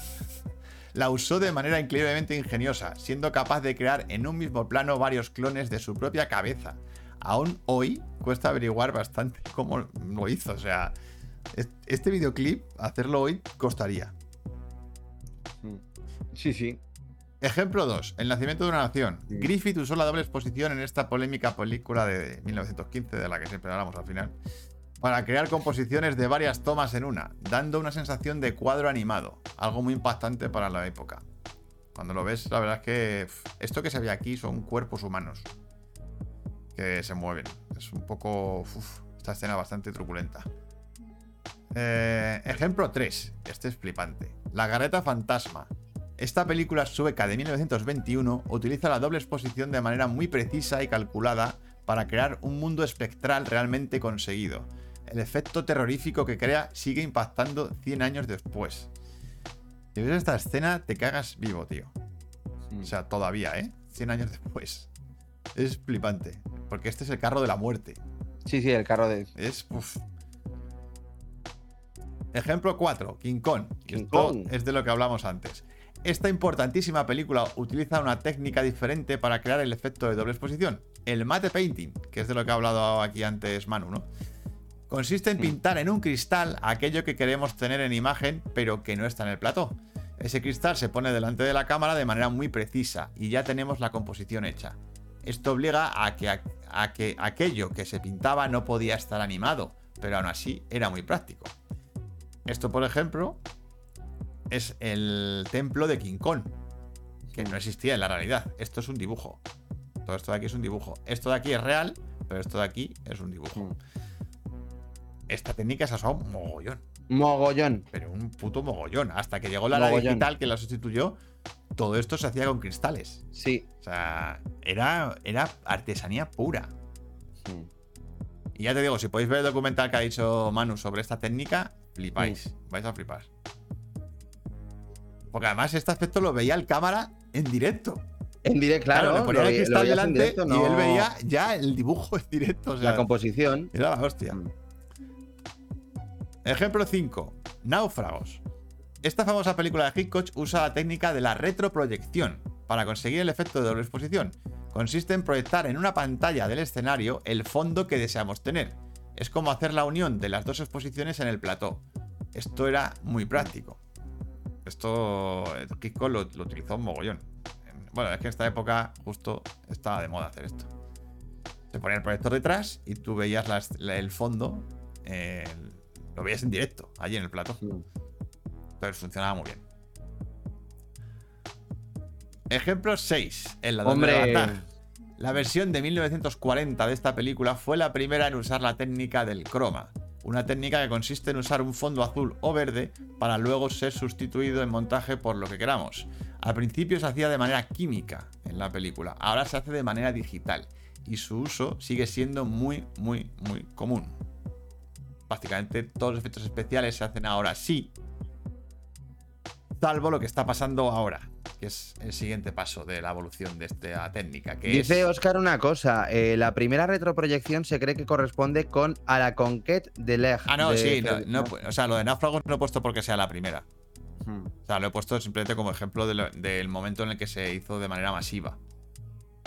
[SPEAKER 1] La usó de manera increíblemente ingeniosa, siendo capaz de crear en un mismo plano varios clones de su propia cabeza. Aún hoy cuesta averiguar bastante cómo lo hizo. O sea, este videoclip, hacerlo hoy, costaría.
[SPEAKER 3] Sí, sí.
[SPEAKER 1] Ejemplo 2. El nacimiento de una nación.
[SPEAKER 3] Sí.
[SPEAKER 1] Griffith usó la doble exposición en esta polémica película de 1915, de la que siempre hablamos al final, para crear composiciones de varias tomas en una, dando una sensación de cuadro animado, algo muy impactante para la época. Cuando lo ves, la verdad es que esto que se ve aquí son cuerpos humanos que se mueven. Es un poco... uf, esta escena bastante truculenta. Eh, ejemplo 3. Este es flipante. La garreta fantasma. Esta película sueca de 1921 utiliza la doble exposición de manera muy precisa y calculada para crear un mundo espectral realmente conseguido. El efecto terrorífico que crea sigue impactando 100 años después. Si ves esta escena, te cagas vivo, tío. O sea, todavía, ¿eh? 100 años después. Es flipante. Porque este es el carro de la muerte.
[SPEAKER 3] Sí, sí, el carro de.
[SPEAKER 1] Es. uf. Ejemplo 4, King Kong.
[SPEAKER 3] King
[SPEAKER 1] esto
[SPEAKER 3] Kong.
[SPEAKER 1] es de lo que hablamos antes. Esta importantísima película utiliza una técnica diferente para crear el efecto de doble exposición. El matte painting, que es de lo que ha hablado aquí antes Manu, ¿no? Consiste en pintar en un cristal aquello que queremos tener en imagen, pero que no está en el plató. Ese cristal se pone delante de la cámara de manera muy precisa y ya tenemos la composición hecha. Esto obliga a que, a que aquello que se pintaba no podía estar animado, pero aún así era muy práctico. Esto, por ejemplo, es el templo de King Kong, que no existía en la realidad. Esto es un dibujo. Todo esto de aquí es un dibujo. Esto de aquí es real, pero esto de aquí es un dibujo.
[SPEAKER 3] Mm.
[SPEAKER 1] Esta técnica se ha usado mogollón,
[SPEAKER 3] Mogollón.
[SPEAKER 1] pero un puto mogollón. Hasta que llegó la
[SPEAKER 3] Mogollón.
[SPEAKER 1] digital que la sustituyó, todo esto se hacía con cristales.
[SPEAKER 3] Sí.
[SPEAKER 1] O sea, era, era artesanía pura.
[SPEAKER 3] Mm.
[SPEAKER 1] Y ya te digo, si podéis ver el documental que ha dicho Manu sobre esta técnica, flipáis. Vais a flipar. Porque además este aspecto lo veía el cámara en directo.
[SPEAKER 3] En directo, claro.
[SPEAKER 1] le ponía
[SPEAKER 3] lo
[SPEAKER 1] el cristal delante
[SPEAKER 3] directo,
[SPEAKER 1] y él veía ya el dibujo en directo. O sea,
[SPEAKER 3] la composición.
[SPEAKER 1] era la hostia.
[SPEAKER 3] Mm.
[SPEAKER 1] Ejemplo 5. Náufragos. Esta famosa película de Hitchcock usa la técnica de la retroproyección para conseguir el efecto de doble exposición. Consiste en proyectar en una pantalla del escenario el fondo que deseamos tener. Es como hacer la unión de las dos exposiciones en el plató. Esto era muy práctico. Esto eh, Hitchcock lo, lo utilizó un mogollón. Bueno, es que en esta época justo estaba de moda hacer esto. Se ponía el proyector detrás y tú veías las- la- el fondo, eh, lo veías en directo, allí en el plató. Entonces funcionaba muy bien. Ejemplo 6. El ladrón de
[SPEAKER 3] Hombre.
[SPEAKER 1] La versión de 1940 de esta película fue la primera en usar la técnica del croma. Una técnica que consiste en usar un fondo azul o verde para luego ser sustituido en montaje por lo que queramos. Al principio se hacía de manera química en la película, ahora se hace de manera digital y su uso sigue siendo muy, muy, muy común. Prácticamente todos los efectos especiales se hacen ahora sí, salvo lo que está pasando ahora, que es el siguiente paso de la evolución de esta técnica, que
[SPEAKER 3] Dice
[SPEAKER 1] es...
[SPEAKER 3] Oscar una cosa. eh, la primera retroproyección se cree que corresponde con A la Conquête de Leg.
[SPEAKER 1] Ah, no,
[SPEAKER 3] de
[SPEAKER 1] sí, no, no, o sea, lo de náufragos no lo he puesto porque sea la primera.
[SPEAKER 3] Mm.
[SPEAKER 1] O sea, lo he puesto simplemente como ejemplo de lo- del momento en el que se hizo de manera masiva.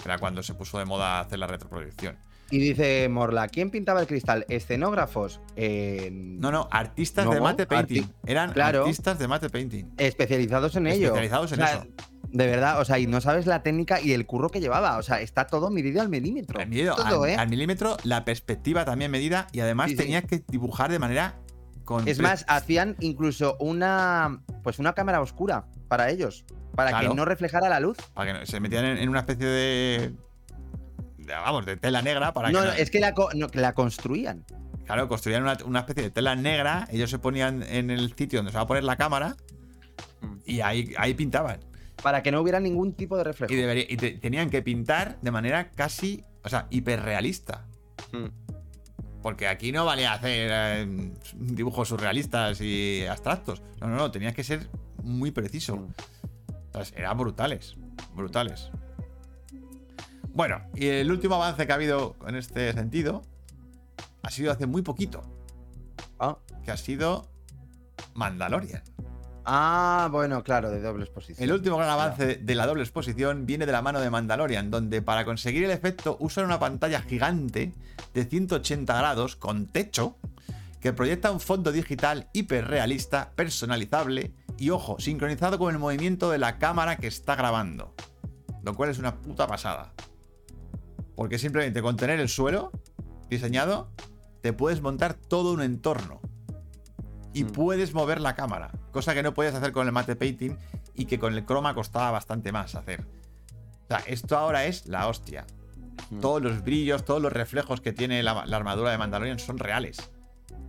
[SPEAKER 1] Era cuando se puso de moda hacer la retroproyección.
[SPEAKER 3] Y dice Morla, ¿quién pintaba el cristal? ¿Escenógrafos? Eh,
[SPEAKER 1] No, no, artistas
[SPEAKER 3] No,
[SPEAKER 1] de mate painting.
[SPEAKER 3] arti-
[SPEAKER 1] Eran
[SPEAKER 3] claro.
[SPEAKER 1] artistas de mate painting.
[SPEAKER 3] Especializados en ello.
[SPEAKER 1] Especializados en
[SPEAKER 3] O sea,
[SPEAKER 1] eso.
[SPEAKER 3] De verdad, o sea, y no sabes la técnica y el curro que llevaba. O sea, está todo medido al milímetro.
[SPEAKER 1] Al, medido-
[SPEAKER 3] todo,
[SPEAKER 1] al-
[SPEAKER 3] ¿eh?
[SPEAKER 1] al milímetro, la perspectiva también medida y además
[SPEAKER 3] Sí, sí.
[SPEAKER 1] tenías que dibujar de manera con
[SPEAKER 3] Es más, hacían incluso una pues una cámara oscura para ellos. Para
[SPEAKER 1] Claro.
[SPEAKER 3] que no reflejara la luz.
[SPEAKER 1] para que no- se metían en, en una especie de, vamos, de tela negra para
[SPEAKER 3] No,
[SPEAKER 1] que
[SPEAKER 3] no, es que la, no, que la construían.
[SPEAKER 1] Claro, construían una, una especie de tela negra, ellos se ponían en el sitio donde se va a poner la cámara y ahí, ahí pintaban.
[SPEAKER 3] Para que no hubiera ningún tipo de reflejo.
[SPEAKER 1] Y, debería- y te- tenían que pintar de manera casi, o sea, hiperrealista.
[SPEAKER 3] Mm.
[SPEAKER 1] Porque aquí no valía hacer eh, dibujos surrealistas y abstractos. No, no, no, tenías que ser muy preciso.
[SPEAKER 3] Mm.
[SPEAKER 1] O sea, eran brutales, brutales. Bueno, y el último avance que ha habido en este sentido ha sido hace muy poquito,
[SPEAKER 3] Ah.
[SPEAKER 1] que ha sido Mandalorian.
[SPEAKER 3] Ah, bueno, claro, de doble exposición.
[SPEAKER 1] El último gran avance de la doble exposición viene de la mano de Mandalorian, donde para conseguir el efecto usan una pantalla gigante de 180 grados con techo que proyecta un fondo digital hiperrealista, personalizable y, ojo, sincronizado con el movimiento de la cámara que está grabando. Lo cual es una puta pasada. Porque simplemente con tener el suelo diseñado, te puedes montar todo un entorno. Y
[SPEAKER 3] Mm.
[SPEAKER 1] puedes mover la cámara, cosa que no puedes hacer con el mate painting y que con el croma costaba bastante más hacer. O sea, esto ahora es la hostia.
[SPEAKER 3] Mm.
[SPEAKER 1] Todos los brillos, todos los reflejos que tiene la, la armadura de Mandalorian son reales.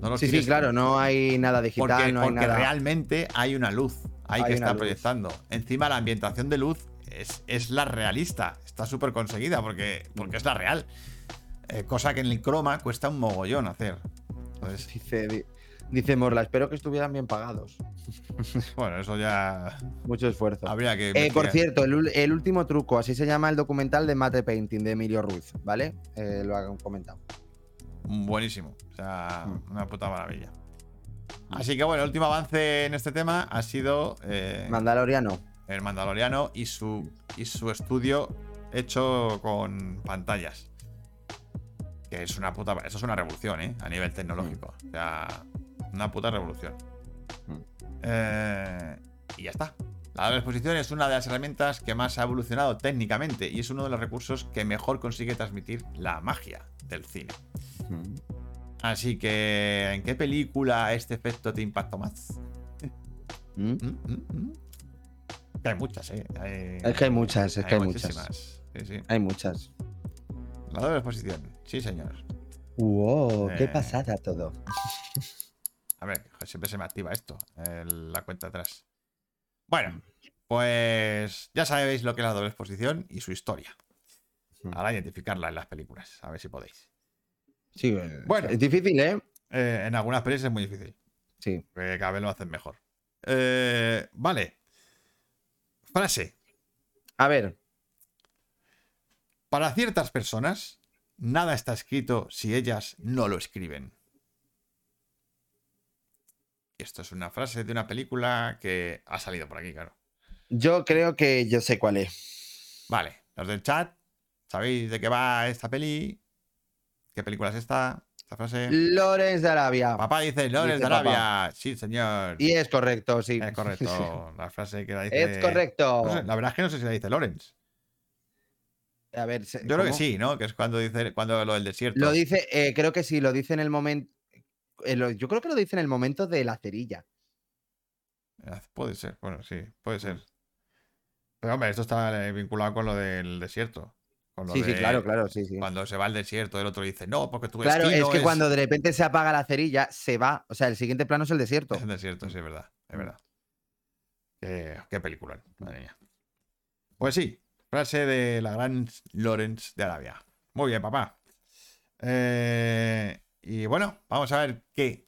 [SPEAKER 1] No
[SPEAKER 3] Sí, sí, claro, no hay nada digital,
[SPEAKER 1] Porque,
[SPEAKER 3] no hay
[SPEAKER 1] porque
[SPEAKER 3] nada.
[SPEAKER 1] realmente hay una luz. Hay,
[SPEAKER 3] Hay
[SPEAKER 1] que
[SPEAKER 3] luz.
[SPEAKER 1] proyectando. Encima la ambientación de luz es, es la realista. Está súper conseguida porque, porque es la real. Eh, cosa que en el croma cuesta un mogollón hacer. Entonces,
[SPEAKER 3] Dice, di- dice Morla, espero que estuvieran bien pagados. (laughs)
[SPEAKER 1] bueno, eso ya
[SPEAKER 3] Mucho esfuerzo.
[SPEAKER 1] habría que.
[SPEAKER 3] Eh, por cierto, el, el último truco, así se llama el documental de Mate Painting de Emilio Ruiz, ¿vale? Eh, lo han comentado.
[SPEAKER 1] Buenísimo. O sea,
[SPEAKER 3] Mm.
[SPEAKER 1] una puta maravilla. Así que bueno, el último avance en este tema ha sido
[SPEAKER 3] Mandaloriano.
[SPEAKER 1] El Mandaloriano y su, y su estudio hecho con pantallas. Que es una puta. Eso es una revolución, ¿eh? A nivel tecnológico. O sea, una puta revolución.
[SPEAKER 3] Mm.
[SPEAKER 1] Eh, y ya está. La doble exposición es una de las herramientas que más ha evolucionado técnicamente y es uno de los recursos que mejor consigue transmitir la magia del cine.
[SPEAKER 3] Mm.
[SPEAKER 1] Así que, ¿en qué película este efecto te impactó más?
[SPEAKER 3] Mm.
[SPEAKER 1] Mm, mm, mm. Que hay muchas, ¿eh? Hay,
[SPEAKER 3] Es que hay muchas, es que hay muchas.
[SPEAKER 1] muchísimas. Sí, sí.
[SPEAKER 3] Hay muchas.
[SPEAKER 1] La doble exposición. Sí, señor.
[SPEAKER 3] Wow,
[SPEAKER 1] Eh.
[SPEAKER 3] qué pasada todo.
[SPEAKER 1] A ver, siempre se me activa esto, el- la cuenta atrás. Bueno, pues ya sabéis lo que es la doble exposición y su historia. Ahora identificarla en las películas, a ver si podéis.
[SPEAKER 3] Sí, eh,
[SPEAKER 1] Bueno.
[SPEAKER 3] es difícil, ¿eh?
[SPEAKER 1] Eh, en algunas películas es muy difícil,
[SPEAKER 3] Sí.
[SPEAKER 1] porque cada vez lo hacen mejor. Eh, vale. Frase.
[SPEAKER 3] A ver,
[SPEAKER 1] Para ciertas personas, nada está escrito si ellas no lo escriben. Y esto es una frase de una película que ha salido por aquí, claro.
[SPEAKER 3] yo creo que yo sé cuál es.
[SPEAKER 1] Vale, los del chat, ¿sabéis de qué va esta peli? ¿Qué película es esta? Esta frase.
[SPEAKER 3] Lorenz de Arabia.
[SPEAKER 1] Papá dice Lorenz de Arabia. Sí, señor.
[SPEAKER 3] Y es correcto, sí.
[SPEAKER 1] Es correcto. (laughs) La frase que la dice.
[SPEAKER 3] Es correcto.
[SPEAKER 1] No sé, la verdad es que no sé si la dice Lorenz.
[SPEAKER 3] A ver,
[SPEAKER 1] Yo creo que sí, ¿no? Que es cuando dice cuando lo del desierto.
[SPEAKER 3] Lo dice, eh, creo que sí, lo dice en el momento. yo creo que lo dice en el momento de la cerilla.
[SPEAKER 1] Eh, Puede ser, bueno, sí, puede ser. Pero hombre, esto está eh, vinculado con lo del desierto. Con lo
[SPEAKER 3] Sí, sí, claro, claro, sí, sí.
[SPEAKER 1] Cuando se va al desierto, el otro dice, no, porque tu
[SPEAKER 3] Claro, es que cuando de repente se apaga la cerilla, se va. O sea, el siguiente plano es el desierto.
[SPEAKER 1] Es el desierto, sí, es verdad. Es verdad. Qué, qué película, madre mía. Pues sí, frase de la gran Lawrence de Arabia. Muy bien, papá. Eh, y bueno, vamos a ver qué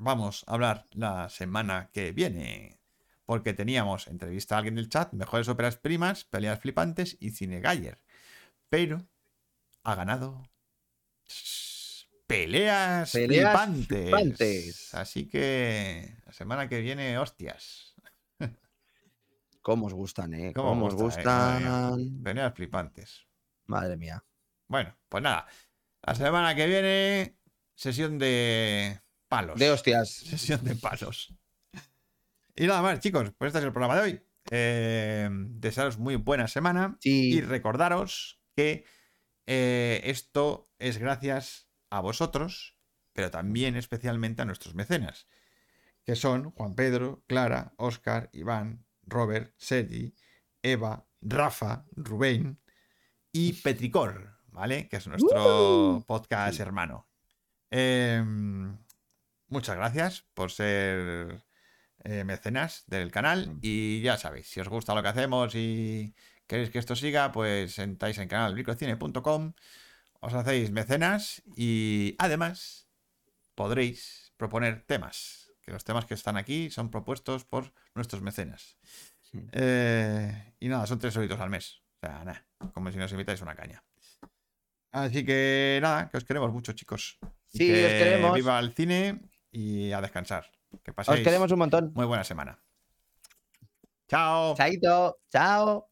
[SPEAKER 1] vamos a hablar la semana que viene. Porque teníamos entrevista a alguien del chat, mejores óperas primas, peleas flipantes y cine Galler. Pero ha ganado peleas,
[SPEAKER 3] Peleas
[SPEAKER 1] flipantes.
[SPEAKER 3] flipantes.
[SPEAKER 1] Así que la semana que viene, hostias.
[SPEAKER 3] ¿Cómo os gustan, eh?
[SPEAKER 1] ¿Cómo
[SPEAKER 3] ¿Cómo,
[SPEAKER 1] os gusta, eh?
[SPEAKER 3] Gustan?
[SPEAKER 1] mía. Peleas flipantes.
[SPEAKER 3] Madre mía.
[SPEAKER 1] Bueno, pues nada. La semana que viene, sesión de palos.
[SPEAKER 3] De hostias.
[SPEAKER 1] Sesión de palos. Y nada más, chicos, pues este es el programa de hoy. Eh, desearos muy buena semana
[SPEAKER 3] Sí.
[SPEAKER 1] y recordaros que eh, esto es gracias a vosotros, pero también especialmente a nuestros mecenas, que son Juan Pedro, Clara, Óscar, Iván, Robert, Sergi, Eva, Rafa, Rubén y Petricor, ¿vale? Que es nuestro podcast hermano. Em, muchas gracias por ser eh, mecenas del canal y ya sabéis, si os gusta lo que hacemos y queréis que esto siga, pues entráis en canalmicrocine.com, os hacéis mecenas y además podréis proponer temas, que los temas que están aquí son propuestos por nuestros mecenas. Eh, y nada, son tres solitos al mes. O sea, nada, como si nos invitáis una caña. Así que nada, que os queremos mucho, chicos.
[SPEAKER 3] Sí,
[SPEAKER 1] que
[SPEAKER 3] os queremos.
[SPEAKER 1] Viva el cine y a descansar. Que
[SPEAKER 3] Os
[SPEAKER 1] paséis
[SPEAKER 3] queremos un montón.
[SPEAKER 1] muy buena semana. Chao.
[SPEAKER 3] Chaito. Chao.